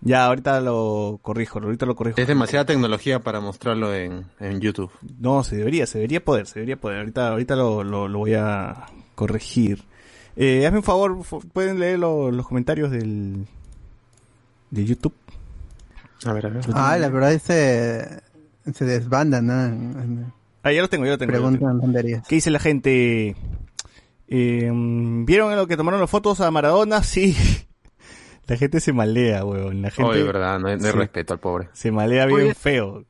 Ya, ahorita lo corrijo, ahorita lo corrijo. Es demasiada tecnología para mostrarlo en, en YouTube. No, se debería, se debería poder, se debería poder. Ahorita, ahorita lo, lo, lo voy a corregir. Eh, hazme un favor, pueden leer lo- los comentarios del de YouTube. A ver, a ver. Ah, la verdad es se, se desbandan, ¿no? Ah, ya lo tengo, ya lo tengo. ya lo tengo. Preguntan tonterías. ¿Qué dice la gente? Eh, ¿Vieron en lo que tomaron las fotos a Maradona? Sí. La gente se malea, weón. La gente Oye, verdad, no hay, no hay Sí. respeto al pobre. se malea bien Oye. feo.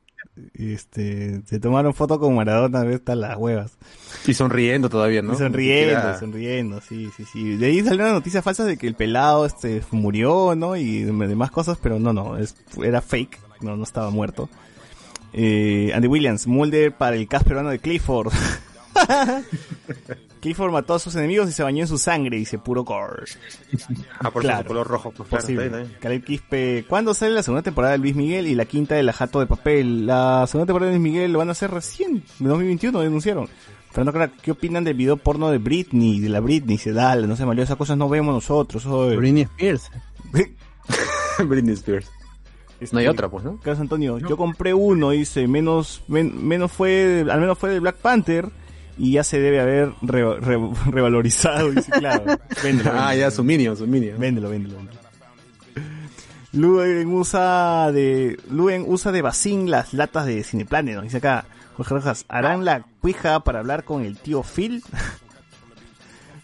Este, se tomaron fotos con Maradona, ve están las huevas. Y sonriendo todavía, ¿no? Y sonriendo, sonriendo, sí, sí, sí. De ahí salieron noticias falsas de que el pelado este murió, ¿no? Y demás cosas, pero no, no, es, era fake, no, no estaba muerto. Eh, Andy Williams, Mulder para el cast peruano de Clifford. Clifford mató a sus enemigos y se bañó en su sangre, dice puro gore. Ah, por Claro. su color rojo. Pues, Posible. Caleb Quispe, ¿cuándo sale la segunda temporada de Luis Miguel y la quinta de La Jato de Papel? La segunda temporada de Luis Miguel lo van a hacer recién, en 2021, denunciaron. Fernando Crack, ¿qué opinan del video porno de Britney? De la Britney, se da, no se malió, esas cosas no vemos nosotros. Britney Spears. Britney Spears. Este, No hay otra, pues, ¿no? Carlos Antonio, yo compré uno, dice, menos, men- menos fue, al menos fue de Black Panther y ya se debe haber re- re- revalorizado, dice, claro. Véndelo, Ah, ya, su minion, su minion. Véndelo, véndelo, véndelo. Luen usa de Luen usa de las latas de Cineplanet, nos dice acá Jorge Rojas, ¿harán la cuija para hablar con el tío Phil?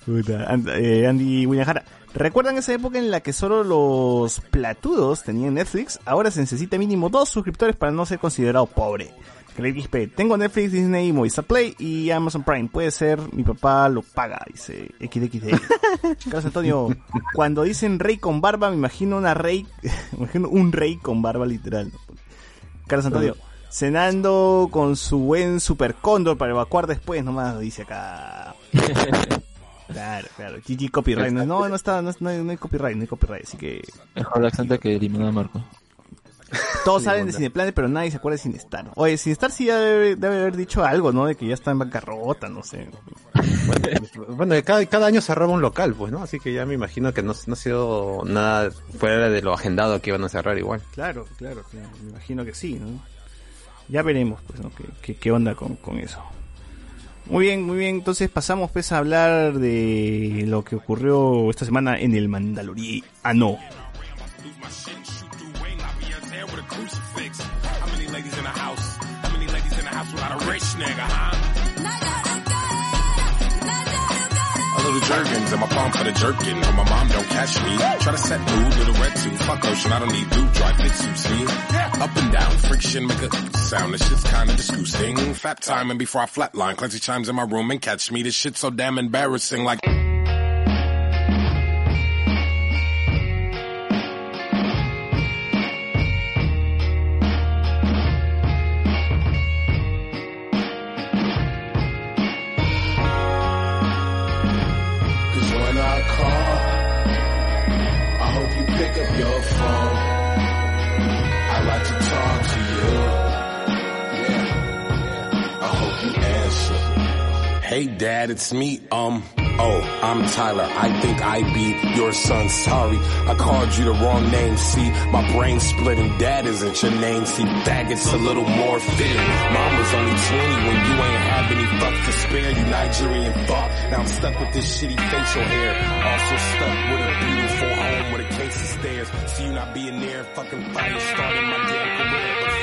Eh, Andy William Jara. ¿Recuerdan esa época en la que solo los platudos tenían Netflix? Ahora se necesita mínimo dos suscriptores para no ser considerado pobre. Craig XP, tengo Netflix, Disney, Movistar Play y Amazon Prime. Puede ser, mi papá lo paga, dice XDXD. Carlos Antonio, cuando dicen rey con barba, me imagino una rey, me imagino un rey con barba literal. Carlos Antonio, cenando con su buen super cóndor para evacuar después nomás, dice acá. Claro, claro. GG copyright. No, no, está, no, no hay, no hay copyright, no hay copyright, así que Mejor la que eliminó a Marco. Todos saben de Cineplanet, pero nadie se acuerda de Cinestar. Oye, Cinestar sí ya debe, debe haber dicho algo, ¿no? De que ya está en bancarrota, no sé. Bueno, cada, cada año se roba un local, pues, ¿no? Así que ya me imagino que no, no ha sido nada fuera de lo agendado que iban a cerrar igual. Claro, claro, claro. Me imagino que sí, ¿no? Ya veremos, pues, ¿no? ¿Qué, qué, qué onda con, con eso? Muy bien, muy bien. Entonces pasamos, pues, a hablar de lo que ocurrió esta semana en el Mandaloriano. House How many ladies in the house without a rich nigga, huh? A little jerkins in my palm for the jerkin. No, my mom don't catch me. Try to set mood with a red tube. Fuck lotion, I don't need blue dry fit suit, see? Up and down, friction, make a sound. This shit's kinda disgusting. Fat time and before I flatline, Clancy chimes in my room and catch me. This shit's so damn embarrassing, like. Hey dad, it's me, um, oh, I'm Tyler. I think I be your son. Sorry, I called you the wrong name. See, my brain splitting. Dad isn't your name. See, faggots a little more fitting. Mom was only 20 when you ain't have any fuck to spare. You Nigerian fuck. Now I'm stuck with this shitty facial hair. Also stuck with a beautiful home with a case of stairs. See you not being there, fucking fire starting my damn career.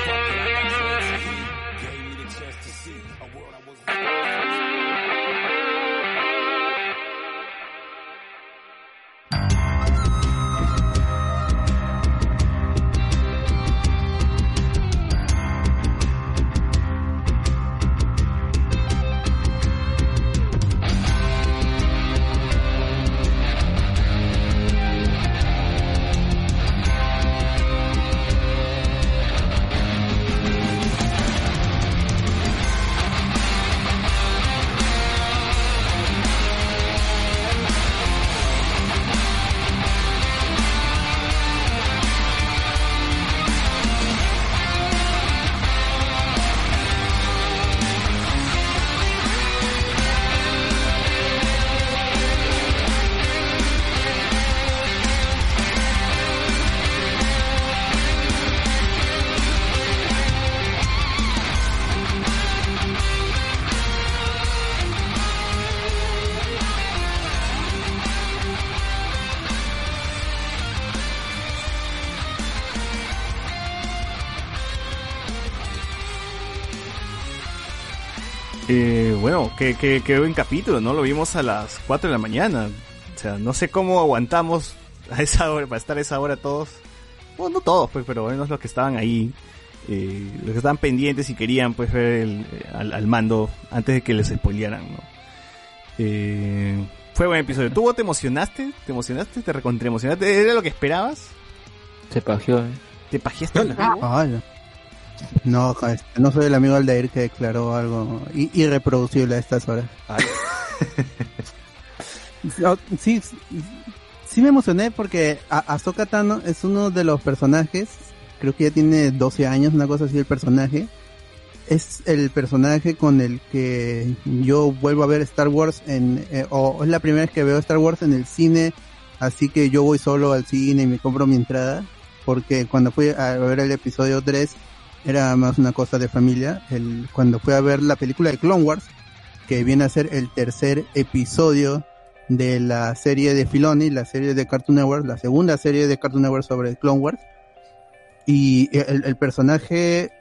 Qué, qué, qué buen capítulo, ¿no? Lo vimos a las 4 de la mañana. O sea, no sé cómo aguantamos a esa hora, para estar a esa hora todos. Bueno, no todos, pues, pero menos los que estaban ahí. Eh, los que estaban pendientes y querían, pues, ver el- eh, al, al mando antes de que les spoilearan, ¿no? Eh, fue buen episodio. ¿Tú te emocionaste? ¿Te emocionaste? ¿Te recontra emocionaste? ¿Era lo que esperabas? Se pajeó, eh. ¿Te pajeaste? Ah, no. No, soy el amigo Aldair que declaró algo irreproducible a estas horas. Sí, sí, me emocioné porque Ahsoka Tano es uno de los personajes, creo que ya tiene 12 años, una cosa así el personaje. Es el personaje con el que yo vuelvo a ver Star Wars en, eh, o es la primera vez que veo Star Wars en el cine, así que yo voy solo al cine y me compro mi entrada, porque cuando fui a ver el episodio 3 era más una cosa de familia. El, cuando fui a ver la película de Clone Wars, que viene a ser el tercer episodio de la serie de Filoni, la serie de Cartoon Network, la segunda serie de Cartoon Network sobre Clone Wars. Y el, el personaje,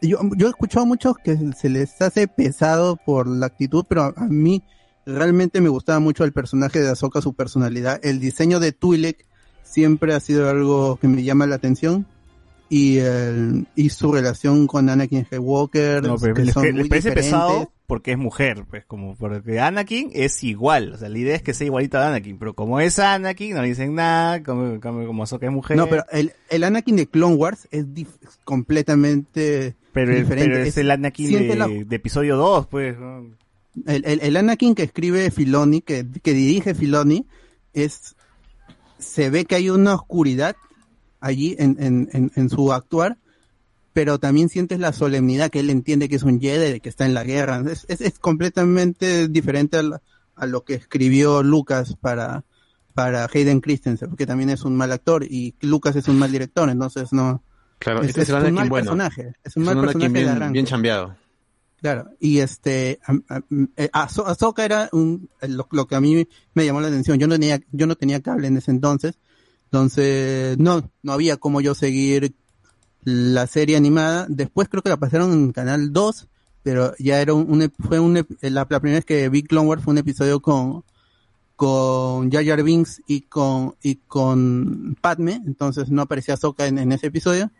yo, yo he escuchado a muchos que se les hace pesado por la actitud, pero a, a mí realmente me gustaba mucho el personaje de Ahsoka, su personalidad. El diseño de Twi'lek siempre ha sido algo que me llama la atención. Y, el, y su relación con Anakin Skywalker, No, pero que les, son les muy parece diferentes. pesado porque es mujer, pues como porque Anakin es igual, o sea, la idea es que sea igualita a Anakin, pero como es Anakin no dicen nada, como, como, como Ahsoka es mujer. No, pero el, el Anakin de Clone Wars es dif- completamente pero, diferente. pero es, el Anakin de, la- de episodio 2, pues. ¿no? el, el, el Anakin que escribe Filoni, que, que dirige Filoni, es se ve que hay una oscuridad allí en, en, en, en su actuar, pero también sientes la solemnidad que él entiende que es un Jedi, que está en la guerra. Es, es, es completamente diferente a, la- a lo que escribió Lucas para, para Hayden Christensen, porque también es un mal actor y Lucas es un mal director, entonces no. Claro, es, es un mal bueno. personaje. Es un mal personaje de bien, arranque. bien chambeado. Claro, y este, eh, Ahso- Ahsoka era un, eh, lo, lo que a mí me llamó la atención. Yo no tenía, yo no tenía cable en ese entonces, entonces no, no había como yo seguir la serie animada. Después creo que la pasaron en Canal 2, pero ya era un, fue un, ep- la, la primera vez que vi Clone Wars fue un episodio con con Jar Jar Binks y con y con Padme, entonces no aparecía Ahsoka en, en ese episodio.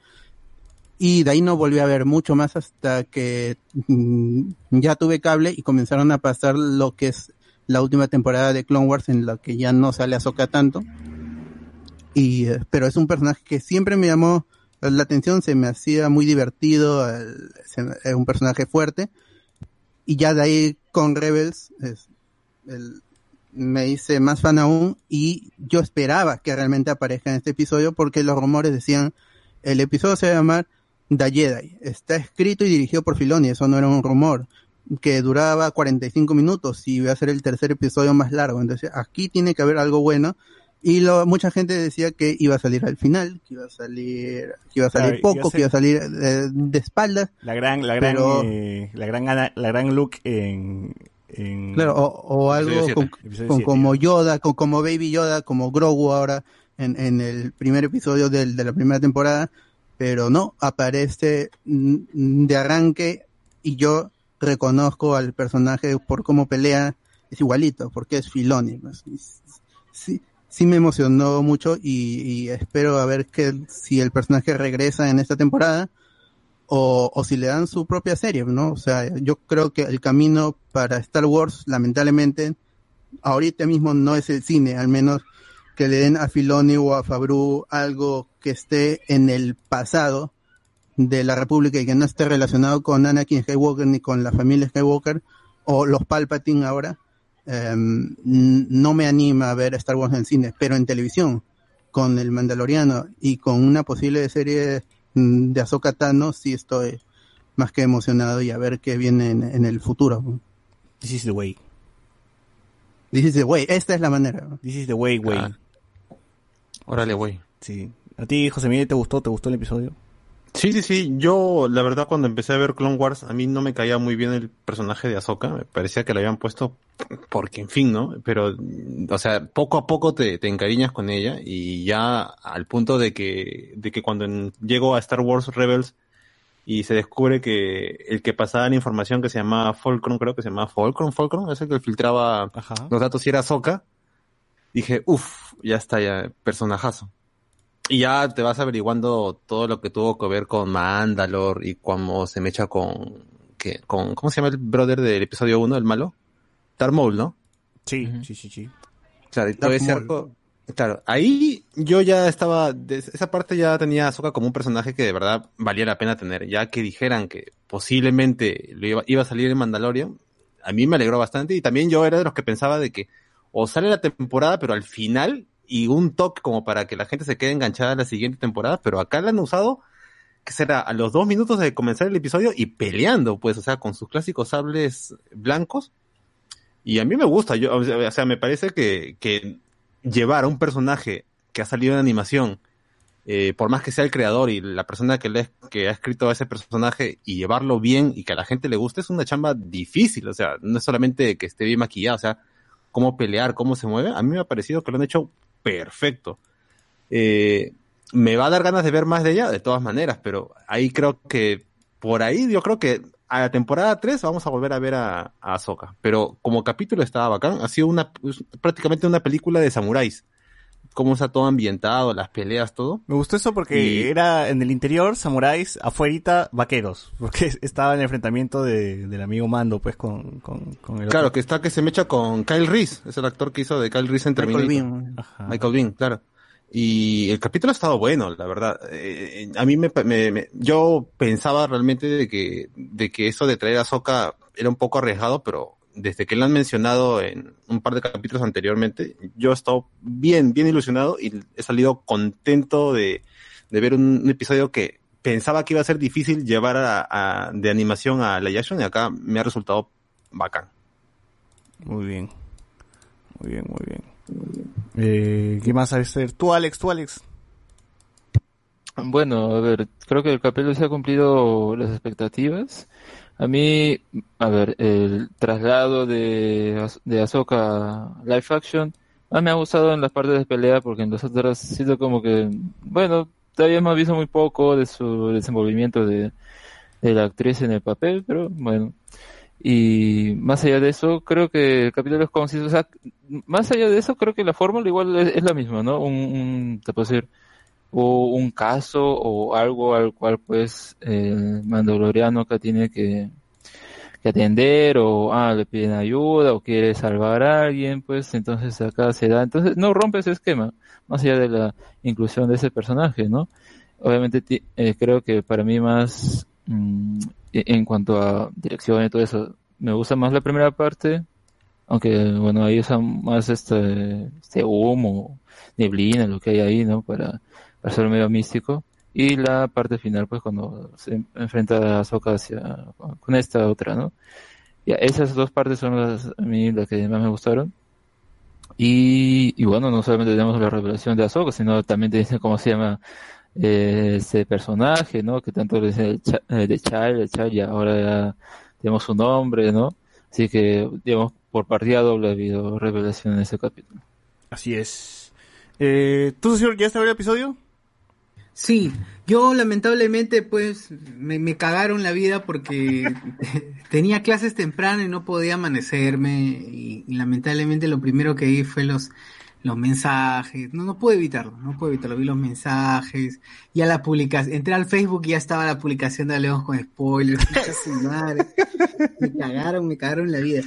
Y de ahí no volví a ver mucho más hasta que mm, ya tuve cable y comenzaron a pasar lo que es la última temporada de Clone Wars en la que ya no sale Ahsoka tanto. Y, eh, pero es un personaje que siempre me llamó la atención, se me hacía muy divertido, es un personaje fuerte. Y ya de ahí con Rebels es- el- me hice más fan aún y yo esperaba que realmente aparezca en este episodio porque los rumores decían el episodio se va a llamar The Jedi. Está escrito y dirigido por Filoni, eso no era un rumor. Que duraba 45 minutos y iba a ser el tercer episodio más largo. Entonces aquí tiene que haber algo bueno. Y lo, mucha gente decía que iba a salir al final, que iba a salir, que iba a salir Claro, poco, que iba a salir eh, de espaldas. La gran, la gran, Pero- eh, la gran, ana- la gran look en, en Claro, o, o algo con, como Yoda, con- como Baby Yoda, como Grogu ahora en, en el primer episodio del- de la primera temporada, pero no, aparece de arranque y yo reconozco al personaje por cómo pelea, es igualito, porque es Filoni. Sí, sí me emocionó mucho y, y espero a ver que si el personaje regresa en esta temporada o, o si le dan su propia serie, ¿no? O sea, yo creo que el camino para Star Wars, lamentablemente, ahorita mismo no es el cine, al menos que le den a Filoni o a Fabru algo que esté en el pasado de la República y que no esté relacionado con Anakin Skywalker ni con la familia Skywalker o los Palpatine ahora, em, no me anima a ver Star Wars en cine, pero en televisión, con el Mandaloriano y con una posible serie mm, de Ahsoka Tano, sí estoy más que emocionado y a ver qué viene en, en el futuro. This is the way. Dice, güey, esta es la manera. This is the way, way. Ah. Órale, güey. Sí. ¿A ti, José Miguel, te gustó? ¿Te gustó el episodio? Sí, sí, sí. Yo, la verdad, cuando empecé a ver Clone Wars, a mí no me caía muy bien el personaje de Ahsoka. Me parecía que lo habían puesto porque, en fin, ¿no? Pero, o sea, poco a poco te, te encariñas con ella y ya al punto de que, de que cuando en- llego a Star Wars Rebels y se descubre que el que pasaba la información que se llamaba Fulcrum, creo que se llamaba Fulcrum, Fulcrum, es el que filtraba Ajá. los datos y era Ahsoka, dije, uff, ya está, ya, personajazo. Y ya te vas averiguando todo lo que tuvo que ver con Mandalor y cómo se mecha con, que, con, ¿cómo se llama el brother del episodio 1, el malo? Darth Maul, ¿no? Sí, sí, sí, sí. Claro, y todo ese arco, claro, ahí yo ya estaba, de esa parte ya tenía a como un personaje que de verdad valía la pena tener, ya que dijeran que posiblemente lo iba, iba a salir en Mandalorian, a mí me alegró bastante y también yo era de los que pensaba de que o sale la temporada pero al final y un toque como para que la gente se quede enganchada a la siguiente temporada, pero acá la han usado que será a los dos minutos de comenzar el episodio y peleando, pues, o sea, con sus clásicos sables blancos. Y a mí me gusta, yo, o sea, me parece que, que llevar a un personaje que ha salido en animación, eh, por más que sea el creador y la persona que, le, que ha escrito a ese personaje y llevarlo bien y que a la gente le guste es una chamba difícil, o sea, no es solamente que esté bien maquillado, o sea, cómo pelear, cómo se mueve, a mí me ha parecido que lo han hecho perfecto. Eh, me va a dar ganas de ver más de ella, de todas maneras, pero ahí creo que, por ahí yo creo que a la temporada 3 vamos a volver a ver a, a Ahsoka. Pero como capítulo estaba bacán, ha sido una, prácticamente una película de samuráis. Cómo está todo ambientado, las peleas, todo. Me gustó eso porque Y- era en el interior, samuráis, afuerita, vaqueros. Porque estaba en el enfrentamiento de, del amigo Mando, pues, con, con, con el Claro, otro. que está que se mecha con Kyle Reese, es el actor que hizo de Kyle Reese en Michael Terminator. Biehn. Ajá. Michael Bean, claro. Y el capítulo ha estado bueno, la verdad. Eh, a mí me, me- me- yo pensaba realmente de que, de que eso de traer a Soka era un poco arriesgado, pero desde que lo han mencionado en un par de capítulos anteriormente, yo he estado bien, bien ilusionado y he salido contento de, de ver un, un episodio que pensaba que iba a ser difícil llevar a, a- de animación a la action y acá me ha resultado bacán. Muy bien. Muy bien, muy bien. Eh, ¿Qué más sabes hacer? Tú, Alex, tú, Alex. Bueno, a ver, creo que el capítulo se ha cumplido las expectativas. A mí, a ver, el traslado de, de Ahsoka a live action, más me ha gustado en las partes de pelea porque en las otras siento como que, bueno, todavía hemos visto muy poco de su desenvolvimiento de, de la actriz en el papel, pero bueno. Y más allá de eso, creo que el capítulo es conciso. O sea, más allá de eso, creo que la fórmula igual es, es la misma, ¿no? Un, un, te puedo decir, o un caso o algo al cual pues el mandaloriano que tiene que, que atender o ah, le piden ayuda o quiere salvar a alguien, pues entonces acá se da. Entonces no rompe ese esquema, más allá de la inclusión de ese personaje, ¿no? Obviamente eh, creo que para mí más mm, e- en cuanto a dirección y todo eso, me gusta más la primera parte, aunque bueno, ahí usan más este, este humo, neblina, lo que hay ahí, ¿no? Para, medio místico. Y la parte final, pues cuando se enfrenta a Ahsoka hacia, con esta otra, ¿no? Ya, esas dos partes son las, a mí las que más me gustaron. Y, y bueno, no solamente tenemos la revelación de Ahsoka, sino también te dicen cómo se llama eh, ese personaje, ¿no? Que tanto le dicen el, Cha- eh, de Child, el Child, y ahora ya tenemos su nombre, ¿no? Así que, digamos, por partida doble ha habido revelación en ese capítulo. Así es. Eh, ¿Tú, señor, ya está el episodio? Sí, yo lamentablemente pues me, me cagaron la vida porque tenía clases temprano y no podía amanecerme y, lamentablemente lo primero que vi fue los los mensajes, no no pude evitarlo, no pude evitarlo, vi los mensajes, ya la publicación, entré al Facebook y ya estaba la publicación de León con spoilers, me cagaron, me cagaron la vida.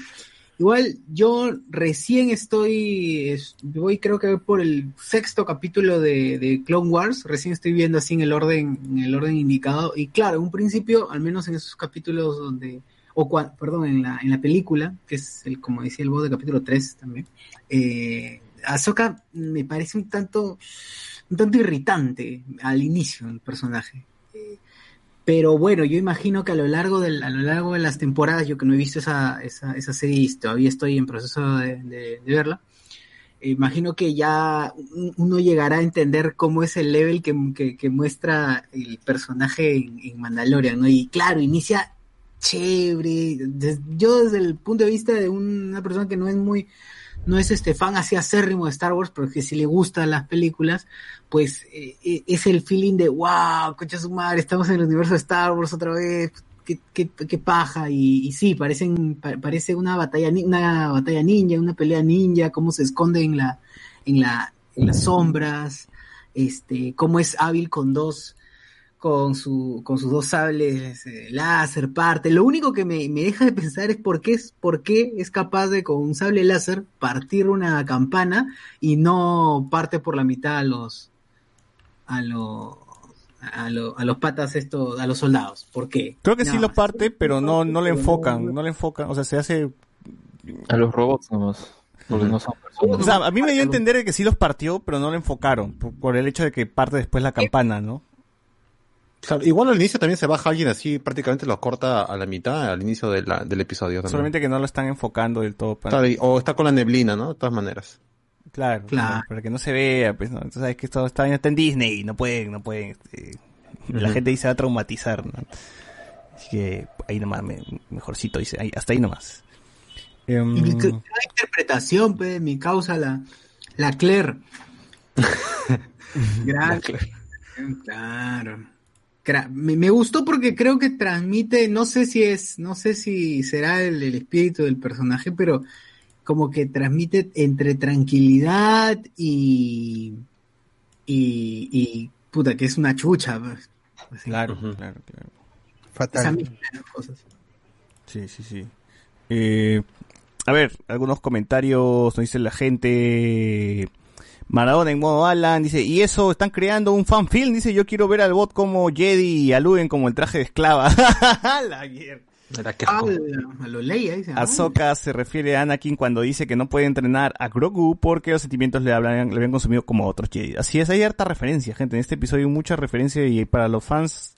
Igual yo recién estoy, es- voy creo que por el sexto capítulo de, de Clone Wars, recién estoy viendo así en el orden, en el orden indicado, y claro, un principio, al menos en esos capítulos donde, o cua- perdón, en la, en la película, que es el, como decía el voz de capítulo 3 también, eh, Ahsoka me parece un tanto, un tanto irritante al inicio el personaje. Pero bueno, yo imagino que a lo largo del, a lo largo de las temporadas, yo que no he visto esa, esa, esa serie y todavía estoy en proceso de, de- de verla, imagino que ya un- uno llegará a entender cómo es el level que, que- muestra el personaje en, en Mandalorian, ¿no? Y claro, inicia chévere. Yo desde el punto de vista de una persona que no es muy, no es este fan así acérrimo de Star Wars, pero que si le gustan las películas, pues eh, eh, es el feeling de wow, concha su madre, estamos en el universo de Star Wars otra vez, qué, paja, y, sí, parecen, pa- parece una batalla, una batalla ninja, una pelea ninja, cómo se esconde en la, en la, en las sombras, este, cómo es hábil con dos, con su, con sus dos sables eh, láser, parte. Lo único que me, me deja de pensar es por qué es, por qué es capaz de con un sable láser partir una campana y no parte por la mitad a los, a los, a, lo- a los patas estos, a los soldados. ¿Por qué? Creo que sí lo parte, pero no, no le enfocan, no le enfocan, o sea, se hace... A los robots nomás, porque no son personas. O sea, a mí me dio a entender de que sí los partió, pero no lo enfocaron, por, por el hecho de que parte después la campana, ¿no? Claro, igual al inicio también se baja alguien así, prácticamente lo corta a la mitad al inicio de la- del episodio. también. Solamente que no lo están enfocando del todo. para- o está con la neblina, ¿no? De todas maneras. Claro, Claro. para que no se vea, pues, ¿no? Entonces sabes que esto está, está en Disney, no pueden, no pueden, este, la gente dice va a traumatizar, ¿no? Así que ahí nomás, me- mejorcito, dice, ahí- hasta ahí nomás. Y mi- cada interpretación, pe, mi causa, la, la Claire. Gran- Claro. Me, me gustó porque creo que transmite, no sé si es, no sé si será el, el espíritu del personaje, pero como que transmite entre tranquilidad y, y, y puta, que es una chucha. pues. Así. claro, claro, claro. Esa Fatal. misma cosas. Sí, sí, sí. Eh, a ver, algunos comentarios, nos dice la gente. Maradona en modo Alan, dice, y eso, están creando un fanfilm, dice, yo quiero ver al bot como Jedi y a Luen como el traje de esclava. la mierda. Era que a lo Leia, dice. Ahsoka se refiere a Anakin cuando dice que no puede entrenar a Grogu porque los sentimientos le, hablan, le habían consumido como otros Jedi. Así es, hay harta referencia, gente. En este episodio hay mucha referencia y para los fans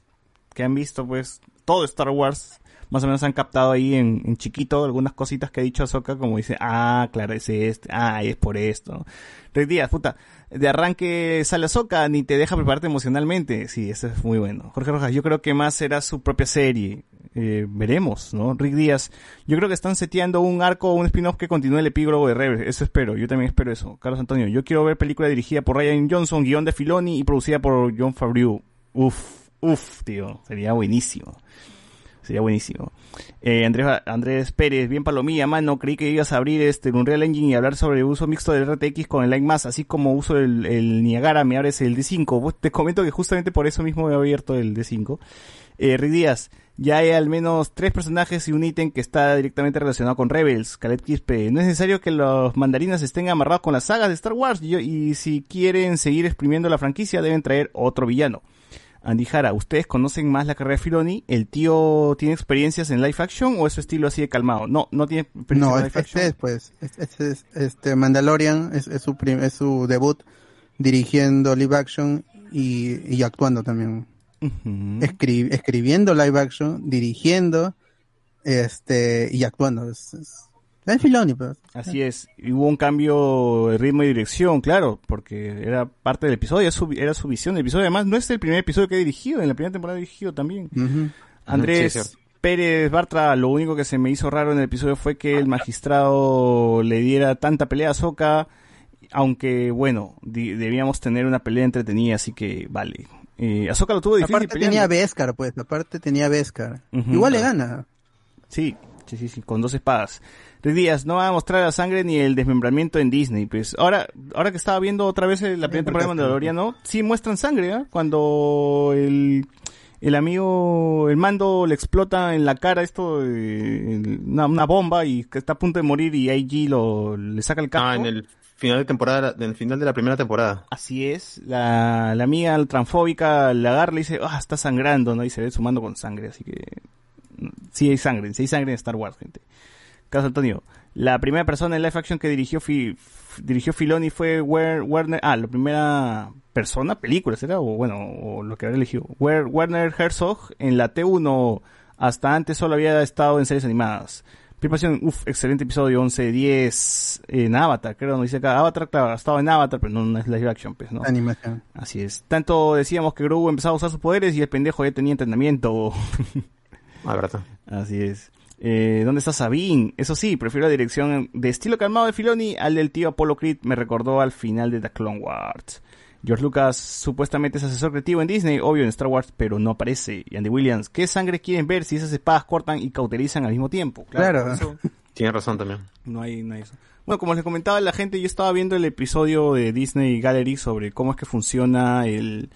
que han visto, pues, todo Star Wars, más o menos han captado ahí en, en chiquito algunas cositas que ha dicho Ahsoka, como dice, ah, claro, es este, ah, es por esto. Rick Díaz, puta, de arranque sale Ahsoka, ni te deja prepararte emocionalmente. Sí, eso es muy bueno. Jorge Rojas, yo creo que más será su propia serie. Eh, veremos, ¿no? Rick Díaz, yo creo que están seteando un arco, un spin-off que continúe el epílogo de Rebels, eso espero, yo también espero eso. Carlos Antonio, yo quiero ver película dirigida por Ryan Johnson, guion de Filoni y producida por John Favreau. Uf, uf, tío, sería buenísimo. Sería buenísimo. Eh, Andrés, Pérez, bien palomilla, mano. Creí que ibas a abrir este Unreal Engine y hablar sobre el uso mixto del RTX con el Line más, así como uso el, el Niagara, me abres el D5. Pues te comento que justamente por eso mismo he abierto el D5. Eh, Díaz, ya hay al menos tres personajes y un ítem que está directamente relacionado con Rebels. Caleb Quispe, no es necesario que los mandarinas estén amarrados con las sagas de Star Wars y, y si quieren seguir exprimiendo la franquicia deben traer otro villano. Andy Jara, ¿ustedes conocen más la carrera de Filoni? ¿El tío tiene experiencias en live action o es su estilo así de calmado? No, no tiene experiencia No, en live este, action. es pues, este, este es este Mandalorian es, es su prim- es su debut dirigiendo live action y, y actuando también. Escri- escribiendo live action, dirigiendo este y actuando. Es, es, es Filoni, pues. Así es, y hubo un cambio de ritmo y dirección, claro, porque era parte del episodio, era su, era su visión del episodio. Además, no es el primer episodio que he dirigido, en la primera temporada dirigido también. Andrés Sí. Pérez Bartra, lo único que se me hizo raro en el episodio fue que el magistrado le diera tanta pelea a Soka, aunque bueno, debíamos tener una pelea entretenida, así que vale. Eh, Ahsoka lo tuvo difícil Aparte tenía Beskar, pues. Aparte tenía Beskar. Igual le gana. Sí, sí, sí, sí, con dos espadas. Rick Díaz, no va a mostrar la sangre ni el desmembramiento en Disney. Pues ahora, ahora que estaba viendo otra vez la primera temporada de Mandaloriano, sí muestran sangre, ¿ah? Cuando el, el amigo, el mando le explota en la cara esto, eh, el- una, una bomba y que está a punto de morir y IG lo, le saca el casco. Ah, en el final de temporada, en el final de la primera temporada. Así es, la, la amiga transfóbica le agarra y le dice, ah, está sangrando, ¿no? Y se ve su mando con sangre, así que mm, sí hay sangre, sí hay sangre en Star Wars, gente. Caso Antonio, la primera persona en live action que dirigió Fi- f- dirigió Filoni fue Wer- Werner, ah, la primera persona, película, ¿será? O bueno, o lo que habrá elegido. Wer- Werner Herzog en la T1, hasta antes solo había estado en series animadas. Preparación, uff, excelente episodio 11, 10 en Avatar, creo, no dice acá. Avatar, claro, ha estado en Avatar, pero no, no es live action, pues, ¿no? Animación. Así es. Tanto decíamos que Grogu empezaba a usar sus poderes y el pendejo ya tenía entrenamiento. Ah, verdad. Así es. Eh, ¿Dónde está Sabine? Eso sí, prefiero la dirección de estilo calmado de Filoni al del tío Apollo Creed. Me recordó al final de The Clone Wars. George Lucas supuestamente es asesor creativo en Disney, obvio en Star Wars, pero no aparece. Y Andy Williams, ¿qué sangre quieren ver si esas espadas cortan y cauterizan al mismo tiempo? Claro. eso Tienes razón también. no hay, no hay eso. Bueno, como les comentaba la gente, yo estaba viendo el episodio de Disney Gallery sobre cómo es que funciona el,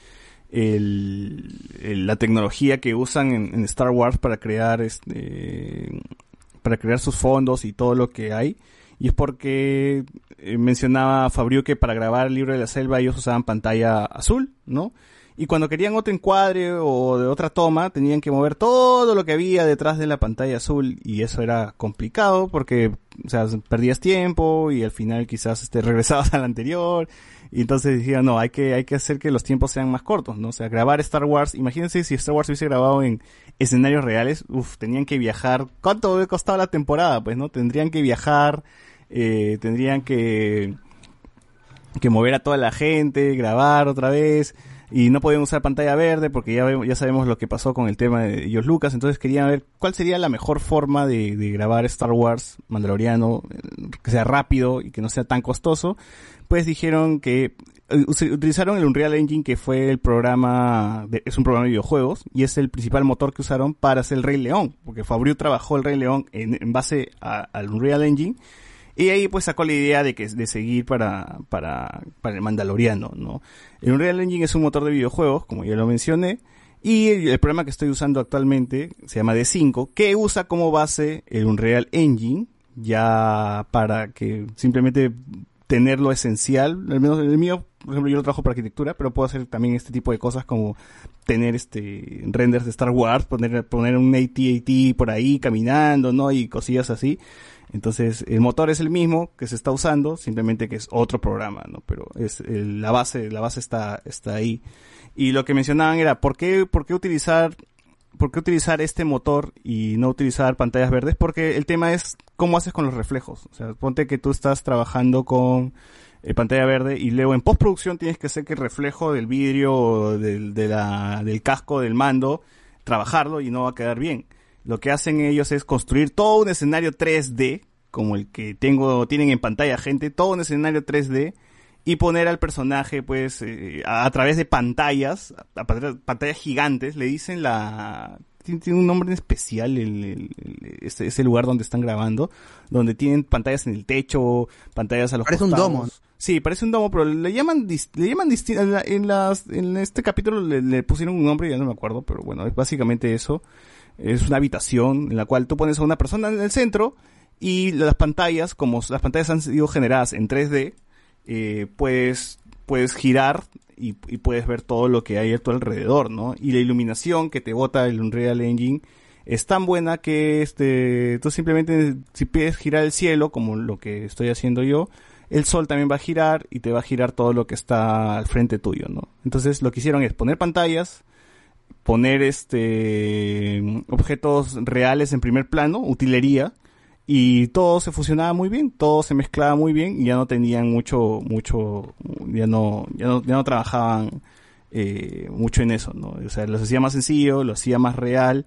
el, el- la tecnología que usan en, en Star Wars para crear este para crear sus fondos y todo lo que hay. Y es porque eh, mencionaba Fabio que para grabar el libro de la selva ellos usaban pantalla azul, ¿no? Y cuando querían otro encuadre o de otra toma, tenían que mover todo lo que había detrás de la pantalla azul y eso era complicado porque, o sea, perdías tiempo y al final quizás este, regresabas al anterior y entonces decían, no, hay que, hay que hacer que los tiempos sean más cortos, ¿no? O sea, grabar Star Wars, imagínense si Star Wars hubiese grabado en escenarios reales, uff, tenían que viajar, ¿cuánto hubiera costado la temporada? Pues, ¿no? Tendrían que viajar, eh, tendrían que, que mover a toda la gente, grabar otra vez, y no podían usar pantalla verde porque ya, ya sabemos lo que pasó con el tema de George Lucas, entonces querían ver cuál sería la mejor forma de, de grabar Star Wars Mandaloriano, eh, que sea rápido y que no sea tan costoso, pues dijeron que eh, utilizaron el Unreal Engine que fue el programa, de- es un programa de videojuegos y es el principal motor que usaron para hacer el Rey León, porque Fabriu trabajó el Rey León en, en base al Unreal Engine y ahí pues sacó la idea de que de seguir para, para, para el Mandaloriano, ¿no? El Unreal Engine es un motor de videojuegos, como ya lo mencioné, y el, el programa que estoy usando actualmente se llama D5, que usa como base el Unreal Engine, ya para que simplemente tener lo esencial, al menos el mío, por ejemplo, yo lo trabajo para arquitectura, pero puedo hacer también este tipo de cosas como tener este renders de Star Wars, poner, poner un AT-AT por ahí caminando, ¿no? Y cosillas así. Entonces, el motor es el mismo que se está usando, simplemente que es otro programa, ¿no? Pero es el- la base, la base está, está ahí. Y lo que mencionaban era, ¿por qué, por qué utilizar, por qué utilizar este motor y no utilizar pantallas verdes? Porque el tema es cómo haces con los reflejos. O sea, ponte que tú estás trabajando con eh, pantalla verde y luego en postproducción tienes que hacer que el reflejo del vidrio o del, de la, del casco del mando, trabajarlo y no va a quedar bien. Lo que hacen ellos es construir todo un escenario 3D, como el que tengo, tienen en pantalla gente, todo un escenario 3D, y poner al personaje, pues, eh, a, a través de pantallas, a, a pantalla- pantallas gigantes, le dicen la... Tiene, tiene un nombre en especial el, el- el- ese, ese lugar donde están grabando, donde tienen pantallas en el techo, pantallas a los Parece un domo. Sí, parece un domo, pero le llaman, le llaman en, la- en las, en este capítulo le, le pusieron un nombre, ya no me acuerdo, pero bueno, es básicamente eso. Es una habitación en la cual tú pones a una persona en el centro y las pantallas, como las pantallas han sido generadas en 3D, eh, puedes, puedes girar y, puedes ver todo lo que hay a tu alrededor, ¿no? Y la iluminación que te bota el Unreal Engine es tan buena que este, tú simplemente, si puedes girar el cielo, como lo que estoy haciendo yo, el sol también va a girar y te va a girar todo lo que está al frente tuyo, ¿no? Entonces lo que hicieron es poner pantallas, poner este objetos reales en primer plano, utilería, y todo se fusionaba muy bien, todo se mezclaba muy bien y ya no tenían mucho, mucho, ya no, ya no, ya no trabajaban eh, mucho en eso, ¿no? O sea, los hacía más sencillo, lo hacía más real,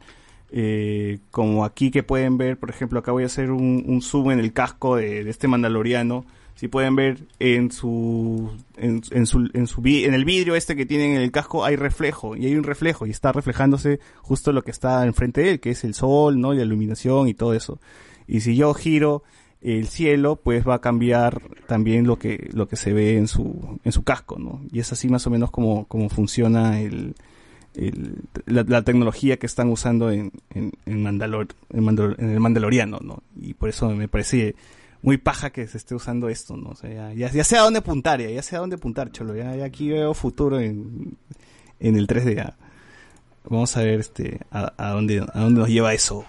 eh, como aquí que pueden ver, por ejemplo, acá voy a hacer un, un zoom en el casco de, de este mandaloriano, si pueden ver en su, en, su, en su, en el vidrio este que tienen en el casco hay reflejo, y hay un reflejo, y está reflejándose justo lo que está enfrente de él, que es el sol, ¿no? Y la iluminación y todo eso. Y si yo giro el cielo, pues va a cambiar también lo que, lo que se ve en su, en su casco, ¿no? Y es así más o menos como, funciona el, el- la, la tecnología que están usando en, en, en, Mandalor, en, Mandalor- en el Mandaloriano, ¿no? Y por eso me parece muy paja que se esté usando esto, ¿no? O ya, ya, sé a dónde apuntar, ya, ya sé a dónde apuntar, cholo. Ya, aquí veo futuro en, en el 3D. ya. Vamos a ver este a, dónde a dónde nos lleva eso.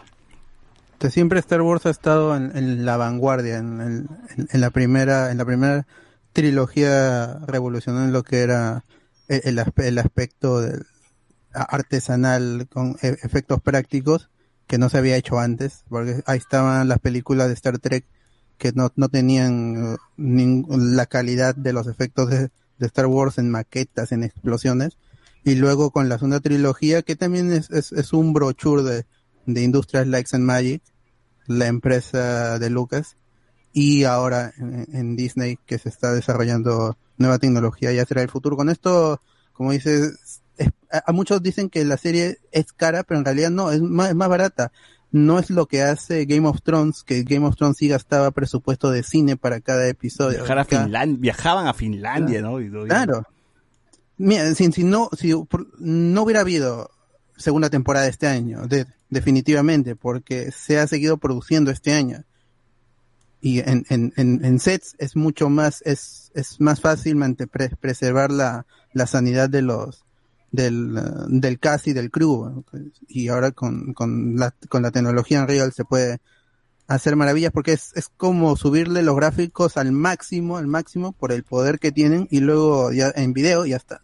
Este, siempre Star Wars ha estado en, la vanguardia, en, en- en la primera, en la primera trilogía revolucionó en lo que era el, el el aspecto artesanal con e- efectos prácticos que no se había hecho antes, porque ahí estaban las películas de Star Trek que no, no tenían eh, la calidad de los efectos de, Star Wars en maquetas, en explosiones, y luego con la segunda trilogía que también es, es, un brochure de, de Industrias Lights and Magic, la empresa de Lucas, y ahora en, en Disney que se está desarrollando nueva tecnología, ya será el futuro. Con esto, como dices, es- a, a muchos dicen que la serie es cara, pero en realidad no, es más, es más barata. No es lo que hace Game of Thrones, que Game of Thrones sí gastaba presupuesto de cine para cada episodio. Viajar a Cada- Finlandia, viajaban a Finlandia, ¿no? Y- y- Claro. Mira, si, si no, si no hubiera habido segunda temporada este año, de- definitivamente, porque se ha seguido produciendo este año. Y en, en, en, en sets es mucho más, es, es más fácil preservar la, la sanidad de los, del, eh, del cast y del crew. Y ahora con, con la, con la tecnología Unreal se puede hacer maravillas porque es, es como subirle los gráficos al máximo, al máximo por el poder que tienen y luego ya en video ya está.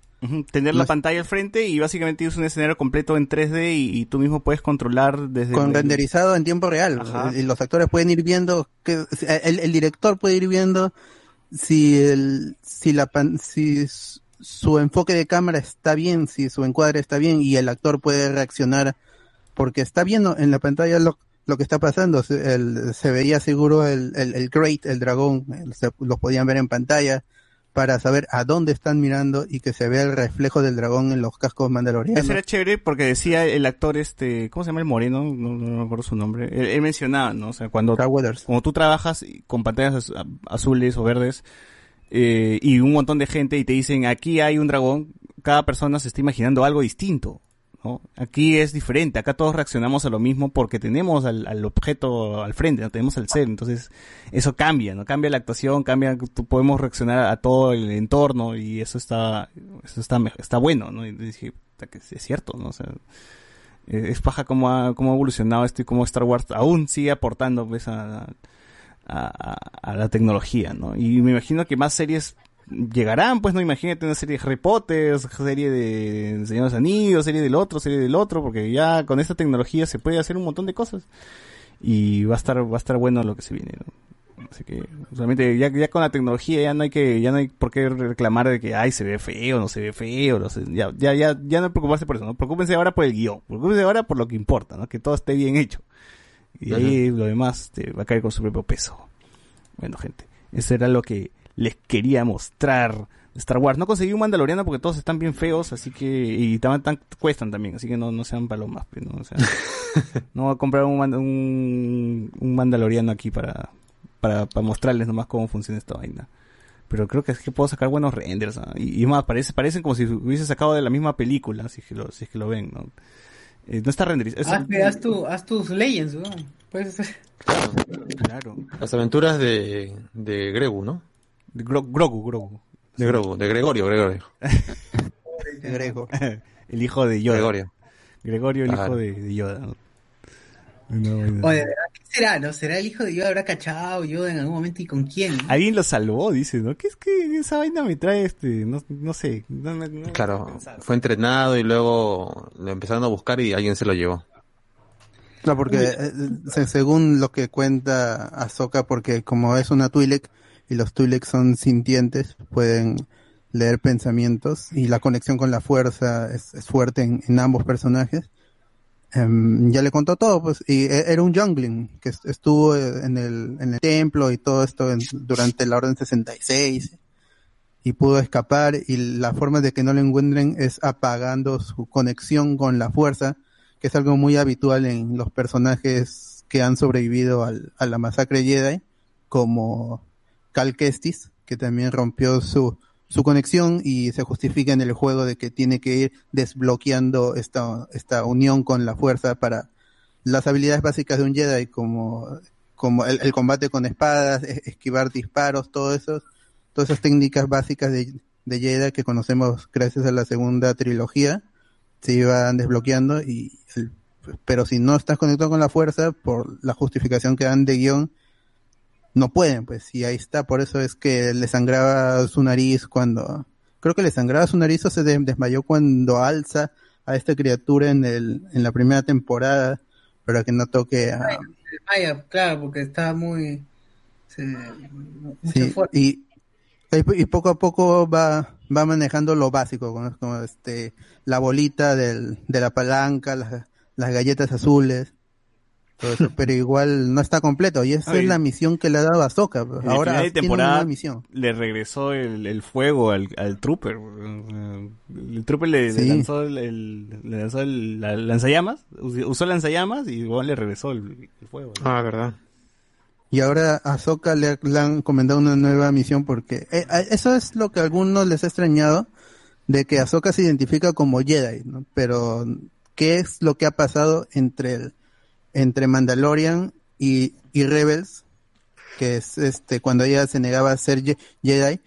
Tener la pantalla al frente y básicamente es un escenario completo en 3D y, y tú mismo puedes controlar desde Con el- renderizado en tiempo real. Ajá. Y los actores pueden ir viendo, que el, el director puede ir viendo si el, si la pan- si su enfoque de cámara está bien, si su encuadre está bien y el actor puede reaccionar porque está viendo en la pantalla lo, lo que está pasando. Se, el- se veía seguro el, el, el Great, el dragón, se- lo podían ver en pantalla para saber a dónde están mirando y que se vea el reflejo del dragón en los cascos mandalorianos. Eso era chévere porque decía el actor este, ¿cómo se llama el moreno? No, no me acuerdo su nombre. Él, él mencionaba, ¿no? O sea, cuando, como tú trabajas con pantallas az- azules o verdes eh, y un montón de gente y te dicen aquí hay un dragón, cada persona se está imaginando algo distinto. ¿no? Aquí es diferente, acá todos reaccionamos a lo mismo porque tenemos al, al objeto al frente, tenemos al ser, entonces eso cambia, ¿no? Cambia la actuación, cambia, podemos reaccionar a todo el entorno y eso está, eso está, está bueno, ¿no? Y dije, "Puta, que sí es cierto, ¿no? O sea, es paja cómo ha, cómo ha evolucionado esto y cómo Star Wars aún sigue aportando pues a, a, a- la tecnología, ¿no? Y me imagino que más series llegarán, pues no imagínate una serie de Harry Potter, serie de Señor de los serie del otro, serie del otro, porque ya con esta tecnología se puede hacer un montón de cosas y va a estar va a estar bueno lo que se viene. ¿no? Así que solamente ya, ya con la tecnología ya no hay que ya no hay por qué reclamar de que ay se ve feo, no se ve feo, no sé, ya ya ya ya no preocuparse por eso, no preocúpense ahora por el guion, preocúpense ahora por lo que importa, ¿no? Que todo esté bien hecho. Y ahí lo demás te va a caer con su propio peso. Bueno, gente, eso era lo que les quería mostrar de Star Wars. No conseguí un Mandaloriano porque todos están bien feos, así que y tan, tan- cuestan también, así que no, no sean palomas, pues, ¿no? O sea, no voy a comprar un, un, un Mandaloriano aquí para, para, para mostrarles nomás cómo funciona esta vaina. Pero creo que es que puedo sacar buenos renders, y, y más, parece, parecen como si hubiese sacado de la misma película, si es que lo, si es que lo ven, ¿no? Eh, no está renderizado. es- Haz, Ah, haz, tu, haz tus Legends, weón. Puedes hacer. Claro. Las aventuras de, de Gregu, ¿no? De Gro- Grogu, Grogu. De Grogu, de Gregorio, Gregorio. Grego. el hijo de Yoda. Gregorio. Gregorio, el Claro. hijo de, de Yoda. ¿No? Oye, de verdad, ¿qué será? ¿No? ¿Será el hijo de Yoda? ¿Habrá cachado Yoda en algún momento y con quién? Alguien lo salvó, dice, ¿no? ¿Qué es que esa vaina me trae este? No, no sé. No, no- no- Claro, fue entrenado y luego lo empezaron a buscar y alguien se lo llevó. No, porque eh, se- según lo que cuenta Ahsoka, porque como es una Twi'lek y los Twi'lek son sintientes, pueden leer pensamientos y la conexión con la fuerza es, es fuerte en, en ambos personajes. Em, ya le contó todo, pues, y e- era un jungling que est- estuvo eh, en el, en el templo y todo esto durante la Orden 66 y pudo escapar y la forma de que no lo encuentren es apagando su conexión con la fuerza, que es algo muy habitual en los personajes que han sobrevivido al- a la masacre Jedi, como Cal Kestis, que también rompió su, su conexión y se justifica en el juego de que tiene que ir desbloqueando esta, esta unión con la fuerza para las habilidades básicas de un Jedi, como, como el, combate con espadas, es- esquivar disparos, todo eso, todas esas técnicas básicas de, de Jedi que conocemos gracias a la segunda trilogía, se iban desbloqueando y el- pero si no estás conectado con la fuerza por la justificación que dan de guion no pueden pues y ahí está por eso es que le sangraba su nariz cuando creo que le sangraba su nariz o se de- desmayó cuando alza a esta criatura en el en la primera temporada para que no toque a, claro, porque estaba muy. se- Sí, y, y poco a poco va, va manejando lo básico, como, como, este, la bolita del, de la palanca, las, las galletas azules, todo eso, pero igual no está completo, y esa Oye, es la misión que le ha dado a Soca. Ahora final de tiene una temporada nueva misión. le regresó el, el fuego al, al trooper. El trooper le, lanzó el, el- le lanzó el la- lanzallamas, us- usó lanzallamas y igual le regresó el, el fuego. ¿no? Ah, verdad. Y ahora a Soka le, le han encomendado una nueva misión porque eh, eso es lo que a algunos les ha extrañado de que Ahsoka se identifica como Jedi, ¿no? Pero ¿qué es lo que ha pasado entre el, entre Mandalorian y, y Rebels? Que es este cuando ella se negaba a ser Jedi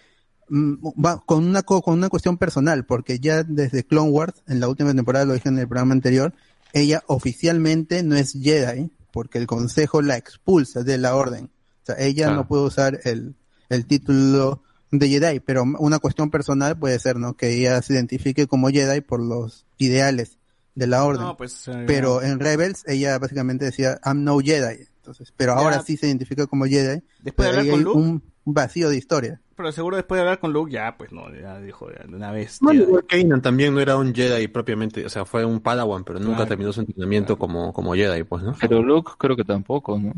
mm, va con una co- con una cuestión personal porque ya desde Clone Wars en la última temporada lo dije en el programa anterior ella oficialmente no es Jedi porque el consejo la expulsa de la orden. O sea, ella no puede usar el, el título de Jedi, pero una cuestión personal puede ser, ¿no? Que ella se identifique como Jedi por los ideales de la orden. No, pues, eh, pero en Rebels ella básicamente decía, I'm no Jedi. Entonces, pero Ya. ahora sí se identifica como Jedi. Después de hablar con Luke. un vacío de historia. Pero seguro después de hablar con Luke, ya, pues no, ya dijo de de una vez. Bueno, Kanan también no era un Jedi propiamente, o sea, fue un Padawan, pero nunca Claro. terminó su entrenamiento como, como Jedi, pues, ¿no? Pero Luke creo que tampoco, ¿no?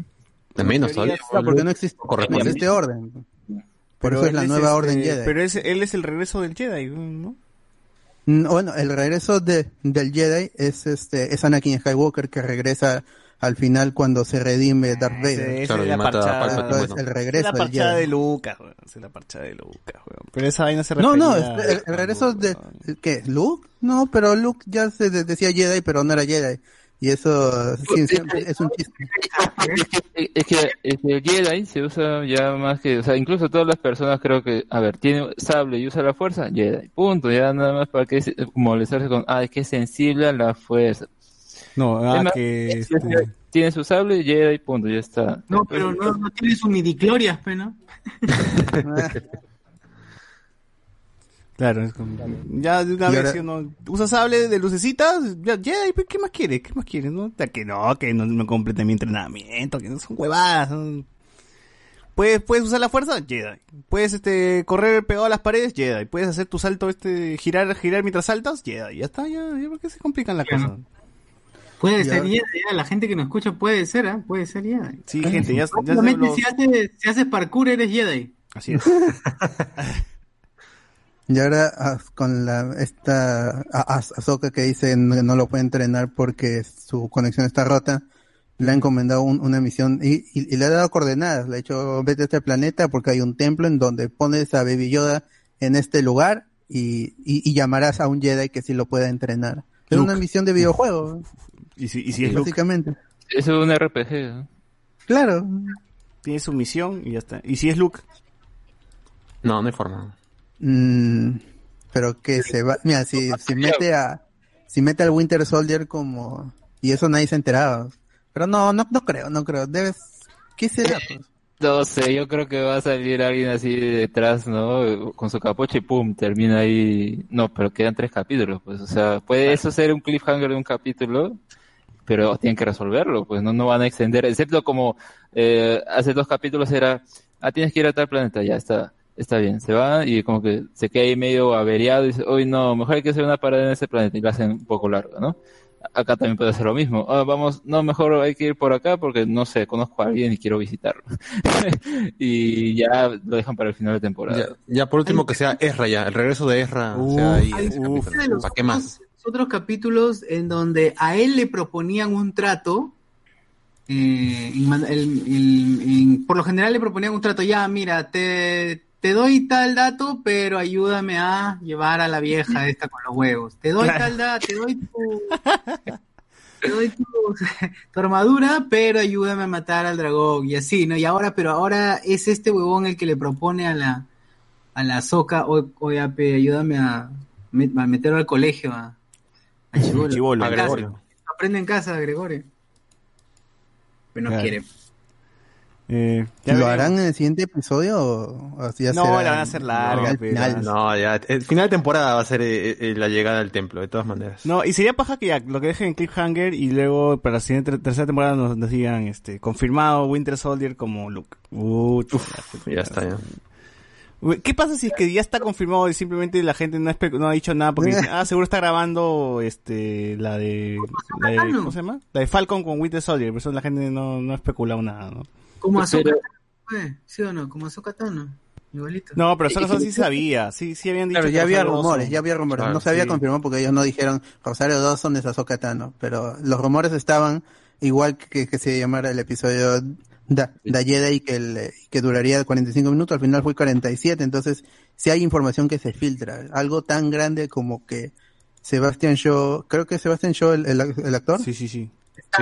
De menos todavía. Claro, porque no existe, no corresponde. existe orden. Por Pero eso es la nueva orden Jedi. Pero es, él es el regreso del Jedi, ¿no? Mm, Bueno, el regreso de, del Jedi es este es Anakin Skywalker que regresa al final cuando se redime Darth Ese- Vader. esa Claro, es la parchada, Palpatine, Entonces, bueno. el es regreso la parchada Jedi. de Lucas, weón. Es la parchada de Lucas, weón. Pero esa vaina se No, no, refería es- el, el regreso de. ¿qué? Luke? No, pero Luke ya se de- decía Jedi, pero no era Jedi. Y eso sí, siempre es un chiste. Es que, es que el Jedi se usa ya más que, o sea, incluso todas las personas creo que, a ver, tiene sable y usa la fuerza, Jedi, punto, ya nada más para que se- molestarse con, ah, es que es sensible a la fuerza. No, ah, Es más, que es- este, Tiene su sable, Jedi, punto, ya está. No, pero no, no tiene su midiclorias, pe, ¿no? Claro, es como, ya de una Y vez ahora- si uno usa sable de lucecitas, ya, Jedi, ¿qué más quiere? ¿Qué más quiere? No, Ya que no, que no, no complete mi entrenamiento, que no son huevadas. son- Puedes, puedes usar la fuerza, Jedi. Puedes este correr pegado a las paredes, Jedi. Puedes hacer tu salto este girar girar mientras saltas, Jedi. Ya está, ya, ya ¿por qué se complican las cosas? Puede ser Jedi, ya, la gente que nos escucha puede ser, ¿ah? Puede ser Jedi. Sí, gente, ya, ya los- si, haces, si haces parkour, eres Jedi. Así es. Y ahora ah, con la esta a- a- Ahsoka que dice no lo puede entrenar porque su conexión está rota, le ha encomendado un- una misión y, y- y le ha dado coordenadas. Le ha dicho vete a este planeta porque hay un templo en donde pones a Baby Yoda en este lugar y, y- y llamarás a un Jedi que sí lo pueda entrenar. Es Luke. una misión de videojuego, Y si, y si es Luke, básicamente. Eso es un RPG. ¿no? Claro. tiene su misión y ya está. Y si es Luke, No, no hay forma. Mm, pero que se va, mira, si, si mete a, si mete al Winter Soldier como, y eso nadie se enteraba. Pero no, no, no creo, no creo. Debes, ¿qué será? pues? No sé, yo creo que va a salir alguien así detrás, ¿no? Con su capucha y pum, termina ahí. No, pero quedan tres capítulos, pues. O sea, puede eso ser un cliffhanger de un capítulo, pero tienen que resolverlo, pues no, no van a extender, excepto como eh, hace dos capítulos era, ah, tienes que ir a tal planeta, ya está, está bien, se va y como que se queda ahí medio averiado y dice, hoy no, mejor hay que hacer una parada en ese planeta y la hacen un poco larga, ¿no? Acá también puede ser lo mismo. Ah, vamos, no, mejor hay que ir por acá porque no sé, conozco a alguien y quiero visitarlo. y ya lo dejan para el final de temporada. Ya, ya por último que sea Ezra ya, el regreso de Ezra. o sea, ahí, Hay ¿Para qué más? otros- otros capítulos en donde a él le proponían un trato. eh, en- por lo general le proponían un trato, ya, mira, te, te doy tal dato, pero ayúdame a llevar a la vieja esta con los huevos. Te doy tal dato, te doy tu, te doy tu, tu armadura, pero ayúdame a matar al dragón y así, ¿no? Y ahora, pero ahora es este huevón el que le propone a la, a la soca, o- oye, ape, ayúdame a, met- a meterlo al colegio, a, a Chibolo. Chibolo. A casa. Gregorio. Aprende en casa, Gregorio. Pero no Claro. quiere. Eh, ¿Lo veremos. harán en el siguiente episodio o, o ya No, será la van a hacer larga, pero- final? No, ya, el final de temporada va a ser eh, eh, la llegada al templo, de todas maneras. No, y sería paja que ya lo que dejen en Cliffhanger y luego para la siguiente tercera temporada nos, nos digan este confirmado Winter Soldier como Luke. Uf, Ya está, ya. ¿Qué pasa si es que ya está confirmado y simplemente la gente no, no ha dicho nada porque dice, ah, seguro está grabando este la de, la de ¿cómo se llama? La de Falcon con Winter Soldier, por eso la gente no, no ha especulado nada, ¿no? Como Azoka Pero- fue, ¿sí o no? Como Azoka Tano. Igualito. No, pero Solo sí sabía, sí, sí habían dicho Claro, que ya había Rosario rumores, ya había rumores. Claro, no se había sí. confirmado porque ellos no dijeron Rosario Dawson es Ahsoka Tano, pero los rumores estaban igual que, que se llamara el episodio da, da Jedi que, el, que duraría 45 minutos, al final fue 47, entonces si hay información que se filtra, algo tan grande como que Sebastian Shaw, creo que Sebastian Shaw el, el, el actor, Sí, sí, sí.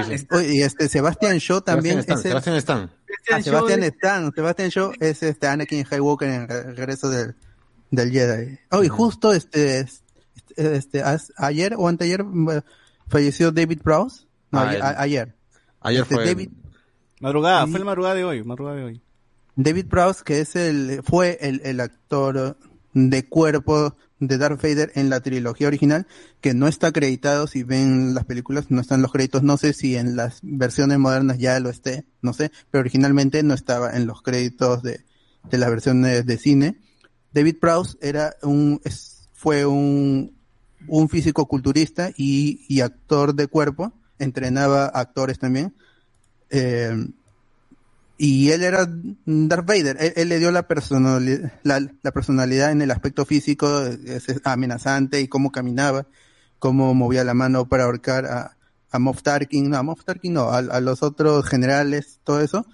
Sí. está- Oye, y este Sebastian Shaw también Sebastián es el, Stan, Sebastián. Ah, Sebastian Shaw- Stan, Sebastian Shaw es este Anakin Skywalker en el regreso del, del Jedi. Oh, y justo este, este, este, ayer o anteayer mm, falleció David Prowse. No, Ah, ayer, ayer. Ayer Este, fue. David, Madrugada, Sí. fue la madrugada de hoy, madrugada de hoy. David Prowse, que es el, fue el, el actor de cuerpo de Darth Vader en la trilogía original, que no está acreditado, si ven las películas, no están los créditos, no sé si en las versiones modernas ya lo esté, no sé, pero originalmente no estaba en los créditos de, de las versiones de cine. David Prowse era un, fue un, un físico culturista y, y actor de cuerpo, entrenaba actores también. Eh, y él era Darth Vader, él, él le dio la personalidad, la, la personalidad en el aspecto físico, amenazante y cómo caminaba, cómo movía la mano para ahorcar a, a Moff Tarkin, no, a Moff Tarkin no, a, a los otros generales, todo eso.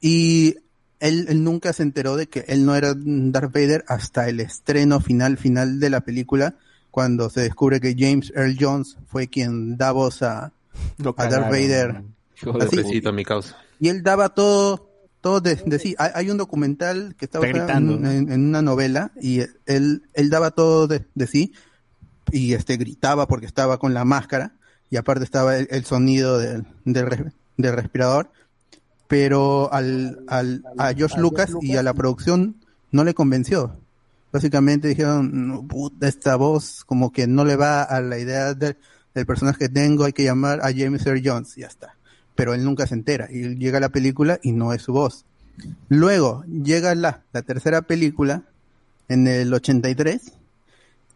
Y él, él nunca se enteró de que él no era Darth Vader hasta el estreno final, final de la película, cuando se descubre que James Earl Jones fue quien da voz a, Darth. Vader. Hijo de Así- mi causa. Y él daba todo, todo de, de sí. Hay, hay un documental que está basado en, una novela y él, él daba todo de, de sí y este gritaba porque estaba con la máscara y aparte estaba el, el sonido del, del, res- del respirador. Pero al, al, a George Lucas y a la producción no le convenció. Básicamente dijeron, "No, puta, esta voz como que no le va a la idea del, del personaje que tengo, hay que llamar a James Earl Jones, y ya está pero él nunca se entera y llega la película y no es su voz. Luego llega la, la tercera película en el 83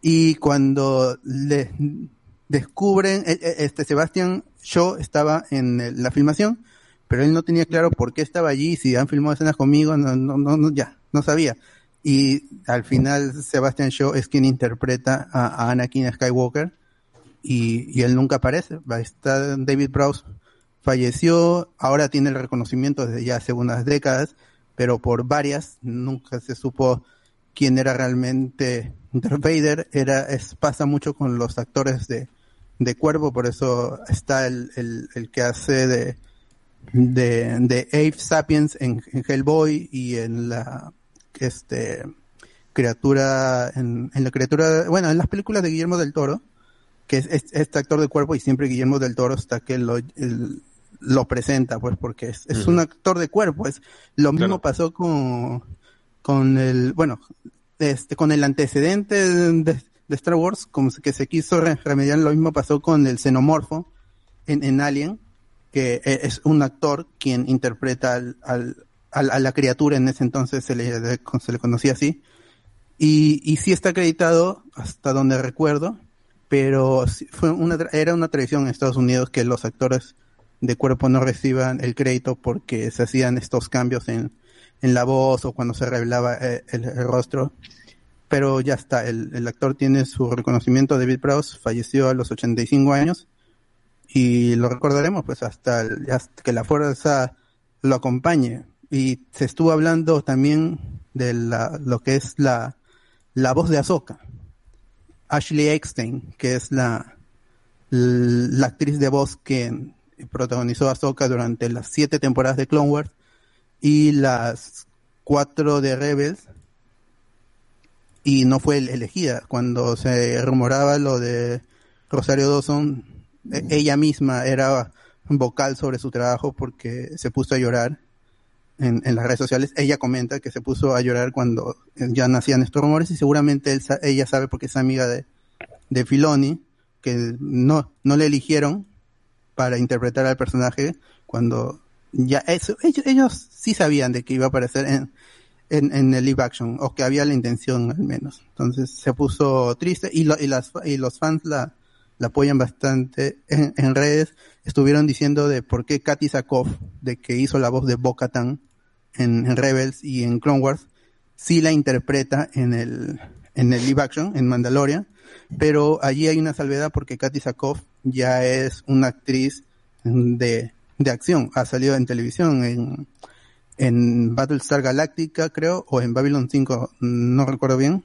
y cuando le descubren, eh, eh, este Sebastián Shaw estaba en el- la filmación, pero él no tenía claro por qué estaba allí, si han filmado escenas conmigo, no, no, no, ya, no sabía. Y al final Sebastian Shaw es quien interpreta a, a Anakin Skywalker y, él nunca aparece. Estar David Prowse falleció, ahora tiene el reconocimiento desde ya hace unas décadas, pero por varias nunca se supo quién era realmente Darth Vader. Era, es, pasa mucho con los actores de, de cuerpo, por eso está el, el, el que hace de, de, de Sapiens en, Hellboy y en la este criatura en, la criatura bueno en las películas de Guillermo del Toro que es, es- este actor de cuerpo y siempre Guillermo del Toro está que lo, el- lo presenta pues porque es, es un actor de cuerpo es lo mismo Claro. pasó con con el bueno este con el antecedente de, de Star Wars como que se quiso re- remediar lo mismo pasó con el xenomorfo en, en Alien que e- es un actor quien interpreta al, al- al- a la criatura en ese entonces se le, se le conocía así y, y sí está acreditado hasta donde recuerdo pero fue una era una tradición en Estados Unidos que los actores de cuerpo no reciban el crédito porque se hacían estos cambios en, en la voz o cuando se revelaba eh, el, rostro. Pero ya está el, el actor tiene su reconocimiento. David Prowse falleció a los 85 años y lo recordaremos pues hasta, que la fuerza lo acompañe. Y se estuvo hablando también de lo que es la, la voz de Ahsoka Ashley Eckstein que es la la actriz de voz que protagonizó a Ahsoka durante las siete temporadas de Clone Wars y las cuatro de Rebels. Y no fue elegida. Cuando se rumoraba lo de Rosario Dawson e- ella misma era vocal sobre su trabajo porque se puso a llorar en, en las redes sociales. Ella comenta que se puso a llorar cuando ya nacían estos rumores y seguramente él ella sabe porque es amiga de, de Filoni que no, no le eligieron para interpretar al personaje cuando ya eso, ellos, sí sabían de que iba a aparecer en, en, el live action o que había la intención al menos. Entonces se puso triste y, lo- y, las, los fans la, la apoyan bastante en, redes. Estuvieron diciendo de por qué Katy Sakoff, de que hizo la voz de Bo-Katan en, en Rebels y en Clone Wars, sí la interpreta en el, en el live action, en Mandalorian, pero allí hay una salvedad porque Katy Sakoff ya es una actriz de, de acción, ha salido en televisión, en, en Battlestar Galactica creo, o en Babylon 5, no recuerdo bien.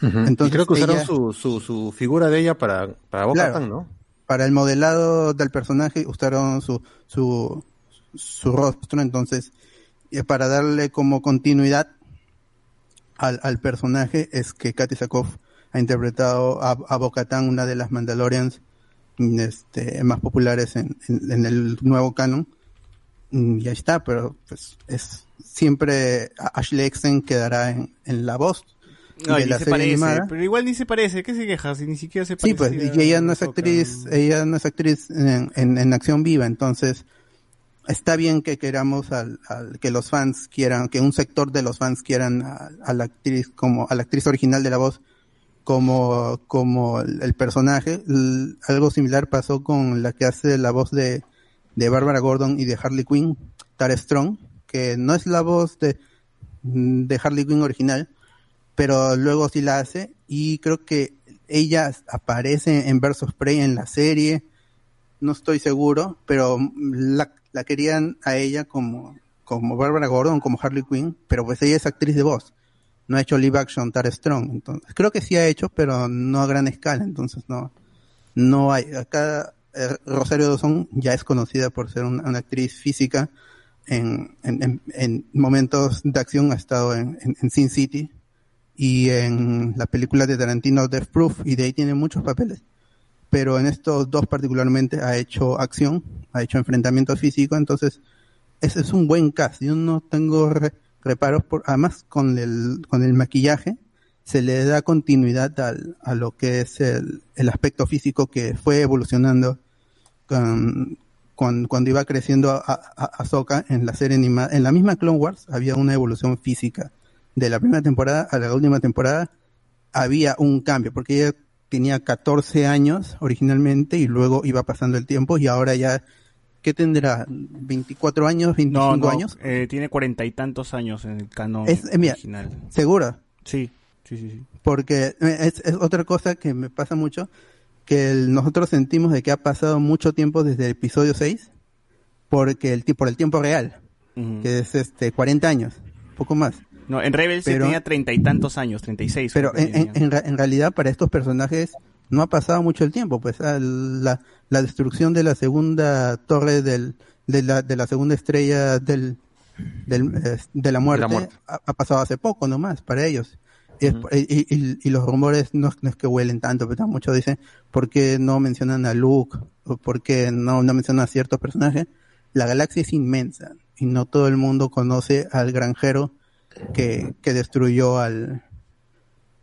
Entonces, Entonces, creo que usaron ella- su, su, su figura de ella para, para Boca Claro. ¿no? Para el modelado del personaje usaron su, su, su rostro, entonces, eh, para darle como continuidad al, al personaje es que Katy Sakoff ha interpretado a, a Bo-Katan, una de las Mandalorians este, más populares en, en- en el nuevo canon. Mm, Y ahí está, pero pues es siempre Ashley Eckstein quedará en, en la voz No, de ni la se serie parece, animada. pero igual ni se parece. ¿Qué se queja? Si ni siquiera se Sí, parece. pues, y ella no es actriz, ella no es actriz en, en, en acción viva, entonces está bien que queramos al, al- que los fans quieran, que un sector de los fans quieran a, a la actriz como a la actriz original de la voz como como el, personaje. Algo similar pasó con la que hace la voz de de Barbara Gordon y de Harley Quinn, Tara Strong, que no es la voz de de Harley Quinn original, pero luego sí la hace y creo que ella aparece en Versus Prey en la serie, no estoy seguro, pero la, la querían a ella como, como Barbara Gordon, como Harley Quinn, pero pues ella es actriz de voz, no ha hecho live action Tara Strong, entonces creo que sí ha hecho, pero no a gran escala, entonces no, no hay, acá eh, Rosario Dawson ya es conocida por ser una, actriz física, en, en, en- en momentos de acción ha estado en, Sin City y en la película de Tarantino Death Proof y de ahí tiene muchos papeles pero en estos dos particularmente ha hecho acción ha hecho enfrentamiento físico entonces ese es un buen cast yo no tengo reparos por además con el con el maquillaje se le da continuidad al, a lo que es el, el aspecto físico que fue evolucionando con, cuando, iba creciendo a, a, en la serie animada, en la misma Clone Wars había una evolución física. De la primera temporada a la última temporada había un cambio, porque ella tenía 14 años originalmente y luego iba pasando el tiempo y ahora ya, ¿qué tendrá? ¿24 años, 25 No, no, años? eh, tiene cuarenta y tantos años en el canon Es- eh, mira, original. ¿Segura? Sí, sí, sí. sí. porque es, es otra cosa que me pasa mucho, que el- nosotros sentimos de que ha pasado mucho tiempo desde el episodio 6, porque el, por el tiempo real, que es este 40 años, poco más. No, en Rebels Pero- tenía treinta y tantos años, treinta y seis. Pero creo que en, en- en realidad para estos personajes no ha pasado mucho el tiempo, pues ah, la, la destrucción de la segunda torre del, de, la, de la segunda estrella del, del, de la muerte, muerte. Ha, ha pasado hace poco nomás para ellos. Y, es- y- y- y los rumores no, es- no es que huelen tanto, pero muchos dicen, ¿por qué no mencionan a Luke? ¿O por qué no, no mencionan a ciertos personajes? La galaxia es inmensa y no todo el mundo conoce al granjero que, que destruyó al,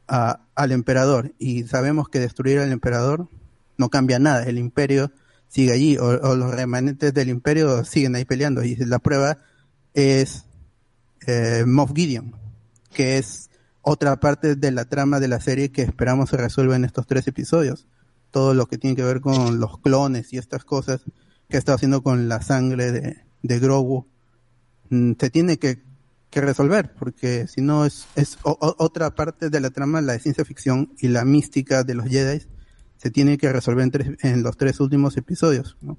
al emperador. Y sabemos que destruir al emperador no cambia nada, el imperio sigue allí o, o los remanentes del imperio siguen ahí peleando. Y la prueba es eh, Moff Gideon, que es otra parte de la trama de la serie que esperamos se resuelva en estos tres episodios. Todo lo que tiene que ver con los clones y estas cosas que está haciendo con la sangre de, de Grogu. Mm, se tiene que, que resolver, porque si no es, es o- o- otra parte de la trama, la de ciencia ficción y la mística de los Jedi, se tiene que resolver en, tres- en los tres últimos episodios. ¿no?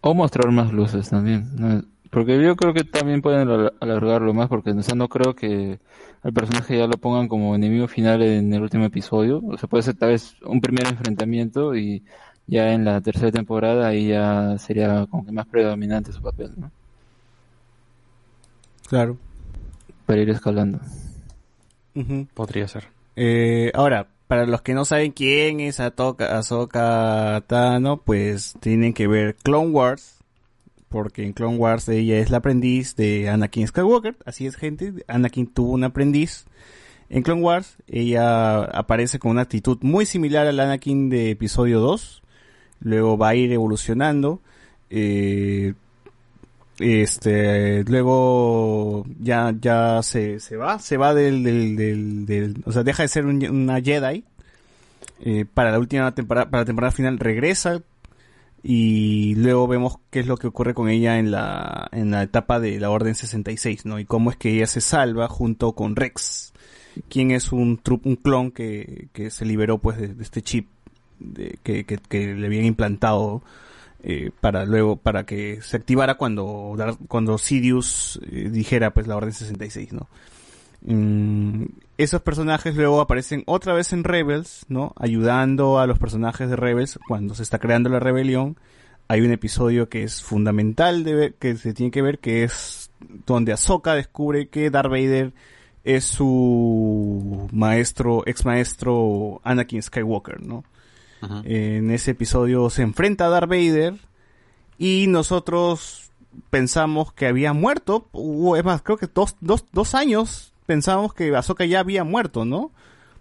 O mostrar más luces también. ¿no? Porque yo creo que también pueden al- alargarlo más, porque o sea, no creo que al personaje ya lo pongan como enemigo final en el último episodio. O sea, puede ser tal vez un primer enfrentamiento y ya en la tercera temporada ahí ya sería como que más predominante su papel, ¿no? Claro. Para ir escalando. Podría ser. Eh, ahora, para los que no saben quién es Atoka, Ahsoka Tano, pues tienen que ver Clone Wars, porque en Clone Wars ella es la aprendiz de Anakin Skywalker, así es gente, Anakin tuvo un aprendiz. En Clone Wars, ella aparece con una actitud muy similar al Anakin de episodio 2, luego va a ir evolucionando, eh, este luego ya ya se, se va se va del, del, del, o sea deja de ser un- una Jedi eh, para la última temporada para la temporada final regresa y luego vemos qué es lo que ocurre con ella en la en la etapa de la Orden 66 no y cómo es que ella se salva junto con Rex quien es un trup, un clon que, que se liberó pues de, este chip de- que, que le habían implantado eh, para luego para que se activara cuando cuando Sidious eh, dijera pues la orden 66 no Mm, esos personajes luego aparecen otra vez en Rebels no ayudando a los personajes de Rebels cuando se está creando la rebelión. Hay un episodio que es fundamental de ver, que se tiene que ver que es donde Ahsoka descubre que Darth Vader es su maestro ex maestro Anakin Skywalker no en ese episodio se enfrenta a Darth Vader y nosotros pensamos que había muerto. o es más, creo que dos, dos, dos años pensamos que Ahsoka ya había muerto, ¿no?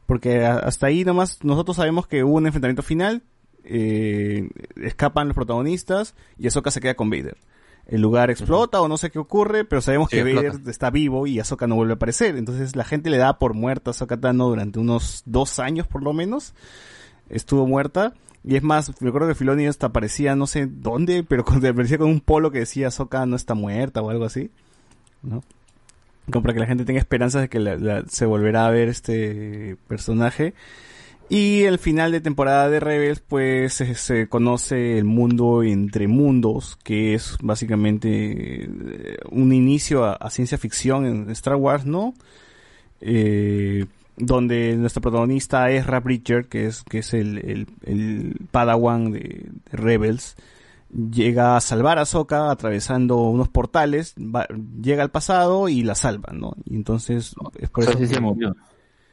Porque hasta ahí nomás nosotros sabemos que hubo un enfrentamiento final, eh, escapan los protagonistas y Ahsoka se queda con Vader. El lugar explota o no sé qué ocurre, pero sabemos Sí, que Vader está vivo y Ahsoka no vuelve a aparecer. Entonces la gente le da por muerta a Ahsoka Tano durante unos dos años por lo menos estuvo muerta. Y es más, me acuerdo que Filoni hasta aparecía no sé dónde, pero con, aparecía con un polo que decía Soka no está muerta o algo así. ¿No? Como para que la gente tenga esperanzas de que la- la- se volverá a ver este personaje. Y el final de temporada de Rebels, pues se, se conoce el mundo entre mundos, que es básicamente eh, un inicio a, a ciencia ficción en Star Wars, ¿no? Eh, donde nuestro protagonista es Rap Bridger, que es, que es el, el, el Padawan de, de Rebels, llega a salvar a Sokka atravesando unos portales, va- llega al pasado y la salva, ¿no? Y entonces es por O sea, eso sí se que- movió.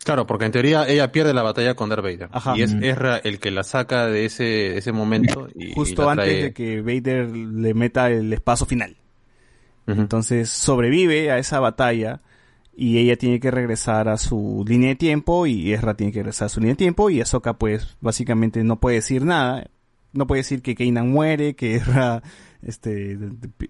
Claro, porque en teoría ella pierde la batalla con Darth Vader. Ajá. Y es. Ezra el que la saca de ese, ese momento. Y, y justo la antes trae- de que Vader le meta el espacio final. Entonces sobrevive a esa batalla y ella tiene que regresar a su línea de tiempo y Ezra tiene que regresar a su línea de tiempo y Ahsoka pues básicamente no puede decir nada no puede decir que Kanan muere, que Ezra, este,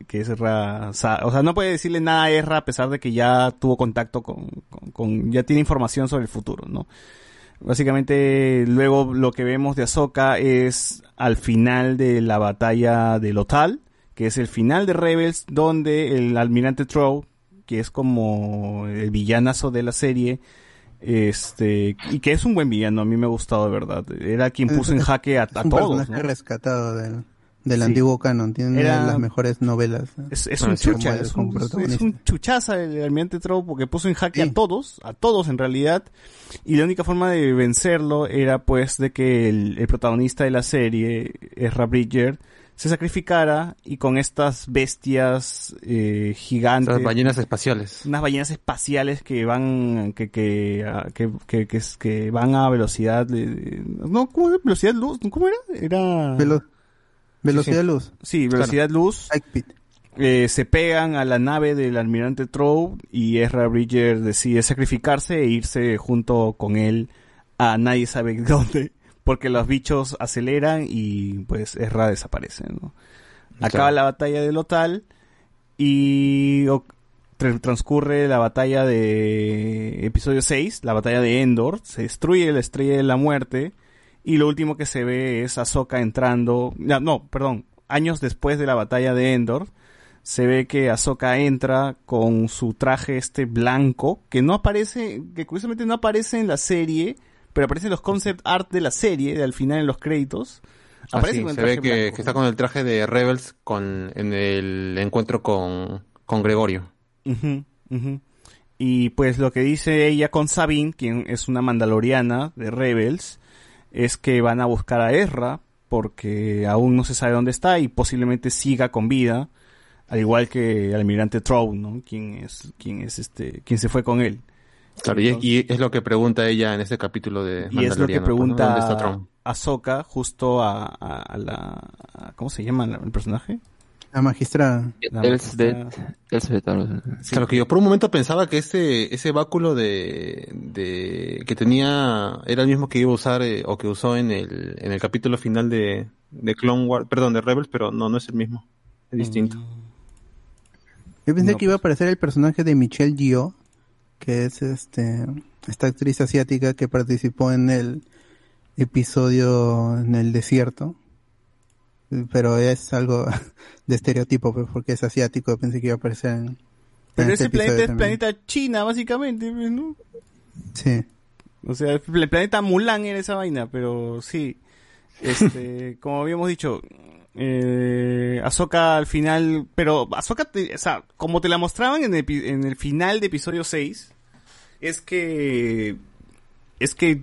que Ezra, o sea, no puede decirle nada a Ezra a pesar de que ya tuvo contacto con, con, con- ya tiene información sobre el futuro, ¿no? Básicamente, luego lo que vemos de Ahsoka es al final de la batalla de Lothal, que es el final de Rebels, donde el almirante Trow, que es como el villanazo de la serie, este, y que es un buen villano, a mí me ha gustado de verdad. Era quien puso en jaque a, a Es un todos, personaje ¿no? rescatado del, del Sí. antiguo canon. Tiene Era- las mejores novelas. Es, es un chucha, es un, es un chuchaza el almirante Trow porque puso en jaque a todos, a todos en realidad, y la única forma de vencerlo era pues de que el, el protagonista de la serie, Ezra Bridger, se sacrificara y con estas bestias eh, gigantes, Esas ballenas espaciales. unas ballenas espaciales que van que que, ah, que, que, que, van a velocidad de, no ¿cómo era? velocidad luz cómo era era Velo- velocidad Sí, sí. luz. sí velocidad luz eh, se pegan a la nave del almirante Trow y Ezra Bridger decide sacrificarse e irse junto con él a nadie sabe dónde porque los bichos aceleran y pues Ezra desaparece ¿no? acaba Claro. la batalla de Lotal y transcurre la batalla de episodio 6, la batalla de Endor, se destruye la estrella de la muerte y lo último que se ve es Ahsoka entrando, ya, no, perdón, años después de la batalla de Endor, se ve que Ahsoka entra con su traje este blanco, que no aparece, que curiosamente no aparece en la serie, pero aparece en los concept art de la serie, al final en los créditos. Ah, Aparece sí, con el se ve que, está con el traje de Rebels con, en el encuentro con, con Gregorio. Y pues lo que dice ella con Sabine, quien es una mandaloriana de Rebels, es que van a buscar a Ezra porque aún no se sabe dónde está y posiblemente siga con vida, al igual que el almirante Trow, ¿no? Quien es, quien es este, quien se fue con él. Claro, y, y es lo que pregunta ella en este capítulo de Y es lo que pues, ¿no? ¿Dónde está pregunta Tron? Ahsoka justo a, a- a la, a- ¿cómo se llama la- el personaje? La magistrada. La Elsbeth, así. Claro que yo por un momento pensaba que ese, ese báculo de, de, que tenía, era el mismo que iba a usar, eh, o que usó en el, en el capítulo final de, de Clone Wars, perdón, de Rebels, pero no, no es el mismo. Es distinto. Yo pensé No, que iba a aparecer el personaje de Michelle Yeoh, que es este esta actriz asiática que participó en el episodio en el desierto. Pero es algo de estereotipo, pues, porque es asiático. Pensé que iba a aparecer en, en Pero este ese planeta es también. planeta China, básicamente, pues, ¿no? Sí. O sea, el planeta Mulan era esa vaina, pero sí. Este, como habíamos dicho, eh, Ahsoka al final, pero Ahsoka, te- o sea, como te la mostraban en el, epi- en el final de episodio 6, es que es que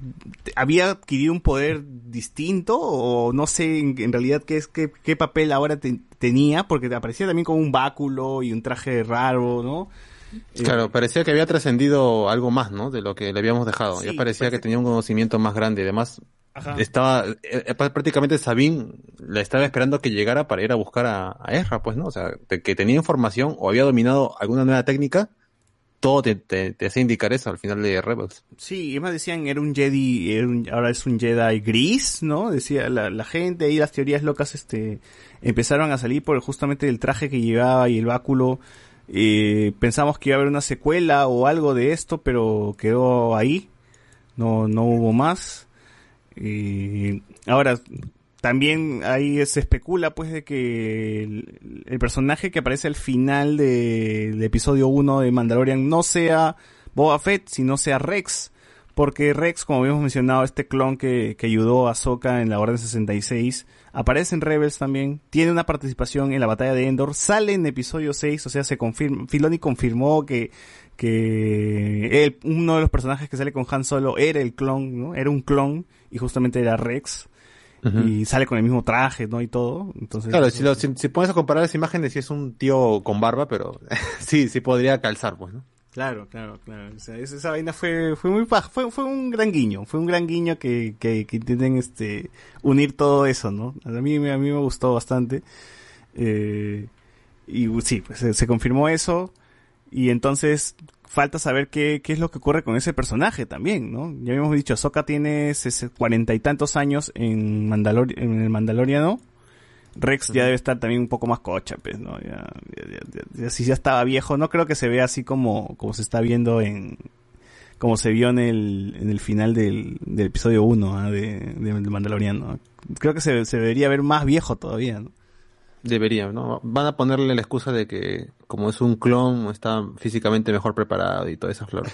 había adquirido un poder distinto o no sé en, en realidad qué es qué, qué papel ahora te- tenía porque te aparecía también con un báculo y un traje raro, ¿no? Eh, Claro, parecía que había trascendido algo más, ¿no? De lo que le habíamos dejado. Sí, ya parecía que tenía un conocimiento más grande. Además, Ajá. estaba, eh, eh, prácticamente Sabine la estaba esperando que llegara para ir a buscar a, a Ezra, pues, ¿no? O sea, que tenía información o había dominado alguna nueva técnica, todo te, te, te hacía indicar eso al final de Rebels. Sí, y además decían era un Jedi, era un- ahora es un Jedi gris, ¿no? Decía la, la gente y las teorías locas este empezaron a salir por justamente el traje que llevaba y el báculo. Eh, pensamos que iba a haber una secuela o algo de esto, pero quedó ahí. No, no hubo más. Y ahora, también ahí se especula pues de que el, personaje que aparece al final de- del episodio 1 de Mandalorian no sea Boba Fett, sino sea Rex. Porque Rex, como habíamos mencionado, este clon que, que ayudó a Ahsoka en la Orden 66, aparece en Rebels también, tiene una participación en la batalla de Endor, sale en episodio 6, o sea, se confirma, Filoni confirmó que, que él, uno de los personajes que sale con Han Solo era el clon, ¿no? Era un clon, y justamente era Rex. Y sale con el mismo traje, ¿no? Y todo. Entonces, Claro, si, lo, si, si pones a comparar esa imagen, sí es un tío con barba, pero sí, sí podría calzar, pues, ¿no? Claro, claro, claro. O sea, esa, esa vaina fue, fue muy paja, fue, fue un gran guiño, fue un gran guiño que, que, que intenten este unir todo eso, ¿no? A mí, a mí me gustó bastante. Eh, y sí, pues se, se confirmó eso. Y entonces falta saber qué, qué es lo que ocurre con ese personaje también, ¿no? Ya habíamos dicho, Ahsoka tiene cuarenta y tantos años en, Mandalor en el Mandaloriano. Rex ya debe estar también un poco más cocha, pues, ¿no? Ya, ya, ya- ya- ya- si ya estaba viejo, no creo que se vea así como, como se está viendo en, como se vio en el, en el final del, del episodio 1 de, de, del Mandaloriano. Creo que se, se debería ver más viejo todavía, ¿no? Debería, ¿no? Van a ponerle la excusa de que como es un clon, está físicamente mejor preparado y toda esa flor.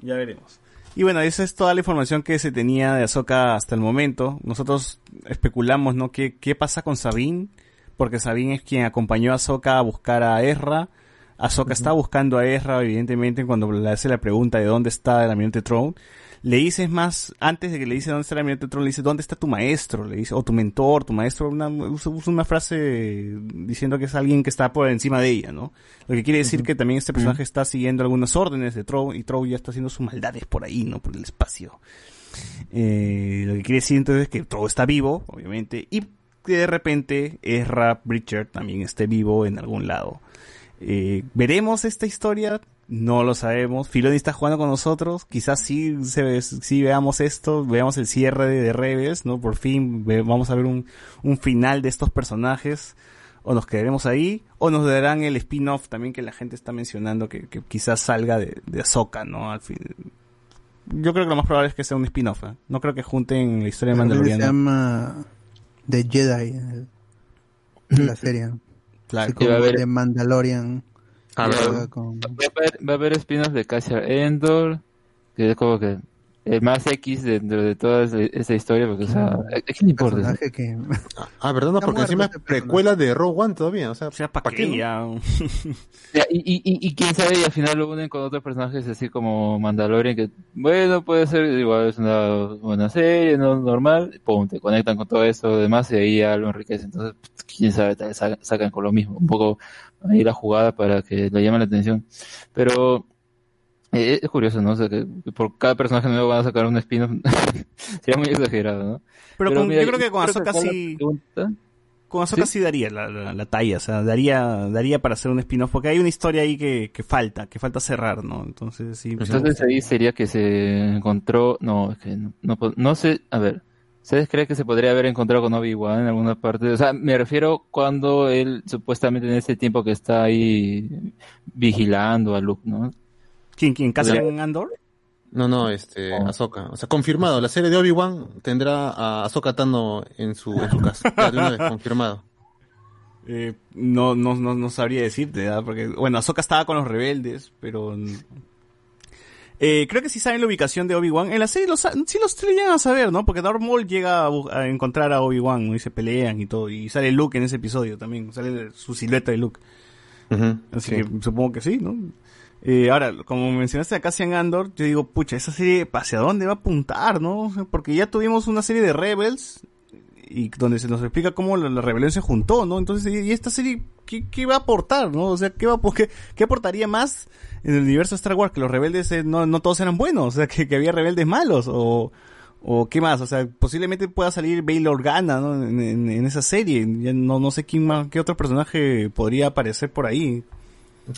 Ya veremos. Y bueno, esa es toda la información que se tenía de Ahsoka hasta el momento. Nosotros especulamos, ¿no? ¿Qué, qué pasa con Sabine? Porque Sabine es quien acompañó a Ahsoka a buscar a Ezra. Ahsoka está buscando a Ezra, evidentemente, cuando le hace la pregunta de dónde está el almirante Throne. Le dices más, antes de que le dice dónde está el almirante Throne, le dice dónde está tu maestro, le dice, o tu mentor, tu maestro, una, usa, usa una frase diciendo que es alguien que está por encima de ella, ¿no? Lo que quiere decir que también este personaje está siguiendo algunas órdenes de Throne y Throne ya está haciendo sus maldades por ahí, ¿no? Por el espacio. Eh, lo que quiere decir entonces es que Throne está vivo, obviamente, y que de repente Ezra Bridger también esté vivo en algún lado. Eh, ¿Veremos esta historia? No lo sabemos. Filoni está jugando con nosotros. Quizás sí, se ve- sí veamos esto, veamos el cierre de, de Rebels, ¿no? Por fin ve- vamos a ver un, un final de estos personajes. O nos quedaremos ahí, o nos darán el spin-off también que la gente está mencionando que, que quizás salga de, de Ahsoka, ¿no? Al fin. Yo creo que lo más probable es que sea un spin-off. ¿eh? No creo que junten la historia de que se llama The Jedi en el- en la serie. Claro. Así como Y va a con- Va a haber, va a haber spin-off de Cassian Endor, que es como que el más X dentro de toda esa, esa historia, porque, o sea, ¿a quién le importa? eso? que Ah, ¿verdad? No, Está porque muerto encima es precuela de Rogue One todavía, o sea, O sea, ¿para ¿pa' qué? no? Ya, Y, y, y, y quién sabe, y al final lo unen con otros personajes así como Mandalorian, que bueno, puede ser igual, es una buena serie, no normal, pum, te conectan con todo eso, demás, y ahí ya lo enriquece. Entonces, quién sabe, tal vez sa- sacan con lo mismo, un poco ahí la jugada para que le llamen la atención. Pero eh, es curioso, ¿no? O sea, que por cada personaje nuevo van a sacar un spin-off, sería muy exagerado, ¿no? Pero, con- mira, yo creo que con la sí. Con Ahsoka ¿Sí? sí, daría la, la- la talla, o sea, daría, daría para hacer un spin-off, porque hay una historia ahí que, que falta, que falta cerrar, ¿no? Entonces sí. Entonces ahí sería que se encontró, no, es que no, no, no sé, a ver, ¿ustedes creen que se podría haber encontrado con Obi-Wan en alguna parte? O sea, me refiero cuando él supuestamente en ese tiempo que está ahí vigilando a Luke, ¿no? ¿Quién, quién? ¿Cassian Andor? No, no, este, Oh. Ahsoka. O sea, confirmado. La serie de Obi-Wan tendrá a Ahsoka Tano en su, en su casa. Ya de una vez, confirmado. Eh, no, no, no, no sabría decirte, ¿verdad? Porque, bueno, Ahsoka estaba con los rebeldes, pero... Eh, creo que sí saben la ubicación de Obi-Wan. En la serie los, sí los llegan a saber, ¿no? Porque Darth Maul llega a, encontrar a Obi-Wan, ¿no? Y se pelean y todo. Y sale Luke en ese episodio también. Sale su silueta de Luke. Así sí. que supongo que sí, ¿no? Eh, ahora, como mencionaste a Cassian Andor, yo digo, pucha, esa serie, ¿hacia dónde va a apuntar, no? Porque ya tuvimos una serie de Rebels, y donde se nos explica cómo la, la rebelión se juntó, ¿no? Entonces, ¿y esta serie qué, qué va a aportar, no? O sea, ¿qué, va, qué, qué aportaría más en el universo de Star Wars? Que los rebeldes eh, no, no todos eran buenos, o sea, que, que había rebeldes malos, o, o qué más, o sea, posiblemente pueda salir Bail Organa, ¿no? En, en- en esa serie, ya no, no sé quién más, qué otro personaje podría aparecer por ahí.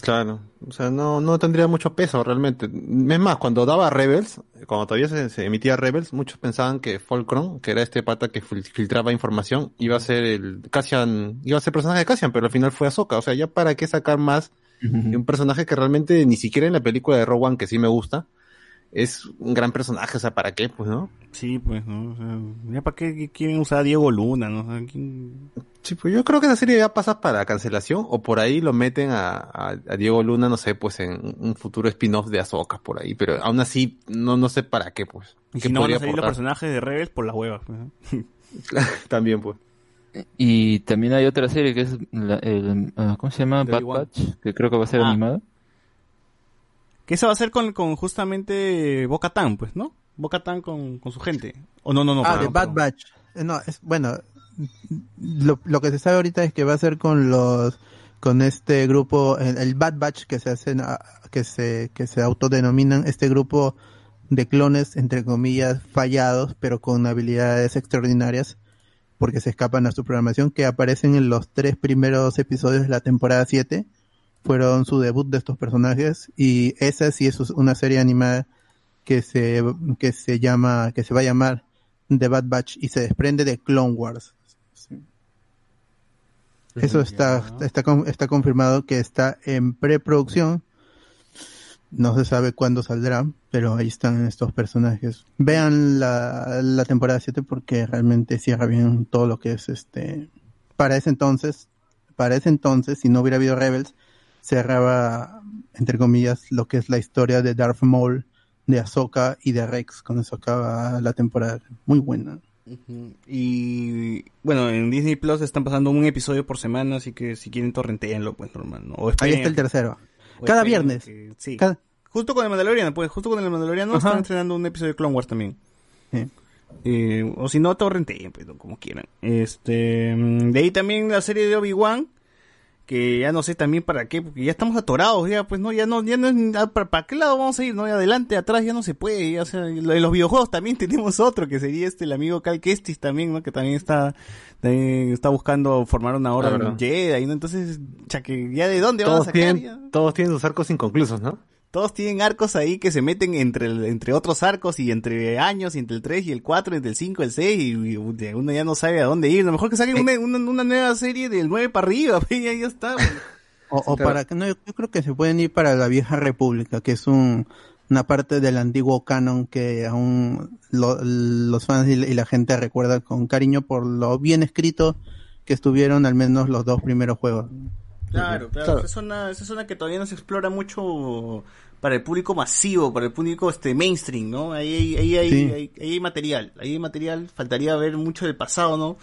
Claro. O sea, no, no tendría mucho peso realmente. Es más, cuando daba Rebels, cuando todavía se, se emitía Rebels, muchos pensaban que Fulcrum, que era este pata que fil- filtraba información, iba a ser el Cassian, iba a ser personaje de Cassian, pero al final fue Ahsoka. O sea, ya para qué sacar más de un personaje que realmente ni siquiera en la película de One, que sí me gusta, es un gran personaje, o sea, ¿para qué? Pues, ¿no? Sí, pues, ¿no? O sea, ya para qué quieren usar a Diego Luna, ¿no? O sea, ¿quién- Sí, pues yo creo que esa serie ya pasa para cancelación o por ahí lo meten a, a- a Diego Luna, no sé, pues en un futuro spin-off de Ahsoka por ahí, pero aún así no, no sé para qué, pues. Y ¿Qué si no van a salir los personajes de Rebels por las huevas. pues, ¿no? También, pues. Y también hay otra serie que es la, el, ah, ¿cómo se llama? Bad. Batch, que creo que va a ser Ah. animada. Que esa va a ser con, con justamente Bo-Katan, pues, ¿no? Bo-Katan con, con su gente. O no, no, no. ah, perdón, de Bad perdón. Batch. Eh, No, es, bueno, lo, lo que se sabe ahorita es que va a ser con los, con este grupo, el, el Bad Batch que se hacen, ah, que se, que se autodenominan este grupo de clones, entre comillas, fallados, pero con habilidades extraordinarias, porque se escapan a su programación, que aparecen en los tres primeros episodios de la temporada 7, fueron su debut de estos personajes y esa sí es una serie animada que se que se llama que se va a llamar The Bad Batch y se desprende de Clone Wars. Sí. Eso está está está confirmado que está en preproducción. No se sabe cuándo saldrá, pero ahí están estos personajes. Vean la, la temporada 7 porque realmente cierra bien todo lo que es este para ese entonces, para ese entonces si no hubiera habido Rebels cerraba entre comillas lo que es la historia de Darth Maul, de Ahsoka y de Rex, con eso acaba la temporada. Muy buena. Y bueno, en Disney Plus están pasando un episodio por semana, así que si quieren torrentenlo, pues normal. ¿no? O Ahí está el tercero. o Cada viernes. que- sí. Cada- Justo con el Mandalorian, pues justo con el Mandalorian Ajá. están estrenando un episodio de Clone Wars también. Sí. Eh, o si no, torrenteen, pues, como quieran. Este, mm, de ahí también la serie de Obi-Wan, que ya no sé también para qué, porque ya estamos atorados, ya, pues no, ya no, ya no, es- ah, ¿para, para qué lado vamos a ir? No, Y adelante, atrás ya no se puede, ya, o sea, en los videojuegos también tenemos otro, que sería este, el amigo Cal Kestis también, ¿no? Que también está, también está buscando formar una Ah, orden verdad. Jedi, ¿no? Entonces, ya que, ya de dónde van a Todos sacar, tienen, ya? todos tienen sus arcos inconclusos, ¿no? Todos tienen arcos ahí que se meten entre, el- entre otros arcos y entre años, y entre el 3 y el 4, entre el 5 y el 6, y, y uno ya no sabe a dónde ir. A lo mejor que saquen una, una, una nueva serie del 9 para arriba, pues, ya, ya está. O, o claro. para que no, yo yo creo que se pueden ir para la vieja república, que es un, una parte del antiguo canon que aún lo- los fans y, la- y la gente recuerda con cariño por lo bien escrito que estuvieron al menos los dos primeros juegos. Claro, claro. Claro. Esa, es una, esa es una que todavía no se explora mucho para el público masivo, para el público este mainstream, ¿no? Ahí, ahí, ahí, ahí, Sí. ahí- ahí hay material, ahí hay material, faltaría ver mucho del pasado, ¿no?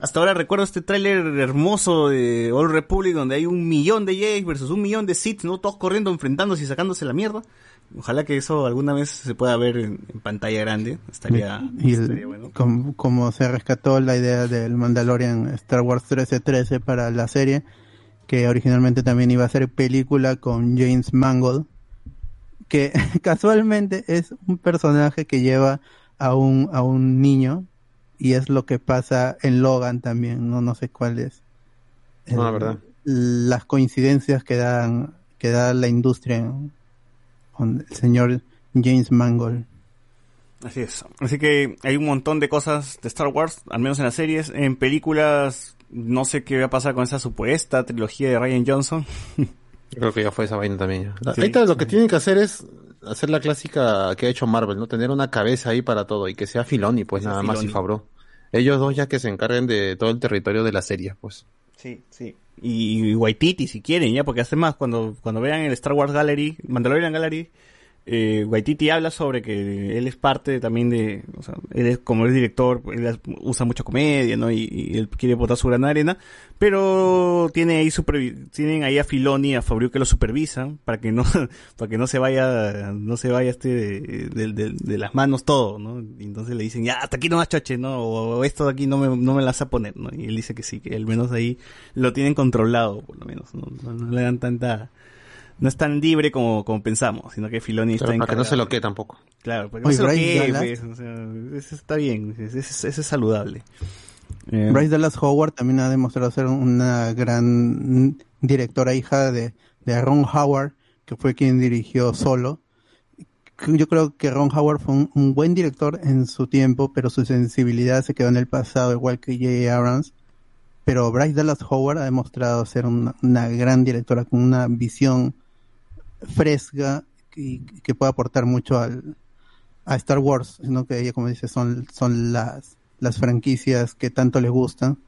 Hasta ahora recuerdo este tráiler hermoso de Old Republic donde hay un millón de Jedi versus un millón de Sith, ¿no? Todos corriendo, enfrentándose y sacándose la mierda. Ojalá que eso alguna vez se pueda ver en, en pantalla grande. Estaría, y el- estaría bueno. com- como se rescató la idea del Mandalorian Star Wars 1313 para la serie, que originalmente también iba a ser película con James Mangold, que casualmente es un personaje que lleva a un, a un niño, y es lo que pasa en Logan también, no, no sé cuál es. No, la El- verdad. Las coincidencias que dan, que da la industria ¿no? con el señor James Mangold. Así es. Así que hay un montón de cosas de Star Wars, al menos en las series. En películas, no sé qué va a pasar con esa supuesta trilogía de Ryan Johnson. Yo creo que ya fue esa vaina también. Sí. Ahorita lo que tienen que hacer es hacer la clásica que ha hecho Marvel, ¿no? Tener una cabeza ahí para todo y que sea Filoni, pues nada más y. Fabro. Ellos dos ya que se encarguen de todo el territorio de la serie, pues. Sí, sí. Y, y Waititi, si quieren, ya, porque además cuando, cuando vean el Star Wars Gallery, Mandalorian Gallery, eh, Waititi habla sobre que él es parte también de, o sea, él es, como es director, él usa mucha comedia, ¿no? Y, él quiere botar su gran arena, pero tiene ahí tienen ahí a Filoni, a Fabriu que lo supervisan, para que no, para que no se vaya, no se vaya este de, de- de- las manos todo, ¿no? Y entonces le dicen, ya, hasta aquí no más choche, ¿no? O, esto de aquí no me, no me la vas a poner, ¿no? Y él dice que sí, que al menos ahí lo tienen controlado, por lo menos, ¿no? No, no le dan tanta, no es tan libre como, como pensamos, sino que Filoni Claro, está para que no se lo encargado. quede tampoco. Claro, porque no Oye, se lo Bryce quede, Dallas- pues, o sea, eso está bien, eso, eso- eso es saludable. Eh, Bryce Dallas Howard también ha demostrado ser una gran directora hija de, de Ron Howard, que fue quien dirigió Solo. Yo creo que Ron Howard fue un, un buen director en su tiempo, pero su sensibilidad se quedó en el pasado, igual que J.A. Abrams. Pero Bryce Dallas Howard ha demostrado ser una, una gran directora con una visión fresca y que puede aportar mucho al, a Star Wars, sino que ella, como dice, son, son las, las franquicias que tanto les gustan,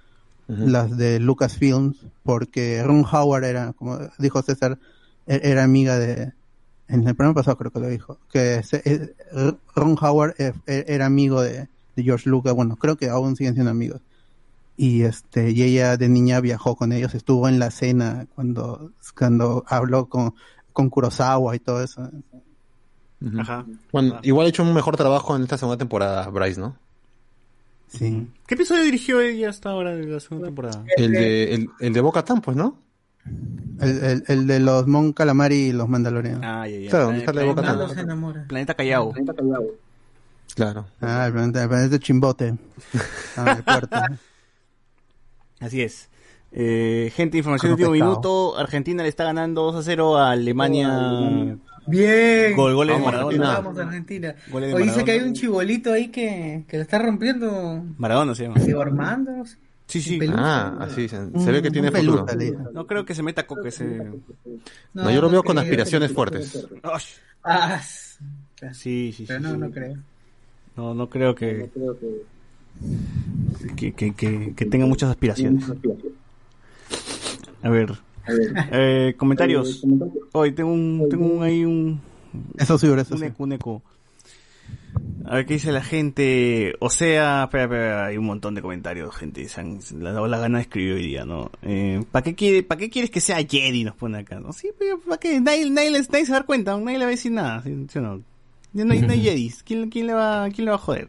las de Lucasfilms, porque Ron Howard era, como dijo César, e- era amiga de, en el programa pasado creo que lo dijo, que se- eh, Ron Howard eh, era amigo de, de George Lucas, bueno, creo que aún siguen siendo amigos. Y este, y ella de niña viajó con ellos, estuvo en la cena cuando, cuando habló con, con Kurosawa y todo eso. Ajá. Bueno, igual ha hecho un mejor trabajo en esta segunda temporada, Bryce, ¿no? Sí. ¿Qué episodio dirigió ella hasta ahora de la segunda temporada? El de, el, el de Boca pues, ¿no? El, el, el de los Mon Calamari y los Mandalorianos. Ah, ya, ya. Claro, Planeta- sale Boca Tan. Se enamora. Planeta Callao. Claro. Ah, el planeta, el planeta Chimbote. Ah, el puerto. Así es. Eh, gente, información de último pescado. minuto. Argentina le está ganando 2 a 0 a Alemania. Bien. Gol, goles de Vamos, Maradona. Vamos, Argentina. Goles de dice Maradona. que hay un chibolito ahí que, que lo está rompiendo. Maradona se llama. Diego Armando. no. Sí, sí. Pelusa. Ah, así se, se ve que tiene Un futuro. No creo que se meta con que se. No, yo lo veo con creo. aspiraciones fuertes. Ay, Ah, Sí, sí, sí. pero no, sí. no creo. No, no creo que. Que, que, que, que tenga muchas aspiraciones. A ver. Eh, comentarios. Hoy tengo un, tengo un, ahí un, Eso sí, eso un sí. eco, un eco. A ver qué dice la gente. O sea, espera, espera, hay un montón de comentarios, gente. Se han le dado la gana de escribir hoy día, ¿no? Eh, ¿Para qué, quiere, ¿Para qué quieres que sea Jedi? Nos pone acá, ¿no? Sí, pero ¿para qué? Nadie, nadie, les- nadie se va a dar cuenta, nadie le va a decir nada, ¿sí, sí o no? Ya no hay, no hay Jedis. ¿Quién, quién, le va, ¿Quién le va a joder?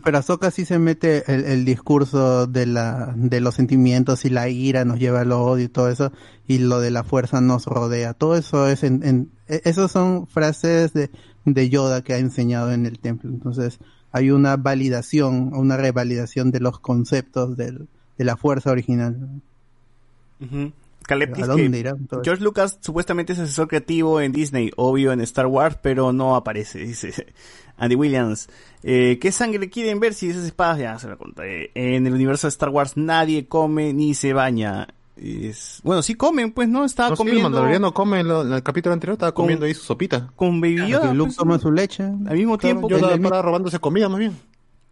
Pero Ahsoka sí se mete el, el discurso de la de los sentimientos y la ira nos lleva al odio y todo eso y lo de la fuerza nos rodea. Todo eso es en, en e- esos son frases de, de Yoda que ha enseñado en el templo. Entonces hay una validación, una revalidación de los conceptos del, de la fuerza original. Caleb ¿A dónde que irá todo eso? George Lucas supuestamente es asesor creativo en Disney, obvio en Star Wars, pero no aparece, dice Andy Williams. Eh, ¿Qué sangre quieren ver si esas espadas? Ya se lo conté. En el universo de Star Wars nadie come ni se baña. Es... Bueno, sí comen, pues, ¿no? Estaba No, sí, el comiendo mandaloriano come en, lo- en el capítulo anterior, estaba Con- comiendo ahí su sopita. con Yoda, Luke pues, toma su leche. al mismo tiempo. Yo estaba robándose comida más bien.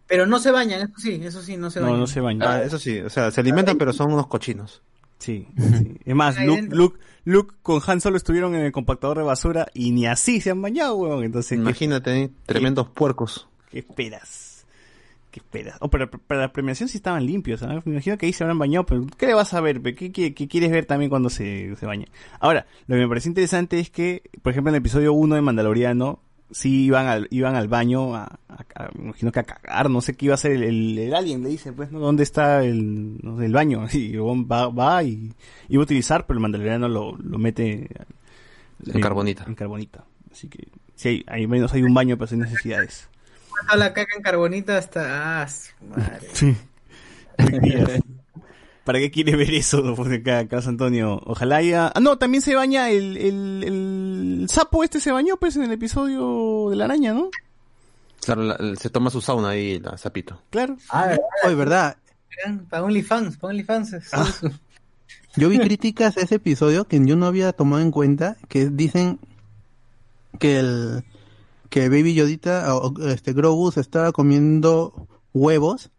Pero no se bañan, eso sí, eso sí, no se No, bañan. no se baña. Ah, eso sí, o sea, se alimentan pero son unos cochinos. Sí, sí. Es más, Luke. Luke, Luke con Han Solo estuvieron en el compactador de basura y ni así se han bañado, weón. Entonces, ¿qué, Imagínate, ¿eh? tremendos puercos. qué esperas? ¿Qué esperas? Oh, pero para la premiación sí estaban limpios. Me imagino que ahí se habrán bañado, pero ¿qué le vas a ver? ¿Qué, qué, qué quieres ver también cuando se, se baña? Ahora, lo que me parece interesante es que, por ejemplo, en el episodio 1 de Mandaloriano, sí iban al, iban al baño, a, a- a- me imagino que a cagar, no sé qué iba a hacer el, el, el alien, le dice, pues, ¿no? ¿Dónde está el, no sé, el baño? Y va, va y iba a utilizar, pero el Mandaloriano lo, lo mete En carbonita. En carbonita. Así que, sí, hay, hay menos hay un baño, pero sin necesidades. Toda la caca en carbonita hasta... Ah, su madre. Sí. ¿Para qué quiere ver eso? Carlos Antonio. Ojalá haya. Ah, no, también se baña el, el, el sapo este se bañó, pues, en el episodio de la araña, ¿no? Claro, la- se toma su sauna ahí, la sapito. Claro. Ah, ¿verdad? Oye, ¿verdad? Para OnlyFans, para OnlyFans. Ah. Yo vi críticas a ese episodio que yo no había tomado en cuenta, que dicen que el que Baby Yodita o o, este Grogu se estaba comiendo huevos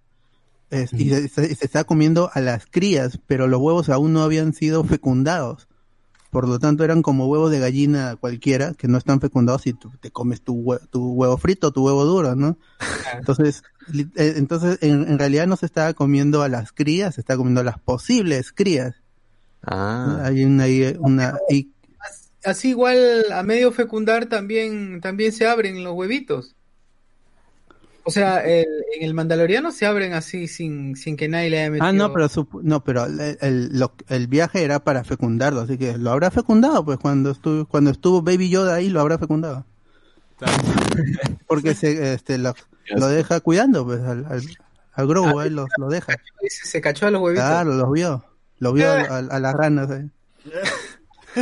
es- y, se, se- se estaba comiendo a las crías, pero los huevos aún no habían sido fecundados. Por lo tanto, eran como huevos de gallina cualquiera, que no están fecundados y tú te comes tu, hue- tu huevo frito, tu huevo duro, ¿no? Entonces, eh, entonces en, en realidad no se estaba comiendo a las crías, se estaba comiendo a las posibles crías. Ah, Hay una, hay una y Así igual a medio fecundar también, también se abren los huevitos. O sea, el- en el Mandaloriano se abren así sin, sin que nadie le haya metido. ah no pero sup- no pero el, el, lo- el viaje era para fecundarlo así que lo habrá fecundado pues cuando estuvo cuando estuvo Baby Yoda ahí lo habrá fecundado porque se este lo, lo deja cuidando pues al, al, al Grogu ahí lo, lo deja Se, se cachó a los huevitos. claro los vio lo vio a, a- a las ranas ahí.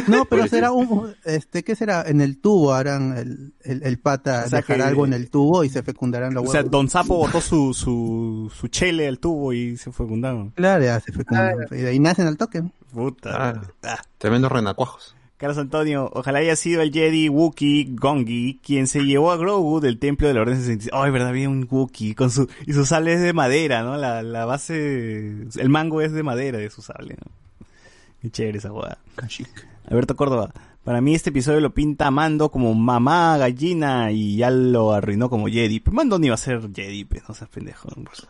No, pero será un, este, ¿qué será? En el tubo harán el, el, el pata, O sea dejará que- algo en el tubo y se fecundarán los O huevos. sea, Don Sapo botó su, su, su chele al tubo y se fue fundado. Claro, ya se fecundan. Y de ahí nacen al toque. Puta. Ah. Ah. tremendos renacuajos. Carlos Antonio, ojalá haya sido el Jedi Wookiee Gongi quien se llevó a Grogu del templo de la Orden 66. Ay, verdad, había un Wookiee con su y su sable es de madera, ¿no? La, la base, el mango es de madera de su sable, ¿no? Qué chévere esa jugada. Alberto Córdoba, para mí este episodio lo pinta Mando como mamá gallina y ya lo arruinó como Jedi. Pero Mando ni va a ser Jedi, pues, no seas pendejo. Pues.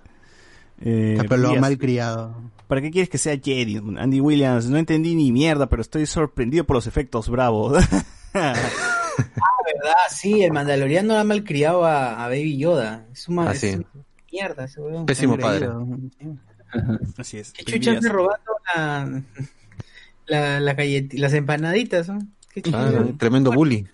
Eh, pero lo mal criado. ¿Para qué quieres que sea Jedi? Andy Williams, no entendí ni mierda, pero estoy sorprendido por los efectos, bravo. verdad, sí, el Mandaloriano ha malcriado a, a Baby Yoda. Es una, Ah, sí. es una mierda ese weón. Pésimo padre. Así es. ¿Qué chucha Díaz. me robando la, la, la gallet- las empanaditas? ¿no? ¿Qué? Ah, tremendo bully.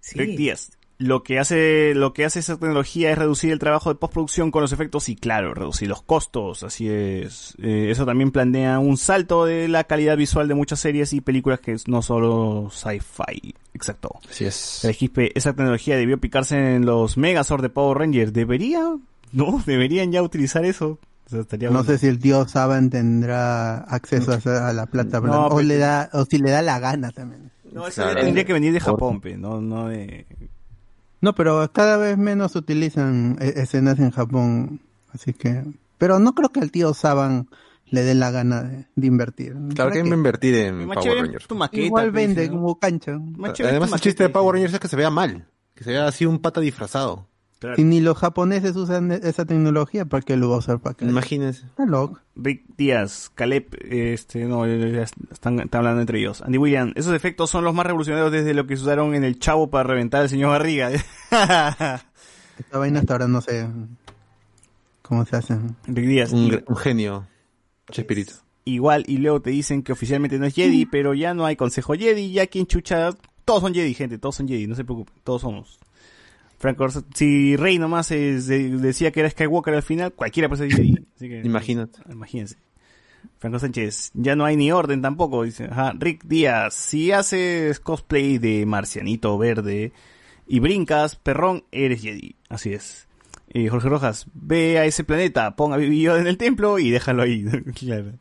Sí. Rick Díaz. Lo que hace, lo que hace esa tecnología es reducir el trabajo de postproducción con los efectos y claro, reducir los costos, así es. Eh, eso también plantea un salto de la calidad visual de muchas series y películas que es no solo sci-fi. Exacto. Así es. El XP, esa tecnología debió picarse en los Megazord de Power Rangers. ¿Debería? No, deberían ya utilizar eso. O sea, estaría No bueno. sé si el tío Saban tendrá acceso a, la plata, pero- No, o pero- le da, o si le da la gana también. No, eso Claro. tendría que venir de Japón, pe, no, no de... No, pero cada vez menos utilizan e- escenas en Japón, así que, pero no creo que al tío Saban le dé la gana de, de invertir. Claro ¿Para que que invertir en Power Rangers. tu maqueta, Igual vende como cancha. Además, el chiste de Power. Rangers es que se vea mal. Que se vea así un pata disfrazado. Claro. Y ni los japoneses usan e- esa tecnología, ¿para qué lo va a usar para acá? Imagínense. Está loco. Rick Díaz, Caleb, este, no, están, están hablando entre ellos. Andy William, esos efectos son los más revolucionarios desde lo que se usaron en el Chavo para reventar al señor Barriga. Esta vaina hasta ahora no sé cómo se hace. Rick Díaz, un genio. Chespirito. igual, y luego te dicen que oficialmente no es Jedi, pero ya no hay consejo Jedi, ya quien chucha, todos son Jedi, gente, todos son Jedi, no se preocupen, todos somos. Franco, Orsa- si Rey nomás es decía que era Skywalker al final, cualquiera puede ser Jedi. Así que, Imagínate. Imagínense. Franco Sánchez, ya no hay ni orden tampoco, dice. Ajá. Rick Díaz, si haces cosplay de marcianito verde y brincas, perrón, eres Jedi. Así es. Eh, Jorge Rojas, ve a ese planeta, pon a Baby Yoda en el templo y déjalo ahí. claro.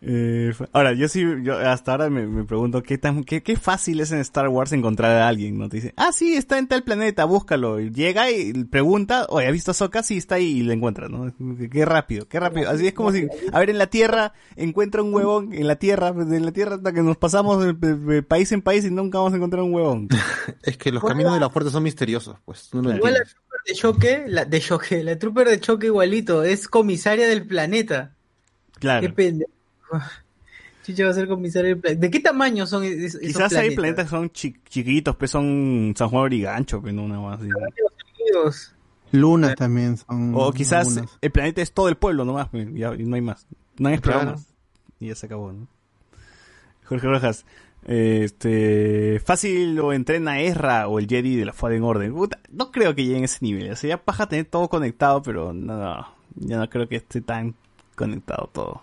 Eh, ahora, yo sí, yo hasta ahora me, me pregunto qué tan, qué, qué fácil es en Star Wars encontrar a alguien, ¿no? Te dice, ah, sí, está en tal planeta, búscalo. Y llega y pregunta, oye, ¿has visto a Sokka? Sí, está ahí y lo encuentra, ¿no? Qué, qué rápido, qué rápido. Así es como si, a ver, en la Tierra, encuentra un huevón, en la Tierra, en la Tierra hasta que nos pasamos de, de- de país en país y nunca vamos a encontrar un huevón. Es que los caminos de la fuerza son misteriosos, pues. tú no lo Igual la trooper de choque, la de choque, la trooper de choque igualito, es comisaria del planeta. Qué Claro. pendejo. Chicha va a ser del planeta. ¿De qué tamaño son es- esos Quizás hay planetas que son chi- chiquitos, pues son San Juan Brigancho, pero no una más. así. Lunas también son. O quizás algunas. el planeta es todo el pueblo nomás, pues, ya, y no hay más. No hay explorado Claro. más. Y ya se acabó, ¿no? Jorge Rojas, este, fácil lo entrena Ezra o el Jedi de la Fallen Order. Puta, no creo que lleguen a ese nivel. O sea, ya paja tener todo conectado, pero no, no, ya no creo que esté tan conectado todo.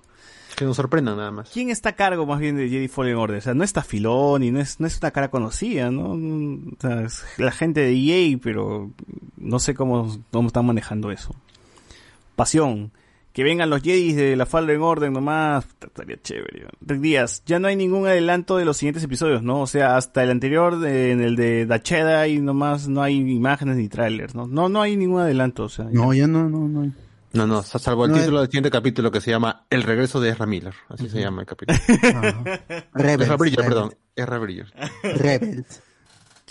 Que nos sorprendan nada más. ¿Quién está a cargo más bien de Jedi Fallen Order? O sea, no está Filón y no es, no es una cara conocida, ¿no? O sea, es la gente de EA, pero no sé cómo, cómo están manejando eso. Pasión. Que vengan los Jedi de la Fallen Order nomás. puta, Estaría chévere. Rick Díaz. Ya no hay ningún adelanto de los siguientes episodios, ¿no? O sea, hasta el anterior, de- en el de Dacheda, y nomás no hay imágenes ni trailers, ¿no? No, no hay ningún adelanto, o sea. ya- No, ya no, no, no. No, no, salvo el No, título del siguiente capítulo que se llama El regreso de Ezra Miller. Así se llama el capítulo. Ah. Rebels. Ezra Bridger, Rebels. perdón. Ezra Bridger. Rebels.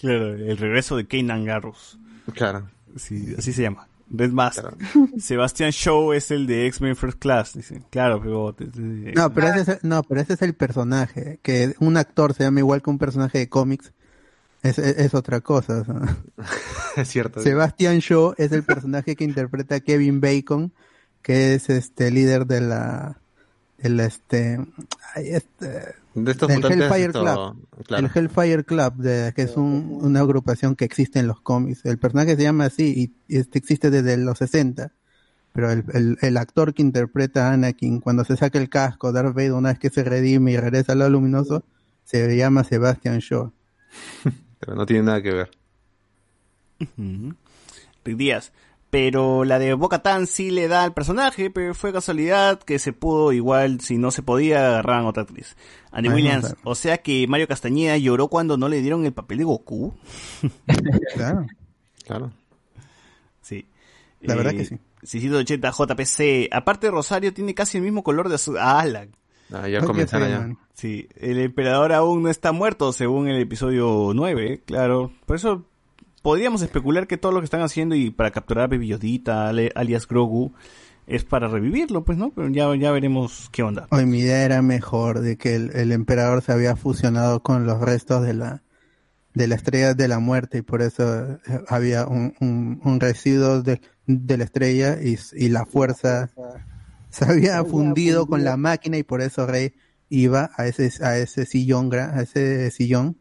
Claro, el regreso de Kanan Garrus. Claro. Sí, así se llama. Red más. Claro. Sebastián Shaw es el de X-Men First Class. Dice. Claro, pero. No, pero ese es el, no, pero ese es el personaje. Que un actor se llama igual que un personaje de cómics. Es, es, es otra cosa. Es cierto. Sebastian Shaw es el personaje que interpreta a Kevin Bacon, que es este líder de la, del este, este, De estos del Hellfire esto- Club. Claro. el Hellfire Club, de, que es un- una agrupación que existe en los cómics. El personaje se llama así y, y este existe desde los 60. Pero el, el, el actor que interpreta a Anakin, cuando se saca el casco, Darth Vader, una vez que se redime y regresa al lado luminoso, se llama Sebastian Shaw. Pero no tiene nada que ver. Rick Díaz. Pero la de Boca Tan sí le da al personaje, pero fue casualidad que se pudo igual, si no se podía, agarraban a otra actriz. Andy no, Williams, claro. o sea que Mario Castañeda lloró cuando no le dieron el papel de Goku. Claro, Claro. Sí. la verdad que sí. 680 JPC. Aparte Rosario tiene casi el mismo color de su... ¡Ah, la Ah, ya ya. man. Sí, el emperador aún no está muerto, según el episodio 9, claro. Por eso podríamos especular que todo lo que están haciendo y para capturar a Baby Yodita, alias Grogu, es para revivirlo, pues, ¿no? Pero ya, ya veremos qué onda. Hoy mi idea era mejor de que el, el emperador se había fusionado con los restos de la de la estrella de la muerte y por eso eh, había un, un, un residuo de, de la estrella y, y la fuerza se había fundido con la máquina y por eso Rey iba a ese a ese sillón gra- a ese sillón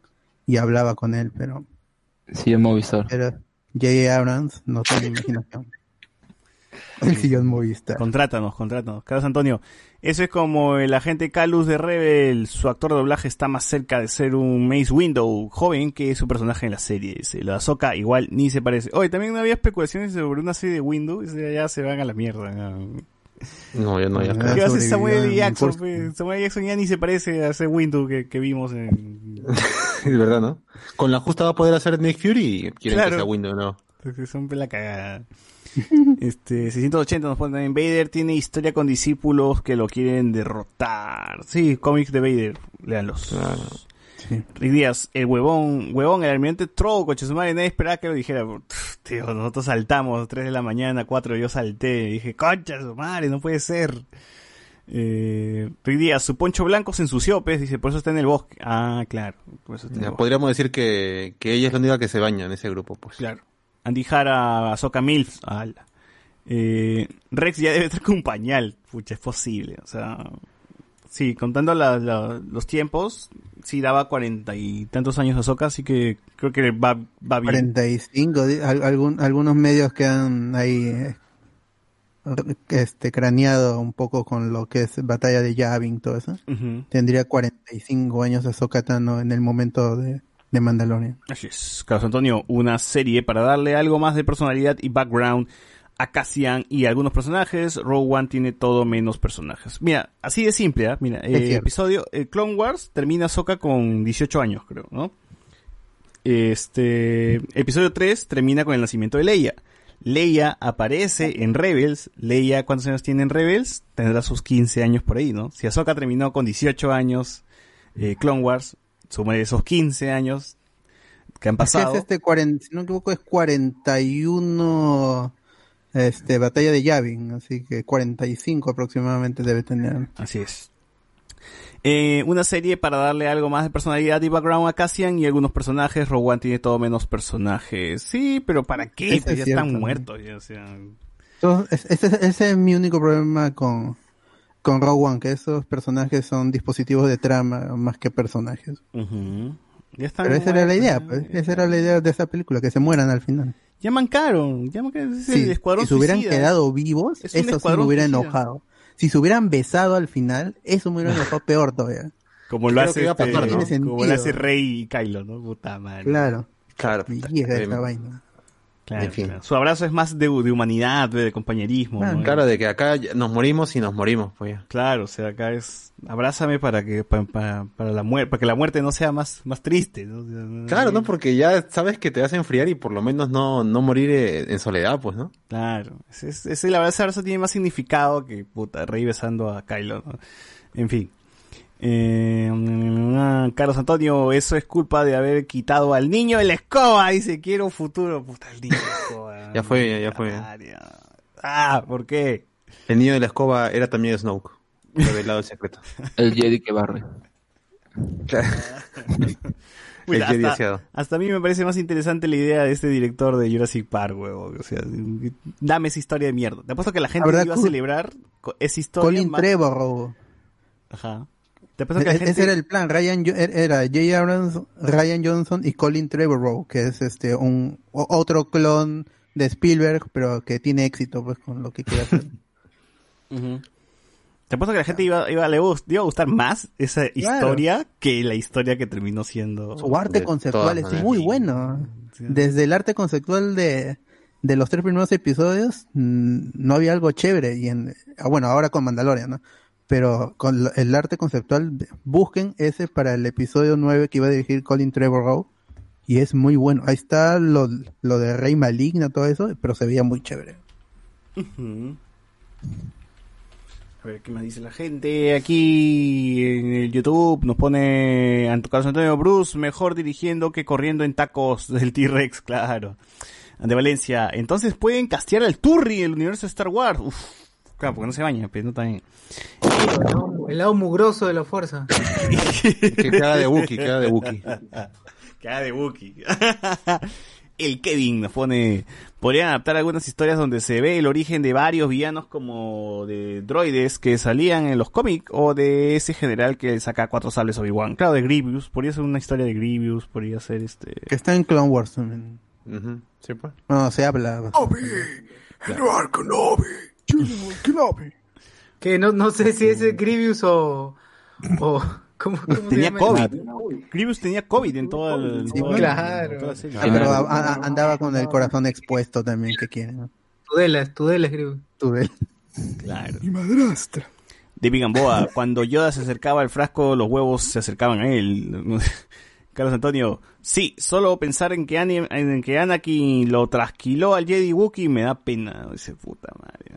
y hablaba con él pero Sí, en Movistar. Pero J.A. Abrams no tiene imaginación. El sillón Movistar. Contrátanos, contrátanos. Carlos Antonio, eso es como el agente Calus de Rebel. Su actor de doblaje está más cerca de ser un Mace Window joven que su personaje en la serie. Dice, la Ahsoka igual ni se parece. Oye, también había especulaciones sobre una serie de Window. y ya se van a la mierda. ¿no? No, ya no, ya. Ah, ¿Qué hace sobrevivió Samuel Jackson? Samuel ya ni se parece a ese Window que, que vimos en... Es verdad, ¿no? Con la justa va a poder hacer Nick Fury y quieren Claro. que sea Windows, ¿no? Porque son pela cagada. Este, 680 nos ponen en Vader tiene historia con discípulos que lo quieren derrotar. Sí, cómics de Vader, léanlos. Sí. Díaz, el huevón, huevón, el almirante Troll, coche su madre, nadie esperaba que lo dijera. Tío, nosotros saltamos, 3 de la mañana, 4, yo salté, dije, concha su madre, no puede ser. Eh, Rick Díaz, su poncho blanco se ensució, pues, dice, por eso está en el bosque. Ah, claro, por eso está en el Ya, podríamos decir que, que ella es la única que se baña en ese grupo, pues. Claro. Andy Jara, Azoka Milf. ala. Eh, Rex ya debe estar con un pañal. Pucha, es posible. O sea, sí, contando la- la- los tiempos, sí daba cuarenta y tantos años Azoka, así que creo que va, va bien. 45, di- al- algún- algunos medios que han ahí este craneado un poco con lo que es batalla de Yavin, todo eso. Ujú. Tendría 45 años Ahsoka Tano en el momento de, de Mandalorian. Así es. Carlos Antonio, una serie para darle algo más de personalidad y background a Cassian y algunos personajes. Rogue One tiene todo menos personajes. Mira, así de simple, ¿ah? Mira, eh, cierto. episodio, eh, Clone Wars termina Soka con 18 años, creo, ¿no? Este, episodio 3 termina con el nacimiento de Leia. Leia aparece en Rebels. Leia, ¿cuántos años tiene en Rebels? Tendrá sus 15 años por ahí, ¿no? Si Ahsoka terminó con 18 años, eh, Clone Wars, suma esos 15 años que han pasado. es este 40, si no me equivoco es 41 este batalla de Yavin, así que 45 aproximadamente debe tener. Así es. Eh, una serie para darle algo más de personalidad y background a Cassian y algunos personajes. Rogue One tiene todo menos personajes. Sí, pero ¿para qué? Pues es ya cierto, están muertos. ya, o sea. Entonces, es- ese, ese es mi único problema con, con Rogue One, que esos personajes son dispositivos de trama más que personajes. Ujú. Ya están Pero esa era la idea, pues, esa era la idea de esa película, que se mueran al final. Ya mancaron. Ya mancaron. Es el escuadrón si se hubieran suicida. quedado vivos, Es eso sí me hubiera suicida. enojado. Si se hubieran besado al final, eso me hubiera enojado peor todavía. Como lo Creo hace este, pasar, ¿no? Tiene como lo hace Rey y Kylo, ¿no? Puta madre. Claro, Claro. me llega Eh, esa vaina. Claro, En fin. claro. Su abrazo es más de, de humanidad, de compañerismo. Claro. ¿no? Claro, de que acá nos morimos y nos morimos, pues. Claro, o sea, acá es abrázame para que pa- pa- para la muerte, para que la muerte no sea más más triste, ¿no? Claro, ¿no? Porque ya sabes que te vas a enfriar y por lo menos no, no morir eh, en soledad, pues, ¿no? Claro, ese, ese, ese- la verdad ese abrazo tiene más significado que puta Rey besando a Kylo, ¿no? En fin. Eh, mm, Carlos Antonio, eso es culpa de haber quitado al niño de la escoba, dice, quiero un futuro, puta, el niño de la escoba. Ya fue, ya- ya fue. Ah, ¿por qué? El niño de la escoba era también Snoke. Revelado el secreto. El Jedi que barre. Claro. Jedi hasta, a mí me parece más interesante la idea de este director de Jurassic Park, huevo. O sea, dame esa historia de mierda. Te apuesto que la gente La verdad, iba a celebrar esa historia. Colin más- Trevorrow. Ajá. Te que E- gente... Ese era el plan. Ryan Jo- er- era J. Abrams, Ryan Johnson y Colin Trevorrow, que es este un otro clon de Spielberg, pero que tiene éxito pues con lo que quiere hacer. Ujú. Te apuesto que la gente iba, iba, le iba a gustar más esa historia que la historia que terminó siendo... Su arte De conceptual es muy bueno. Sí. Desde el arte conceptual de, de los tres primeros episodios, no había algo chévere. Y en, ah, bueno, ahora con Mandalorian, ¿no? Pero con el arte conceptual, busquen ese para el episodio 9 que iba a dirigir Colin Trevorrow. Y es muy bueno. Ahí está lo, lo de Rey Maligna, todo eso, pero se veía muy chévere. A ver, ¿qué más dice la gente? Aquí en el YouTube nos pone Carlos Antonio Bruce mejor dirigiendo que corriendo en tacos del T-Rex, claro. Ante Valencia. Entonces pueden castear al Turri el universo de Star Wars. Uf, claro, porque no se baña, pero no también. El lado mugroso de la fuerza. Que queda de Wookiee, queda de Wookiee. Que haga de Wookiee. El Kevin nos pone, podrían adaptar algunas historias donde se ve el origen de varios villanos como de droides que salían en los cómics o de ese general que saca cuatro sables Obi-Wan. Claro, de Grievous, podría ser una historia de Grievous, podría ser este... Que está en Clone Wars también. Sí, pues. No, se habla. Que no, no sé si es Grievous o. o ¿cómo, cómo se Tenía llama? COVID. Grievous tenía COVID en toda el... el- claro. en toda la serie. Sí, pero a- a- andaba con el corazón expuesto también, que quiere. ¿no? Tudela, Tudela Grievous. Ves. Claro. Mi madrastra. David Gamboa, cuando Yoda se acercaba al frasco, los huevos se acercaban a él. Carlos Antonio, sí, solo pensar en que, Ani- en que Anakin lo trasquiló al Jedi Wookiee me da pena. Dice, puta madre.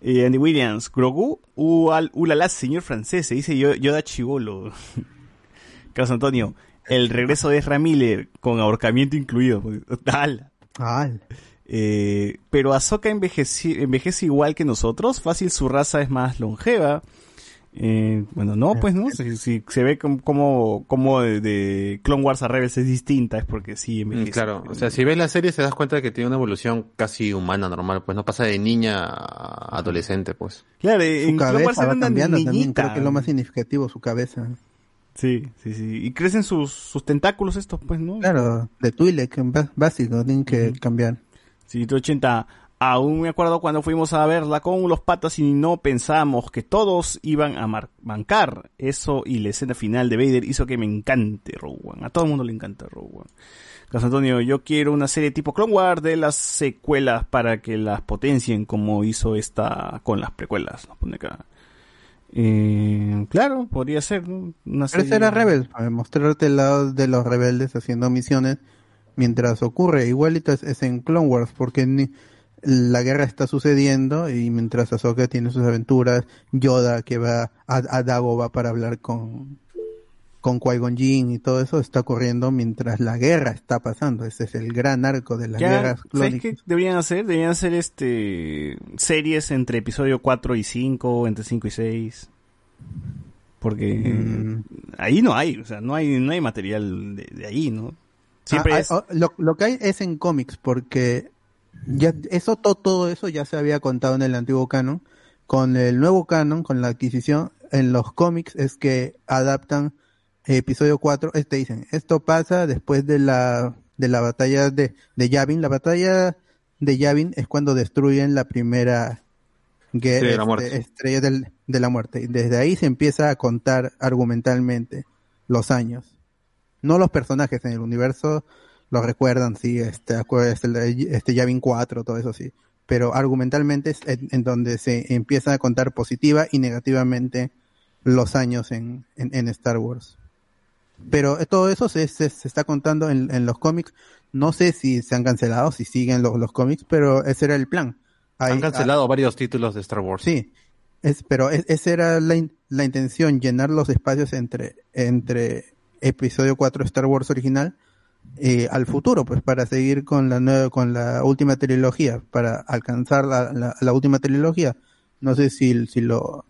Eh, Andy Williams, Grogu, ulala, señor francés, se dice Yo- Yoda chivolo. Carlos Antonio, el regreso de Ezra Miller con ahorcamiento incluido. Tal. Al. Eh, pero Ahsoka envejece, envejece igual que nosotros. Fácil, su raza es más longeva. Eh, bueno, no, pues no. Si, si se ve com- como, como de, de Clone Wars a Rebels es distinta, es porque sí Mm, envejece. Claro, o sea, si ves la serie se das cuenta de que tiene una evolución casi humana, normal, pues no pasa de niña a adolescente, pues. Claro, Su en Clone Wars va cambiando también, creo que es lo más significativo, su cabeza. Sí, sí, sí. Y crecen sus, sus tentáculos estos, pues, ¿no? Claro, de Twi'lek, bá- básico, tienen que cambiar. Sí, 80. Aún me acuerdo cuando fuimos a verla con los patas y no pensábamos que todos iban a bancar. Eso y la escena final de Vader hizo que me encante Rogue One. A todo el mundo le encanta Rogue One. Carlos Antonio, yo quiero una serie tipo Clone Wars de las secuelas para que las potencien como hizo esta con las precuelas. Nos pone acá. Eh, claro, podría ser ¿no? una Pero serie. ese era Rebels, para mostrarte el lado de los rebeldes haciendo misiones mientras ocurre. Igualito es, es en Clone Wars, porque ni- la guerra está sucediendo y mientras Ahsoka tiene sus aventuras, Yoda que va a, a Dagobah para hablar con con Qui-Gon Jinn y todo eso está ocurriendo mientras la guerra está pasando. Ese es el gran arco de las Ya, guerras ¿Sabes clónicas. qué deberían hacer? Deberían hacer este series entre episodio 4 y 5, entre 5 y 6. Porque Mm. ahí no hay, o sea, no hay, no hay material de, de ahí, ¿no? Siempre Ah, es... ah, oh, lo, lo que hay es en cómics, porque ya eso to- todo eso ya se había contado en el antiguo canon. Con el nuevo canon, con la adquisición, en los cómics es que adaptan episodio 4, este dicen, esto pasa después de la de la batalla de, de Yavin. La batalla de Yavin es cuando destruyen la primera guerra, Sí, de la este, estrella del- de la muerte. Y desde ahí se empieza a contar argumentalmente los años no los personajes en el universo lo recuerdan, sí, este, este, este Yavin 4, todo eso sí, pero argumentalmente es en, en donde se empieza a contar positiva y negativamente los años en, en, en Star Wars. Pero eh, todo eso se, se, se está contando en, en los cómics. No sé si se han cancelado, si siguen los, los cómics, pero ese era el plan. Ahí- Han cancelado varios títulos de Star Wars. Sí, es, pero es- esa era la, in- la intención, llenar los espacios entre, entre episodio 4 Star Wars original eh, al futuro, pues para seguir con la nueva, con la última trilogía, para alcanzar la, la, última trilogía. No sé si, si lo,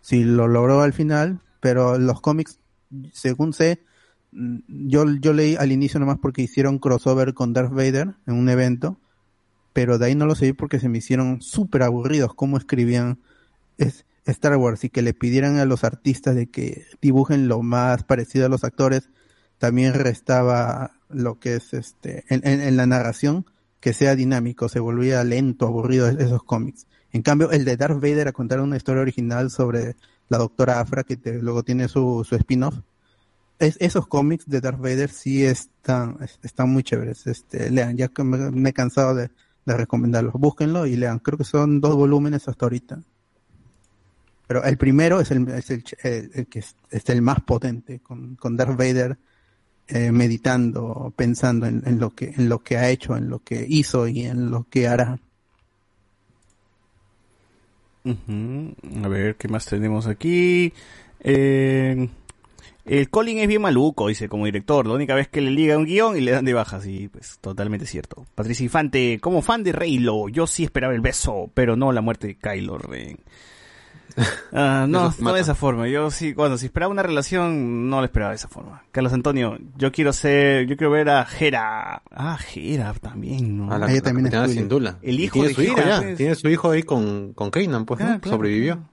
si lo logró al final, pero los cómics, según sé, mm, yo, yo leí al inicio nomás porque hicieron crossover con Darth Vader en un evento, pero de ahí no lo seguí porque se me hicieron súper aburridos cómo escribían es Star Wars y que le pidieran a los artistas de que dibujen lo más parecido a los actores, también restaba lo que es este en, en- la narración que sea dinámico, se volvía lento, aburrido es- esos cómics. En cambio, el de Darth Vader a contar una historia original sobre la doctora Afra, que luego tiene su, su spin-off, es, esos cómics de Darth Vader sí están, es- están muy chéveres. Este, lean, ya que me, he cansado de, de recomendarlos. Búsquenlo y lean. Creo que son dos volúmenes hasta ahorita. Pero el primero es el, es el- el que es, es el más potente, con, con Darth Vader eh, meditando, pensando en, lo que, en lo que ha hecho, en lo que hizo y en lo que hará. A ver, ¿qué más tenemos aquí? Eh, el Colin es bien maluco, dice, como director. La única vez que le liga un guion y le dan de baja, sí, pues totalmente cierto. Patricia Infante, como fan de Reylo, yo sí esperaba el beso, pero no la muerte de Kylo Ren. Ah, no, Eso no mata. de esa forma. Yo sí, bueno, si esperaba una relación, no la esperaba de esa forma. Carlos Antonio, yo quiero ser, yo quiero ver a Jera. Ah, Jera también, ¿no? A la, Ella la también es sin duda. El hijo tiene de su hijo ya. pues. Tiene su hijo ahí con, con Kanan, pues, ¿no? Ah, claro, Sobrevivió.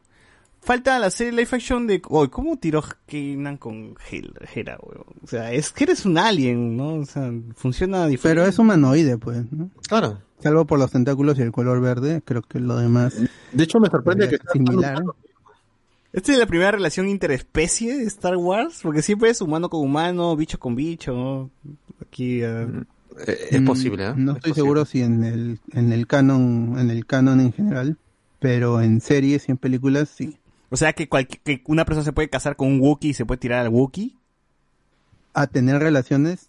Falta la serie live action de, oh, ¿cómo tiró Kanan con Hera, weón? O sea, es que eres un alien, ¿no? O sea, funciona diferente. Pero es humanoide, pues, ¿no? Claro. Salvo por los tentáculos y el color verde, creo que lo demás De hecho, me sorprende que es sea similar. Esta es la primera relación interespecie de Star Wars, porque siempre es humano con humano, bicho con bicho. Aquí, eh, Eh, es Mm, posible, ¿eh? No Es estoy posible. seguro si en el, en el canon, en el canon en general, pero en series y en películas sí. o sea que, que una persona se puede casar con un Wookiee y se puede tirar al Wookiee. A tener relaciones,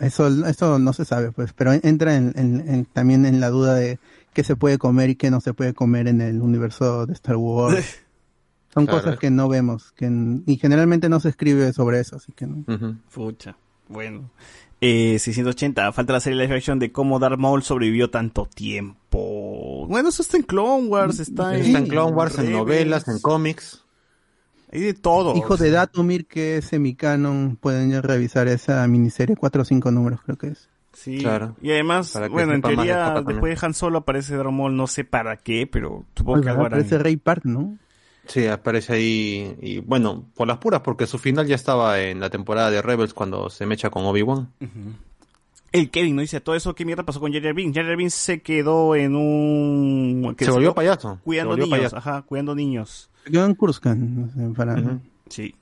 eso, eso no se sabe, pues, pero entra en, en- en- también en la duda de qué se puede comer y qué no se puede comer en el universo de Star Wars. Son Claro. cosas que no vemos, que y generalmente no se escribe sobre eso, así que no. Ujú. Pucha, bueno. Eh, 680, falta la serie live action de cómo Darth Maul sobrevivió tanto tiempo. Bueno, eso está en Clone Wars, está en... Está en Clone Wars, en novelas, en cómics. Hay de todo. Hijo de Datumir, que es semicanon, pueden ya revisar esa miniserie, cuatro o cinco números creo que es. Sí, Claro. y además, bueno, en de teoría, después de Han Solo aparece Darth Maul, no sé para qué, pero supongo que algo ¿verdad? harán. Parece Ray Park, ¿no? Sí, aparece ahí. Y bueno, por las puras, porque su final ya estaba en la temporada de Rebels cuando se mecha con Obi-Wan. El Kevin no dice todo eso, ¿qué mierda pasó con Jerry Bean? Jerry Bean se quedó en un... Se volvió payaso. Cuidando volvió niños, payaso. ajá, cuidando niños. Quedó en Kurskan, no sé, para... Ujú. Sí.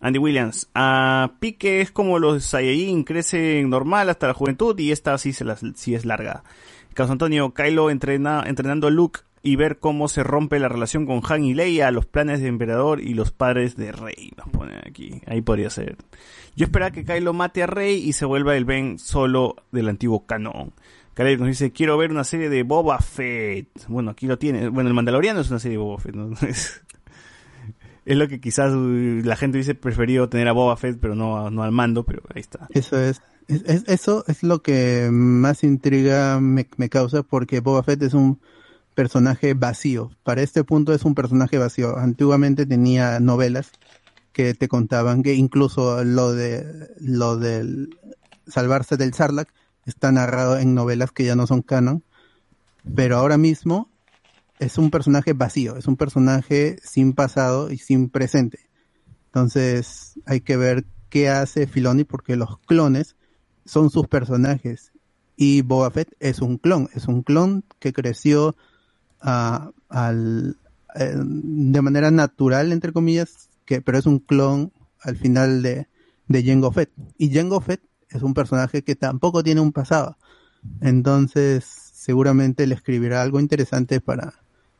Andy Williams. A Pique es como los Saiyajin, crecen normal hasta la juventud y esta sí, se las, sí es larga. Carlos Antonio, Kylo entrena, entrenando a Luke y ver cómo se rompe la relación con Han y Leia, los planes de Emperador y los padres de Rey. Nos ponen aquí. Ahí podría ser. Yo esperaba que Kylo mate a Rey y se vuelva el Ben solo del antiguo canon. Caleb nos dice, quiero ver una serie de Boba Fett. Bueno, aquí lo tiene. Bueno, el Mandaloriano es una serie de Boba Fett, ¿no? es lo que quizás uh, la gente hubiese preferido tener a Boba Fett, pero no, no al mando, pero ahí está. Eso es, es- es- eso es lo que más intriga me, me causa porque Boba Fett es un personaje vacío. Para este punto es un personaje vacío. Antiguamente tenía novelas que te contaban que incluso lo de lo del salvarse del Sarlacc está narrado en novelas que ya no son canon, pero ahora mismo es un personaje vacío, es un personaje sin pasado y sin presente. Entonces hay que ver qué hace Filoni porque los clones son sus personajes y Boba Fett es un clon, es un clon que creció al, eh, de manera natural entre comillas, que pero es un clon al final de de Fett y Jango Fett es un personaje que tampoco tiene un pasado. Entonces, seguramente le escribirá algo interesante para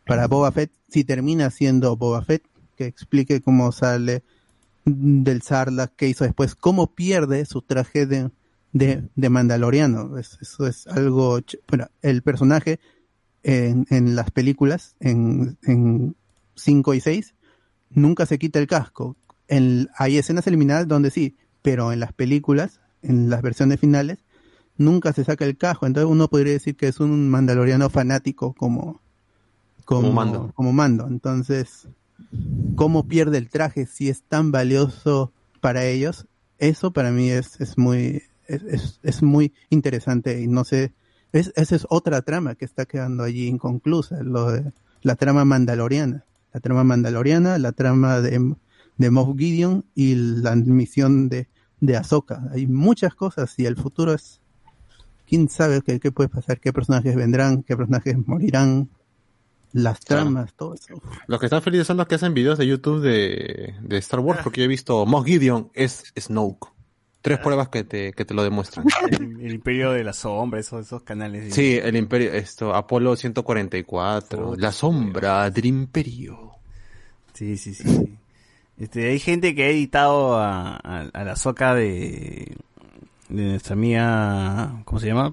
para Boba Fett si termina siendo Boba Fett que explique cómo sale del Sarlacc que hizo después, cómo pierde su traje de, de, Mandaloriano. Es- eso es algo... Bueno, el personaje en, en las películas, en, en 5 y 6, nunca se quita el casco. En, hay escenas eliminadas donde sí, pero en las películas, en las versiones finales, nunca se saca el casco. Entonces uno podría decir que es un mandaloriano fanático como, como, Como Mando. como mando. Entonces, cómo pierde el traje si es tan valioso para ellos, eso para mí es, es muy es, es, es muy interesante y no sé, es, esa es otra trama que está quedando allí inconclusa, lo de la trama mandaloriana, la trama mandaloriana, la trama de, de Moff Gideon y la misión de, de Ahsoka. Hay muchas cosas y el futuro es quién sabe qué, qué puede pasar, qué personajes vendrán, qué personajes morirán, las Claro. tramas, todo eso. Los que están felices son los que hacen videos de YouTube de, de Star Wars, porque yo he visto Moff Gideon es Snoke. Tres pruebas que te, que te lo demuestran. El, el Imperio de la Sombra, esos, esos canales. Sí, el imperio, esto, Apolo 144, la sombra del imperio. Sí, sí, sí. sí. Este, hay gente que ha editado a, a, a la soca de, de nuestra amiga, ¿cómo se llama?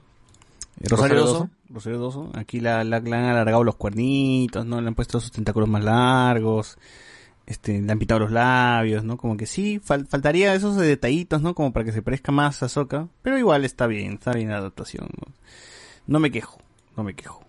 Eh, Rosario, Rosario Doso. Rosario Doso. Aquí la, la- le han alargado los cuernitos, ¿no? Le han puesto sus tentáculos más largos. Este, le han pintado los labios, ¿no? Como que sí, fal- faltaría esos detallitos, ¿no? Como para que se parezca más a Soca. Pero igual está bien, está bien la adaptación. No me quejo, no me quejo.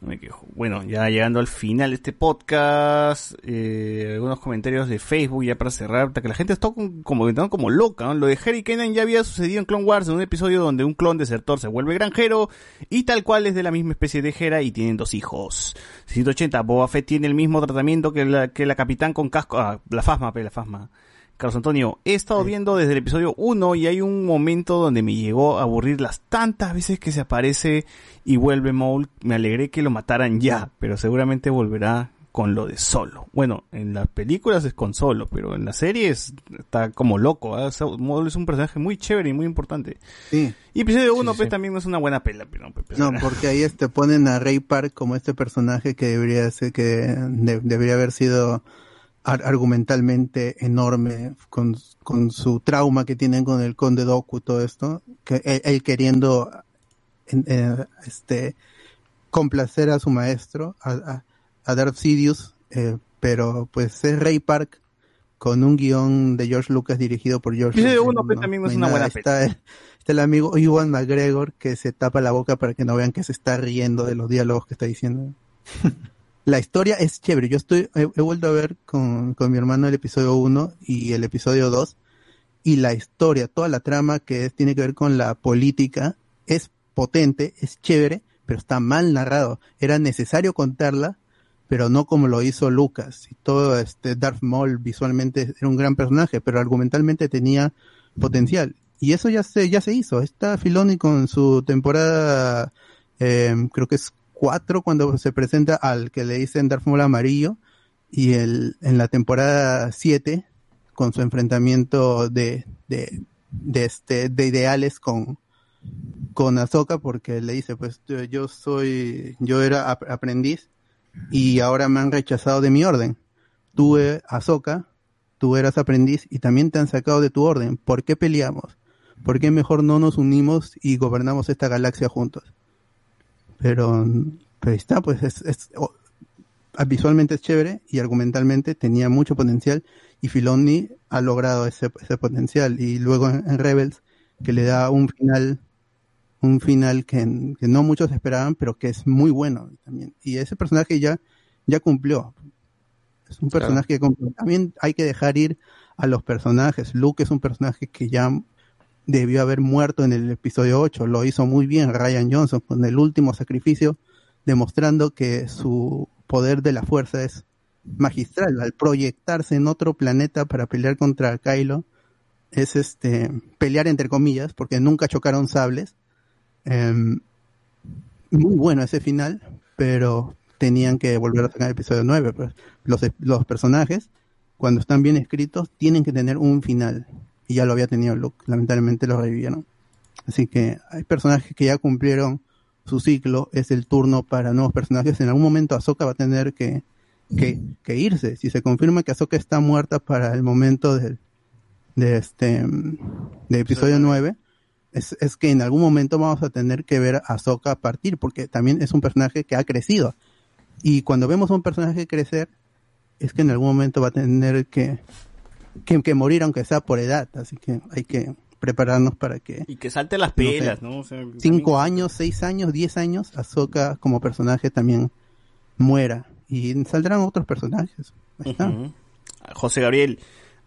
Me quejo. Bueno, ya llegando al final de este podcast, eh, algunos comentarios de Facebook ya para cerrar, que la gente está como, comentando como loca. ¿no? Lo de Harry Kenan ya había sucedido en Clone Wars, en un episodio donde un clon desertor se vuelve granjero y tal cual es de la misma especie de Hera y tienen dos hijos. 180, Boba Fett tiene el mismo tratamiento que la, que la capitán con casco, ah, la Fasma, la Fasma. Carlos Antonio, he estado viendo desde el episodio 1 y hay un momento donde me llegó a aburrir las tantas veces que se aparece y vuelve Maul. Me alegré que lo mataran ya, pero seguramente volverá con lo de solo. Bueno, en las películas es con solo, pero en las series está como loco. ¿ah? O sea, Maul es un personaje muy chévere y muy importante. Sí. Y episodio 1 pues también no es una buena pela, pero pues, No, porque ahí este ponen a Ray Park como este personaje que debería ser, que de- debería haber sido argumentalmente enorme con, con su trauma que tienen con el conde Doku todo esto, que él, él queriendo en- eh, este complacer a su maestro, a, a, a Darth Sidious, eh, pero pues es Ray Park con un guion de George Lucas dirigido por George Lucas. pues, también no es hay una nada. buena está, está el amigo Iwan McGregor que se tapa la boca para que no vean que se está riendo de los diálogos que está diciendo. la historia es chévere. Yo estoy, he, vuelto a ver con, con mi hermano el episodio 1 y el episodio 2 y la historia, toda la trama que es- tiene que ver con la política es potente, es chévere, pero está mal narrado. Era necesario contarla, pero no como lo hizo Lucas. Y todo este Darth Maul visualmente era un gran personaje, pero argumentalmente tenía potencial. Y eso ya se, ya se hizo. Está Filoni con su temporada, eh, creo que es cuatro cuando se presenta al que le dicen Darth Maul amarillo, y el, en la temporada 7 con su enfrentamiento de, de, este, de ideales con, con Ahsoka porque le dice pues yo- soy, yo era ap- aprendiz y ahora me han rechazado de mi orden. Tú, Ahsoka, tú eras aprendiz y también te han sacado de tu orden. ¿Por qué peleamos? ¿Por qué mejor no nos unimos y gobernamos esta galaxia juntos? Pero, está, pues es, es- visualmente es chévere y argumentalmente tenía mucho potencial y Filoni ha logrado ese, ese potencial y luego en, en Rebels que le da un final un final que, que no muchos esperaban pero que es muy bueno también y ese personaje ya ya cumplió es un Claro. personaje que cumplió. también hay que dejar ir a los personajes Luke es un personaje que ya debió haber muerto en el episodio 8 lo hizo muy bien Ryan Johnson con el último sacrificio demostrando que su poder de la fuerza es magistral. Al proyectarse en otro planeta para pelear contra Kylo es este pelear entre comillas porque nunca chocaron sables. Em, muy bueno ese final pero tenían que volver a sacar el episodio 9 pues. los, los personajes cuando están bien escritos tienen que tener un final y ya lo había tenido Luke lamentablemente lo revivieron así que hay personajes que ya cumplieron su ciclo es el turno para nuevos personajes en algún momento Ahsoka va a tener que que, que irse. Si se confirma que Ahsoka está muerta para el momento del, de este de episodio 9, es, es que en algún momento vamos a tener que ver a Ahsoka partir, porque también es un personaje que ha crecido. Y cuando vemos a un personaje crecer, es que en algún momento va a tener que, que, que morir, aunque sea por edad. Así que hay que prepararnos para que Y que salte las No sé. pelas, ¿no? O sea, cinco también- años, seis años, diez años, Ahsoka como personaje también muera. Y saldrán otros personajes. Ahí está. José Gabriel,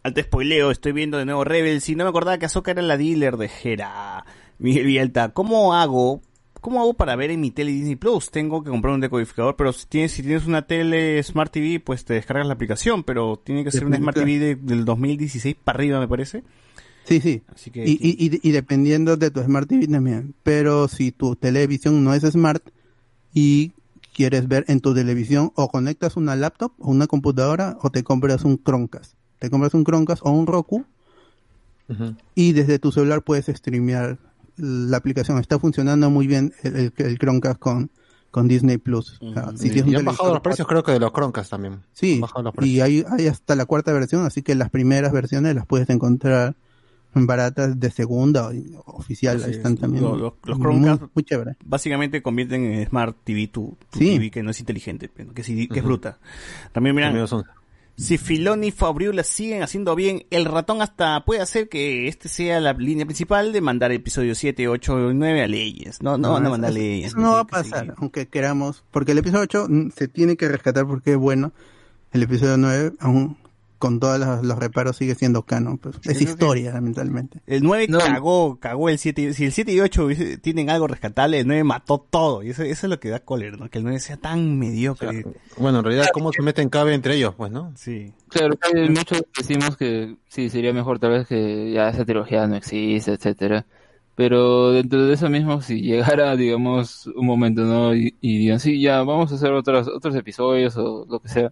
alto spoileo, estoy viendo de nuevo Rebels y no me acordaba que Ahsoka era la dealer de Hera. Miguel Villalta, ¿cómo hago? ¿Cómo hago para ver en mi tele Disney Plus? Tengo que comprar un decodificador, pero si tienes, si tienes una tele Smart TV, pues te descargas la aplicación, pero tiene que ser una Smart TV de- del 2016 para arriba, me parece. Sí, sí. Así que Y, y, y, y dependiendo de tu Smart TV también. Pero si tu televisión no es Smart y quieres ver en tu televisión o conectas una laptop o una computadora o te compras un Chromecast. Te compras un Chromecast o un Roku y desde tu celular puedes streamear la aplicación. Está funcionando muy bien el, el, el Chromecast con, con Disney Plus. O sea, si Y, han bajado los precios, creo que de los Croncast también. Sí, Han bajado los precios. y hay, hay hasta la cuarta versión, así que las primeras versiones las puedes encontrar baratas de segunda oficial, ahí es. están también. Los- los- Chromecast muy chévere. básicamente convierten en Smart TV tu, tu Sí. TV que no es inteligente, pero que, sí, que es bruta. También miran, Si Filoni y Fabriu la siguen haciendo bien, el ratón hasta puede hacer que este sea la línea principal de mandar episodios 7, 8 y 9 a leyes. No, no, van a mandar eso- leyes. Eso no va a pasar, aunque queramos. Porque el episodio 8 mm, se tiene que rescatar porque es bueno. El episodio 9, aún con todos los, los reparos, sigue siendo canon. Pues. Es historia, lamentablemente. El 9 cagó, cagó el 7. y- Si el 7 y 8 hubiese- tienen algo rescatable, el 9 mató todo. Y eso, eso es lo que da cólera, ¿no? Que el 9 sea tan mediocre. Bueno, en realidad, ¿cómo se meten cabe entre ellos, pues, no? Sí. Claro, que muchos decimos que sí, sería mejor tal vez que ya esa trilogía no existe, etcétera. Pero dentro de eso mismo, si llegara, digamos, un momento, ¿no? Y, y digan, sí, ya, vamos a hacer otros, otros episodios o lo que sea,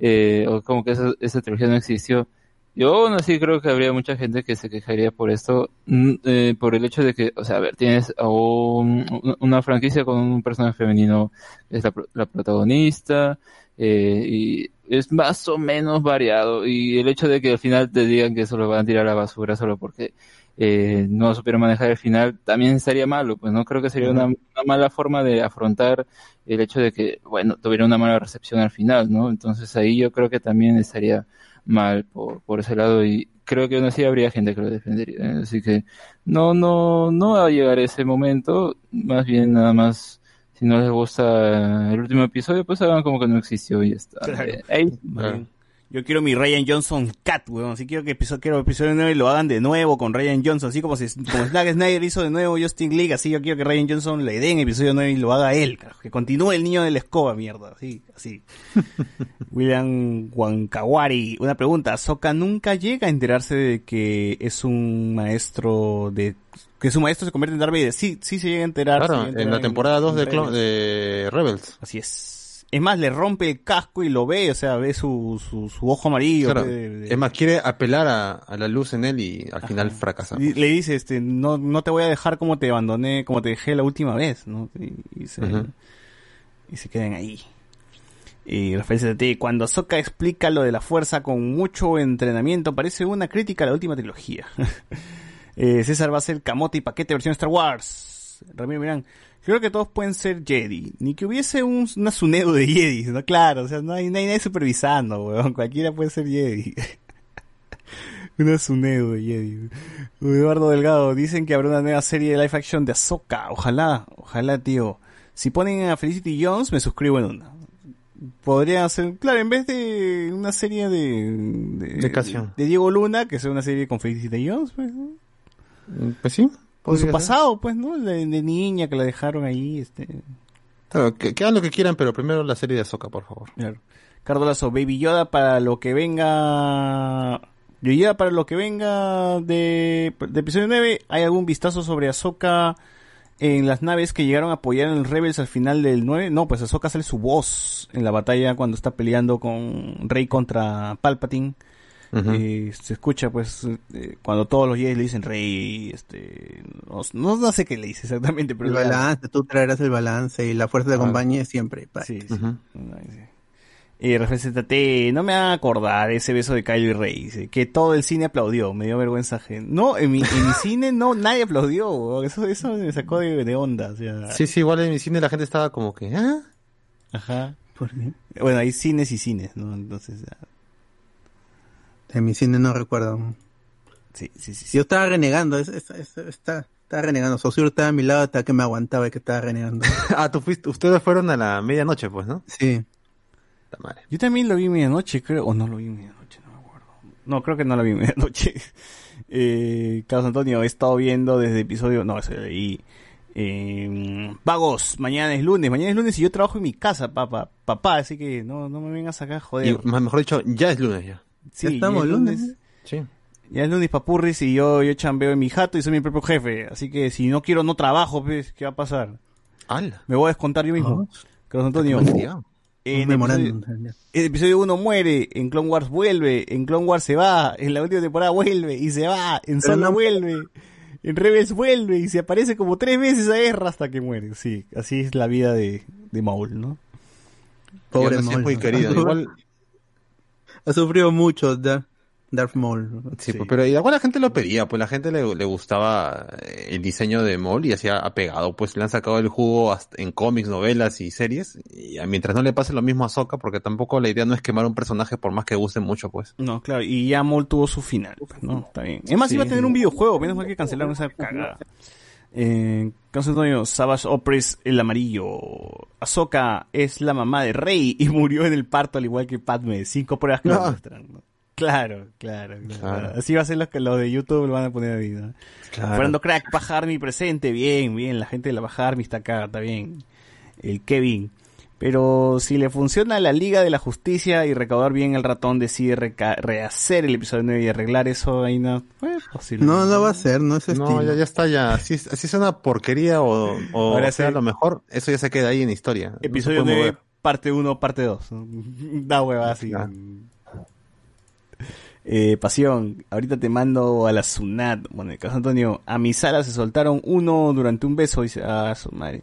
eh, o como que esa, esa trilogía no existió. Yo aún así creo que habría mucha gente que se quejaría por esto, mm, eh, por el hecho de que, o sea, a ver, tienes un- una franquicia con un personaje femenino, es la, la protagonista, eh, y es más o menos variado, y el hecho de que al final te digan que eso lo van a tirar a la basura solo porque eh, no supieron manejar el final, también estaría malo, pues no creo que sería una, una mala forma de afrontar el hecho de que, bueno, tuviera una mala recepción al final, ¿no? Entonces ahí yo creo que también estaría mal por, por ese lado y creo que aún así habría gente que lo defendería. ¿eh? Así que no, no, no va a llegar ese momento, más bien nada más, si no les gusta el último episodio, pues hagan como que no existió y ya está. Claro. Eh, ahí- Claro. Yo quiero mi Ryan Johnson Cat, weón. Así quiero que episodio, quiero episodio 9 lo hagan de nuevo con Ryan Johnson. Así como, si, como Snyder hizo de nuevo Justin League. Así yo quiero que Ryan Johnson le den episodio 9 y lo haga él, carajo. Que continúe el niño de la escoba, mierda. Así, así. William Wankawari. Una pregunta. Soka nunca llega a enterarse de que es un maestro de... Que su maestro se convierte en Darth Vader. Sí, sí se llega a enterar. Claro, en la temporada 2 de, Rebels. De Rebels. Así es. Es más, le rompe el casco y lo ve, o sea, ve su, su, su ojo amarillo. Claro. de- de- Es más, quiere apelar a, a la luz en él y al final fracasa. Y le dice, este, no, no te voy a dejar como te abandoné, como te dejé la última vez, ¿no? Y, y se, Ujú. y se quedan ahí. Y Rafael ZT, cuando Soka explica lo de la fuerza con mucho entrenamiento, parece una crítica a la última trilogía. Eh, César va a ser camote y paquete versión Star Wars. Ramiro Mirán, creo que todos pueden ser Jedi. Ni que hubiese un, una Sunedo de Jedi, ¿no? Claro, o sea, no hay, no hay nadie supervisando, weón. Cualquiera puede ser Jedi. Una Sunedo de Jedi. Eduardo Delgado, dicen que habrá una nueva serie de live action de Ahsoka. Ojalá, ojalá, tío. Si ponen a Felicity Jones, me suscribo en una. Podría ser, claro, en vez de una serie de... De, De de Diego Luna, que sea una serie con Felicity Jones, pues, ¿no? Pues sí. Su pasado, pues, ¿no? De, de niña que la dejaron ahí, este... Claro, que, que hagan lo que quieran, pero primero la serie de Ahsoka, por favor. Claro. Cardolazo, Baby Yoda para lo que venga. Yoda para lo que venga de, de episodio 9. ¿Hay algún vistazo sobre Ahsoka en las naves que llegaron a apoyar en el Rebels al final del 9? No, pues Ahsoka sale su voz en la batalla cuando está peleando con Rey contra Palpatine. Eh, se escucha pues eh, cuando todos los Jedi le dicen Rey, este, no, no, no sé qué le dice exactamente, pero El ya- balance, tú traerás el balance y la fuerza te Ah. acompañe siempre. Sí, sí. Referencia T, no me va a acordar ese beso de Kylo y Rey, dice, que todo el cine aplaudió, me dio vergüenza ajena. No, en mi, en mi cine no, nadie aplaudió, eso, eso me sacó de, de onda, o sea. Sí, sí, igual en mi cine la gente estaba como que, ¿ah? Ajá. ¿Por qué? Bueno, hay cines y cines, ¿no? Entonces, ya. En mi cine no recuerdo. Sí, sí, sí. Yo estaba renegando, es- es- es- está- estaba renegando. Sosur estaba a mi lado hasta que me aguantaba y que estaba renegando. ah, tú fuiste, ustedes fueron a la medianoche, pues, ¿no? Sí. La madre. Yo también lo vi medianoche, creo, o no lo vi medianoche, no me acuerdo. No, creo que no lo vi medianoche. Eh, Carlos Antonio, he estado viendo desde episodio, no, eso leí. Eh, vagos, mañana es lunes, mañana es lunes y yo trabajo en mi casa, papá, papá, así que no, no me vengas acá, joder. Y, más mejor dicho, ya es lunes ya. Sí, Ya estamos es lunes. Sí. Ya es lunes papurris y yo, yo chambeo en mi jato y soy mi propio jefe, así que si no quiero no trabajo, pues, ¿qué va a pasar? ¡Hala! Me voy a descontar yo mismo. Carlos Antonio, en episodio, en episodio 1 muere, en Clone Wars vuelve, en Clone Wars se va, en la última temporada vuelve y se va, en Solo no- vuelve, en Rebels vuelve y se aparece como tres veces a guerra hasta que muere. Sí, así es la vida de, de Maul, ¿no? Pobre es Maul, querido. Igual, Ha sufrido mucho, ya. Darth Maul. Sí, pues, pero igual la gente lo pedía, pues la gente le, le gustaba eh, el diseño de Maul y hacía apegado, pues le han sacado el jugo hasta en cómics, novelas y series, y a- mientras no le pase lo mismo a Sokka, porque tampoco la idea no es quemar un personaje por más que guste mucho, pues. No, claro, y ya Maul tuvo su final, pues, ¿no? Está bien. Es más, Sí. iba a tener un videojuego, menos mal que cancelaron esa cagada. Eh, Antonio, Savage Opress, el amarillo. Ahsoka es la mamá de Rey y murió en el parto al igual que Padme. Cinco pruebas que lo muestran, ¿no? Claro, claro, claro. Claro. Así va a ser los que los de YouTube lo van a poner ahí, ¿no? Claro. Fernando Crack, Pajarmi presente, bien, bien, la gente de la Pajarmi está acá, está bien. El Kevin. Pero si le funciona a la Liga de la Justicia y recaudar bien el ratón decide rehacer el episodio 9 y arreglar eso ahí no, pues, posible. No, no va a ser, no es No, estilo. ya, ya está, ya. Si, es- si es una porquería o, o Ahora sea sí. lo mejor, eso ya se queda ahí en historia. No Episodio puede 9, mover. parte 1, parte 2. Da hueva así. Eh, pasión, ahorita te mando a la Sunat. Bueno, en el caso de Antonio, a mi sala se soltaron uno durante un beso. Dice, ah, su madre.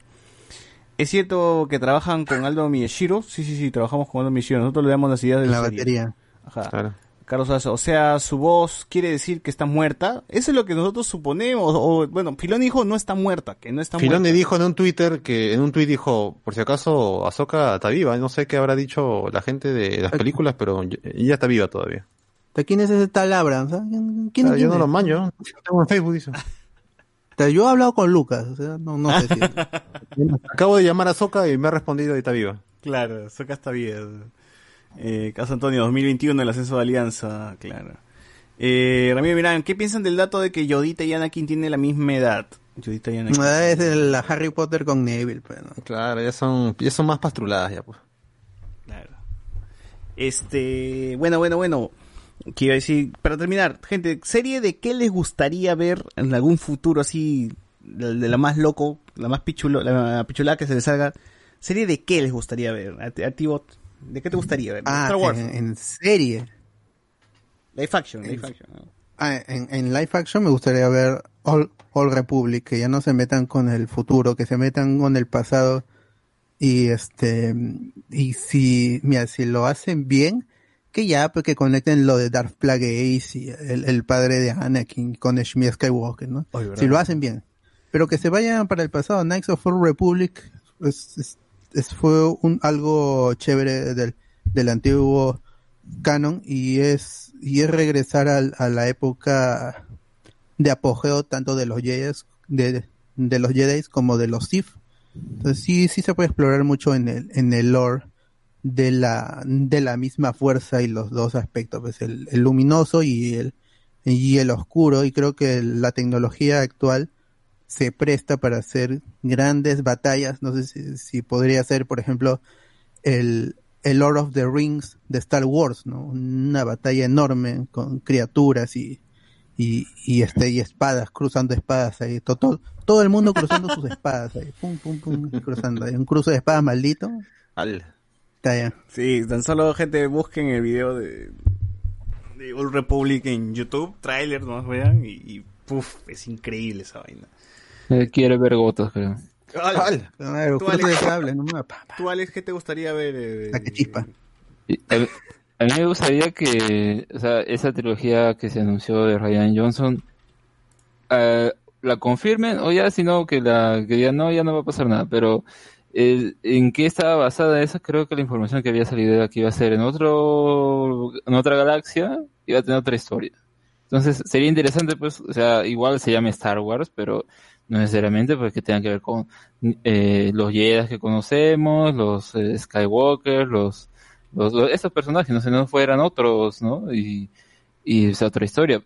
¿Es cierto que trabajan con Aldo Miyashiro? Sí, sí, sí, trabajamos con Aldo Miyashiro. Nosotros le damos las ideas de La batería. Ajá. Carlos Sazo, o sea, su voz quiere decir que está muerta. Eso es lo que nosotros suponemos. O, bueno, Filón dijo no está muerta, que no está Filoni muerta. dijo en un Twitter que, en un tweet dijo, por si acaso Ahsoka está viva. No sé qué habrá dicho la gente de las películas, pero ella está viva todavía. ¿De ¿Quién es ese tal Abrams? ah? ¿Quién, quién- Claro, yo quién no lo maño. Tengo en Facebook, dice. Sea, Yo he hablado con Lucas, o sea, no, no sé si... Acabo de llamar a Ahsoka y me ha respondido y está viva. Claro, Soca está bien. Eh, caso Antonio, 2021, el ascenso de Alianza, claro. Eh, Ramiro Mirán, ¿qué piensan del dato de que Yodita y Anakin tienen la misma edad? Yodita y Anakin. Ah, es el Harry Potter con Neville, pues, ¿no? Claro, ya son, ya son más pastruladas ya, pues. Este, bueno, bueno, bueno. Quiero decir, para terminar, gente, serie de qué les gustaría ver en algún futuro así, de, de la más loco, la más pichulo, la pichulada que se les salga. Serie de qué les gustaría ver, a, a ti, Bot? ¿De qué te gustaría ver? Ah, Star Wars. en, en serie. Live action, live action. ¿no? Ah, en, en live action me gustaría ver All, All Republic, que ya no se metan con el futuro, que se metan con el pasado. Y este, y si, mira, si lo hacen bien, que ya, pues que conecten lo de Darth Plagueis y el, el padre de Anakin con Shmi Skywalker, ¿no? Si lo hacen bien. Pero que se vayan para el pasado, Knights of Old Republic, es, es- es- fue un, algo chévere del, del antiguo canon y es, y es regresar al- a, la época de apogeo tanto de los Jedi, de, de los Jedi como de los Sith. Entonces sí, sí se puede explorar mucho en el, en el lore de la, de la misma fuerza y los dos aspectos, pues el, el luminoso y el, y el oscuro, y creo que la tecnología actual se presta para hacer grandes batallas, no sé si, si podría ser, por ejemplo, el, el Lord of the Rings de Star Wars, ¿no? Una batalla enorme con criaturas y, y, y este, y espadas, cruzando espadas ahí, to- todo, todo el mundo cruzando sus espadas ahí, pum, pum, pum, cruzando ahí, un cruce de espadas maldito, está ya. Sí, tan solo gente busquen el video de, de Old Republic en YouTube, trailer, no vean, y, y puf, es increíble esa vaina. Eh, quiere ver gotas, creo. ¡Al! Claro, Tú, cruce de Alex, cable, no me pa- ¿Tú, Alex, qué te gustaría ver? eh, pa- que chispa. A, a mí me gustaría que, o sea, esa trilogía que se anunció de Ryan Johnson, eh, la confirmen o ya, si no, que la que digan, no, ya no va a pasar nada, pero eh, en qué estaba basada esa, creo que la información que había salido era que iba a ser en otro, en otra galaxia, iba a tener otra historia. Entonces, sería interesante, pues, o sea, igual se llama Star Wars, pero no necesariamente porque tenga que ver con eh, los Jedi que conocemos, los eh, Skywalker, los, los, los- estos personajes, no sé, no fueran otros, ¿no? Y, y es otra historia.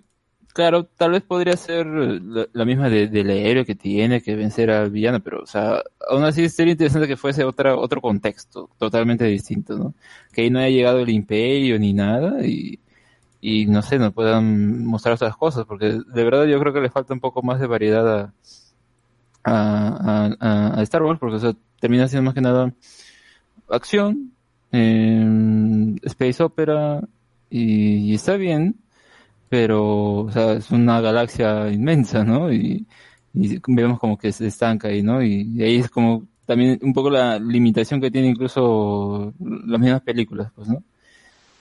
Claro, tal vez podría ser eh, la, la misma de, del héroe que tiene que vencer al villano, pero, o sea, aún así sería interesante que fuese otra, otro contexto, totalmente distinto, ¿no? Que ahí no haya llegado el imperio ni nada y, y no sé, nos puedan mostrar otras cosas, porque de verdad yo creo que le falta un poco más de variedad a, a, a- a- Star Wars, porque o termina siendo más que nada acción, eh, space opera, y está bien, pero o sea, es una galaxia inmensa, ¿no? Y, vemos como que se estanca ahí, ¿no? Y, ahí es como también un poco la limitación que tiene incluso las mismas películas, pues, ¿no?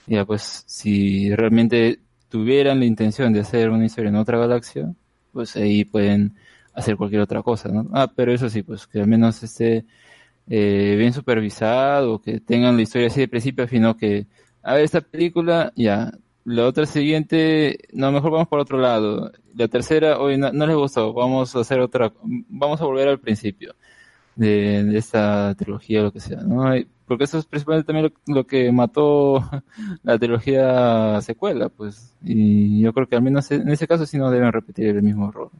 Ya, pues, si realmente tuvieran la intención de hacer una historia en otra galaxia, pues ahí pueden hacer cualquier otra cosa, ¿no? Ah, pero eso sí, pues que al menos esté eh, bien supervisado, que tengan la historia así de principio a fin, no que, a ver, esta película, ya, la otra siguiente, no, mejor vamos por otro lado. La tercera, hoy no, les gustó, vamos a hacer otra, vamos a volver al principio de, esta trilogía, lo que sea, ¿no? Porque eso es principalmente también lo, lo que mató la trilogía secuela, pues. Y yo creo que al menos en ese caso sí no deben repetir el mismo error.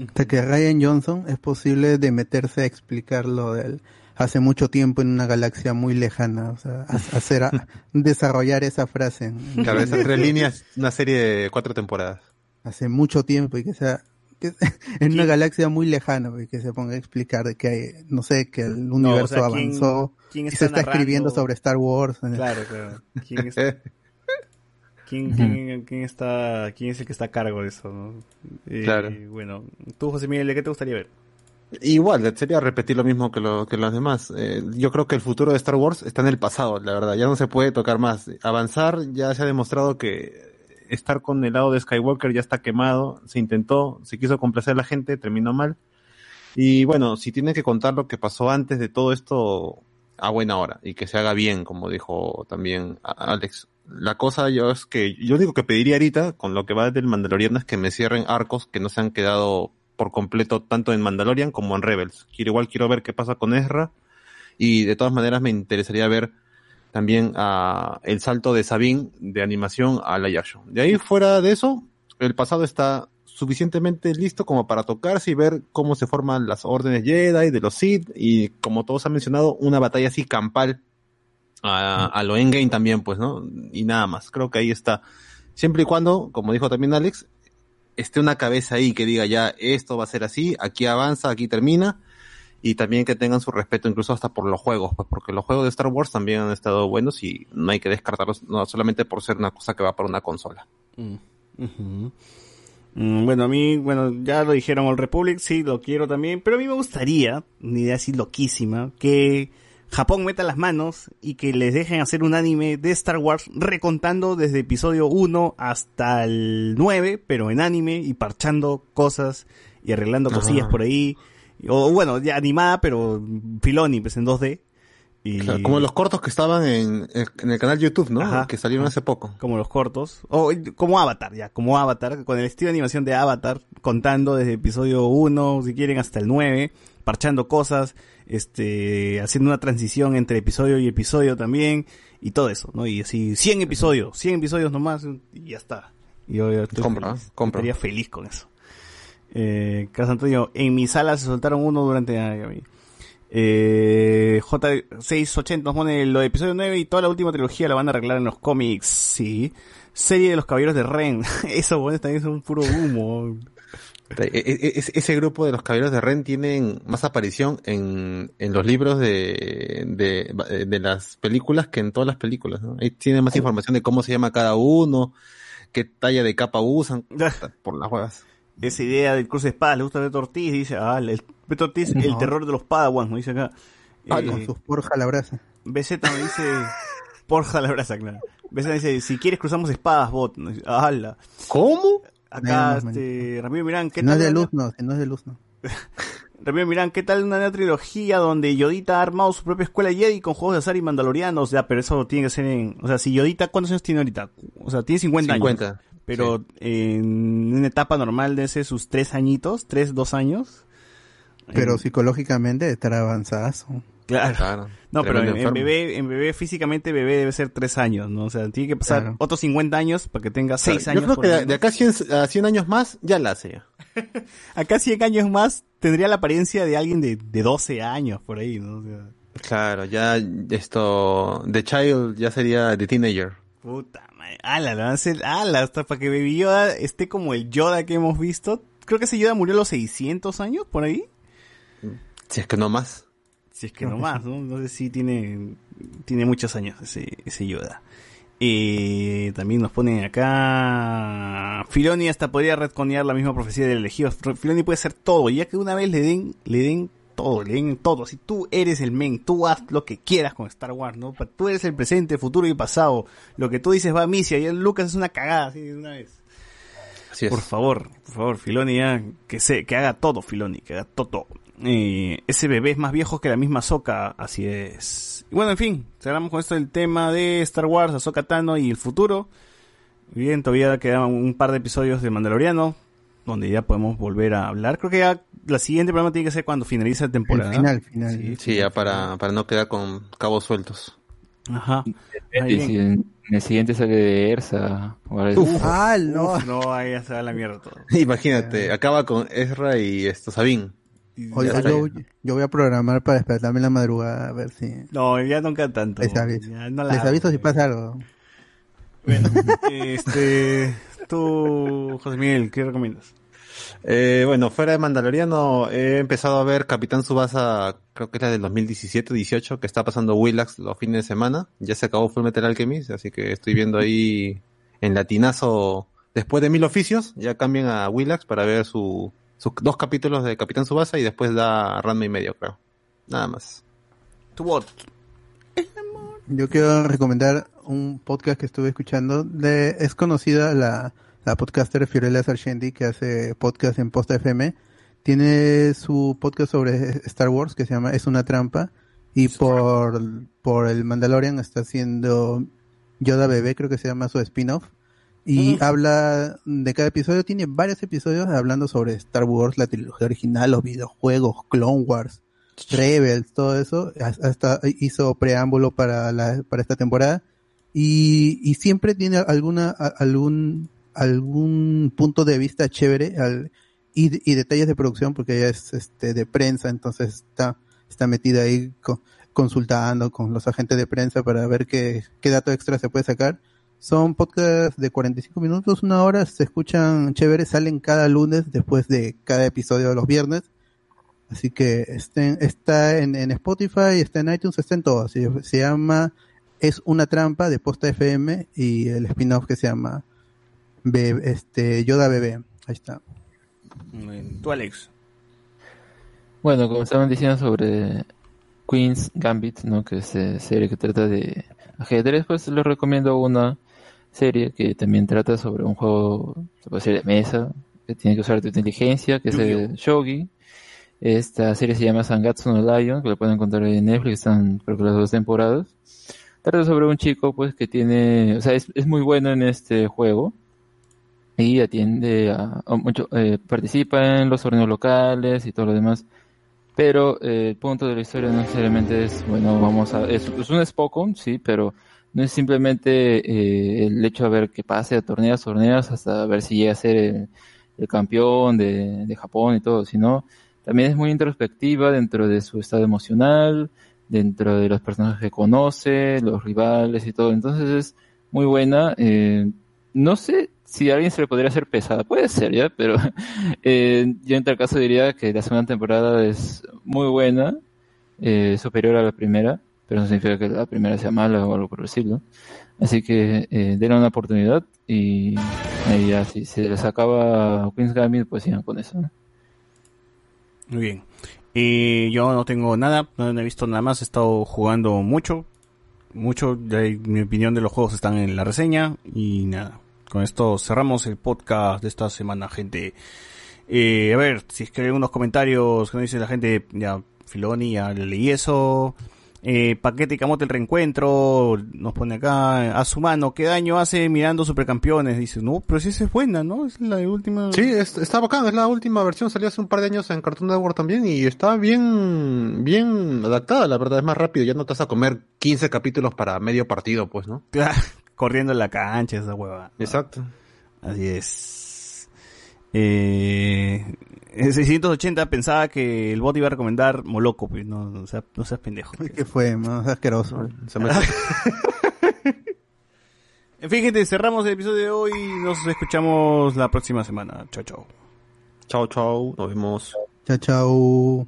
Hasta que Ryan Johnson es posible de meterse a explicar lo del hace mucho tiempo en una galaxia muy lejana, o sea, ha- hacer a- desarrollar esa frase. en- Claro, esas tres líneas, una serie de cuatro temporadas. hace mucho tiempo y que sea que- en una galaxia muy lejana y que se ponga a explicar de que hay, no sé, que el universo o sea, ¿quién- avanzó quién y está se está escribiendo sobre Star Wars. Claro, claro. ¿Quién, es- quién- quién- quién está, ¿Quién es el que está a cargo de eso? ¿no? Eh, Claro. Bueno, tú, José Miguel, ¿de qué te gustaría ver? Igual, sería repetir lo mismo que, lo, que los demás. Eh, yo creo que el futuro de Star Wars está en el pasado, la verdad. Ya no se puede tocar más. Avanzar, ya se ha demostrado que estar con el lado de Skywalker ya está quemado. Se intentó, se quiso complacer a la gente, terminó mal. Y bueno, si tiene que contar lo que pasó antes de todo esto a buena hora y que se haga bien, como dijo también Alex. La cosa yo es que yo único que pediría ahorita con lo que va del Mandaloriano es que me cierren arcos que no se han quedado por completo tanto en Mandalorian como en Rebels. Quiero igual quiero ver qué pasa con Ezra y de todas maneras me interesaría ver también a el salto de Sabine de animación a la Action. De ahí fuera de eso, el pasado está suficientemente listo como para tocarse y ver cómo se forman las órdenes Jedi de los Sith y como todos han mencionado, una batalla así campal a, a lo Endgame también, pues, ¿no? Y nada más. Creo que ahí está. Siempre y cuando, como dijo también Alex, esté una cabeza ahí que diga ya esto va a ser así, aquí avanza, aquí termina, y también que tengan su respeto incluso hasta por los juegos, pues porque los juegos de Star Wars también han estado buenos y no hay que descartarlos no solamente por ser una cosa que va para una consola. Ujú. Mm, Bueno, a mí, bueno, ya lo dijeron All Republic, sí, lo quiero también, pero a mí me gustaría, una idea así loquísima, que Japón meta las manos y que les dejen hacer un anime de Star Wars recontando desde episodio 1 hasta el 9, pero en anime y parchando cosas y arreglando Ajá. cosillas por ahí. O bueno, ya animada, pero Filoni, pues en 2D. Y... Claro, como los cortos que estaban en, en el canal YouTube, ¿no? Ajá. Que salieron hace poco. como los cortos, o como Avatar, ya, como Avatar, con el estilo de animación de Avatar, contando desde episodio 1, si quieren, hasta el 9, parchando cosas, este, haciendo una transición entre episodio y episodio también, y todo eso, ¿no? Y así, 100 episodios, 100 episodios nomás, y ya está. Y yo, yo estoy Compra, feliz, compra. estaría feliz con eso. Eh, Carlos Antonio, en mi sala se soltaron uno durante... eh, J680 nos pone lo de episodio 9 y toda la última trilogía la van a arreglar en los cómics. Sí. Serie de los caballeros de Ren. Eso, bueno, también es un puro humo. E- e- ese grupo de los caballeros de Ren tienen más aparición en, en los libros de, de, de las películas que en todas las películas. ¿no? Ahí tiene más información de cómo se llama cada uno, qué talla de capa usan, por las huevas. Esa idea del cruce de espadas le gusta a Beto Ortiz. Dice, ah, el, Beto Ortiz, el No. terror de los Padawans, ¿no? Dice acá. Ah, Eh, con sus porja la brasa. BZ me dice, porja la brasa, claro. BZ me dice, si quieres cruzamos espadas, bot. "Ala". ¿Cómo? Acá, este, Ramiro Mirán, ¿qué Si no tal? es de luz, no. Si no es de luz, no. Ramiro Mirán, ¿qué tal una nueva trilogía donde Yodita ha armado su propia escuela Jedi con juegos de azar y mandalorianos? Ya, pero eso tiene que ser en... O sea, si Yodita, ¿cuántos años tiene ahorita? O sea, tiene 50, 50, años. Pero en una etapa normal de ese sus tres añitos, tres, dos años. Pero psicológicamente estará avanzazo. Claro. Claro. No, pero en, bebé, en bebé, físicamente bebé debe ser tres años, ¿no? O sea, tiene que pasar Claro. otros 50 años para que tenga seis Claro, años. Yo creo que de, de acá a 100, a 100 años más ya la hace. Acá 100 años más tendría la apariencia de alguien de, de 12 años, por ahí, ¿no? O sea, Claro, ya esto, The Child ya sería The Teenager. Puta madre. Ala, lo van a hacer. Ala, hasta para que Baby Yoda esté como el Yoda que hemos visto. Creo que ese Yoda murió a los 600 años, por ahí. Si es que no más. Si es que no más, ¿no? No sé si tiene, tiene muchos años ese, ese Yoda. Eh, también nos ponen acá. Filoni hasta podría retconear la misma profecía del elegido. Filoni puede hacer todo, ya que una vez le den, le den todo, leen todo. Si tú eres el men, tú haz lo que quieras con Star Wars, ¿no? Tú eres el presente, futuro y pasado. Lo que tú dices va a misia y Lucas es una cagada, así de una vez. Así es. Por favor, por favor, Filoni ya, que se, que haga todo, Filoni, que haga todo. Eh, ese bebé es más viejo que la misma Soca, así es. Y bueno, en fin, cerramos con esto el tema de Star Wars, Ahsoka Tano y el futuro. Bien, todavía quedan un par de episodios de Mandaloriano, donde ya podemos volver a hablar. Creo que ya la siguiente programa tiene que ser cuando finalice la temporada. El final, final. Sí, ya para, para no quedar con cabos sueltos. Ajá. Y bien. si en, en el siguiente sale de Ersa. Ah, no. Uf, no, ahí ya se va la mierda todo. Imagínate, acaba con Ezra y esto, Sabine. Oye, yo, voy a programar para despertarme en la madrugada a ver si No, ya nunca tanto. les aviso. Ya no la Les aviso si pasa algo. Bueno, este, tú, José Miguel, ¿qué recomiendas? Eh, bueno, fuera de Mandaloriano, he empezado a ver Capitán Subasa, creo que es la del 2017-18, que está pasando Willax los fines de semana. Ya se acabó Full Metal Alchemist, así que estoy viendo ahí en latinazo, después de mil oficios, ya cambian a Willax para ver su, sus dos capítulos de Capitán Subasa y después da Ranma y medio, creo. Nada más. Tu bot. Yo quiero recomendar un podcast que estuve escuchando. De, es conocida la, la podcaster Fiorella Sargenti que hace podcast en Posta FM. Tiene su podcast sobre Star Wars que se llama Es una trampa. Y por, por el Mandalorian está haciendo Yoda Bebé, creo que se llama su spin-off. Y habla de cada episodio, tiene varios episodios hablando sobre Star Wars, la trilogía original, los videojuegos, Clone Wars, Rebels, todo eso. Hasta hizo preámbulo para, la, para esta temporada. Y, y siempre tiene alguna, algún, algún punto de vista chévere al, y, detalles de producción porque ella es este, de prensa, entonces está, está metida ahí co- consultando con los agentes de prensa para ver qué, qué dato extra se puede sacar. Son podcasts de 45 minutos, una hora, se escuchan chéveres, salen cada lunes después de cada episodio de los viernes. Así que estén, está en, en Spotify, está en iTunes, está en todo. Se, se llama Es una trampa de Posta FM y el spin-off que se llama Be- este, Yoda Bebé. Ahí está. Tú, Alex. Bueno, como estaban diciendo sobre Queen's Gambit, ¿no? Que es eh, serie que trata de ajedrez, pues les recomiendo una serie que también trata sobre un juego, se puede decir, de mesa, que tiene que usar tu inteligencia, que es el Shogi. Esta serie se llama Sangatsu no Lion, que lo pueden encontrar en Netflix, están creo que las dos temporadas. Trata sobre un chico, pues, que tiene, o sea, es, es muy bueno en este juego y atiende a, a mucho, eh, participa en los torneos locales y todo lo demás. Pero eh, el punto de la historia no necesariamente es, bueno, vamos a, es, es un Spokon, sí, pero no es simplemente eh, el hecho de ver que pase a torneos, torneos, hasta ver si llega a ser el, el campeón de, de Japón y todo, sino también es muy introspectiva dentro de su estado emocional, dentro de los personajes que conoce, los rivales y todo. Entonces es muy buena. eh, no sé si a alguien se le podría hacer pesada, puede ser ya, pero eh, yo en tal caso diría que la segunda temporada es muy buena, eh, superior a la primera, pero no significa que la primera sea mala o algo por decirlo. Así que eh, denle una oportunidad y ya, si se les acaba Queen's Gambit, pues sigan con eso. Muy bien. Eh, yo no tengo nada, no he visto nada más, he estado jugando mucho, mucho, mi opinión de los juegos están en la reseña y nada. Con esto cerramos el podcast de esta semana, gente. Eh, a ver, si es que hay algunos comentarios que nos dice la gente, ya, Filoni, ya le leí eso. Eh, Paquete y Camote el reencuentro, nos pone acá, a su mano, ¿qué daño hace mirando Supercampeones? Dice, no, pero si esa es buena, ¿no? Es la última. Sí, es- está bacán, es la última versión, salió hace un par de años en Cartoon Network también y está bien, bien adaptada, la verdad, es más rápido, ya no te vas a comer 15 capítulos para medio partido, pues, ¿no? Corriendo en la cancha, esa hueva. Exacto. Así es. Eh, en 680 pensaba que el bot iba a recomendar Moloco, pues no, no, seas, no seas pendejo. ¿Qué fue? Más asqueroso. En fin, gente, cerramos el episodio de hoy. Nos escuchamos la próxima semana. Chao, chao. Chao, chao. Nos vemos. Chao, chao.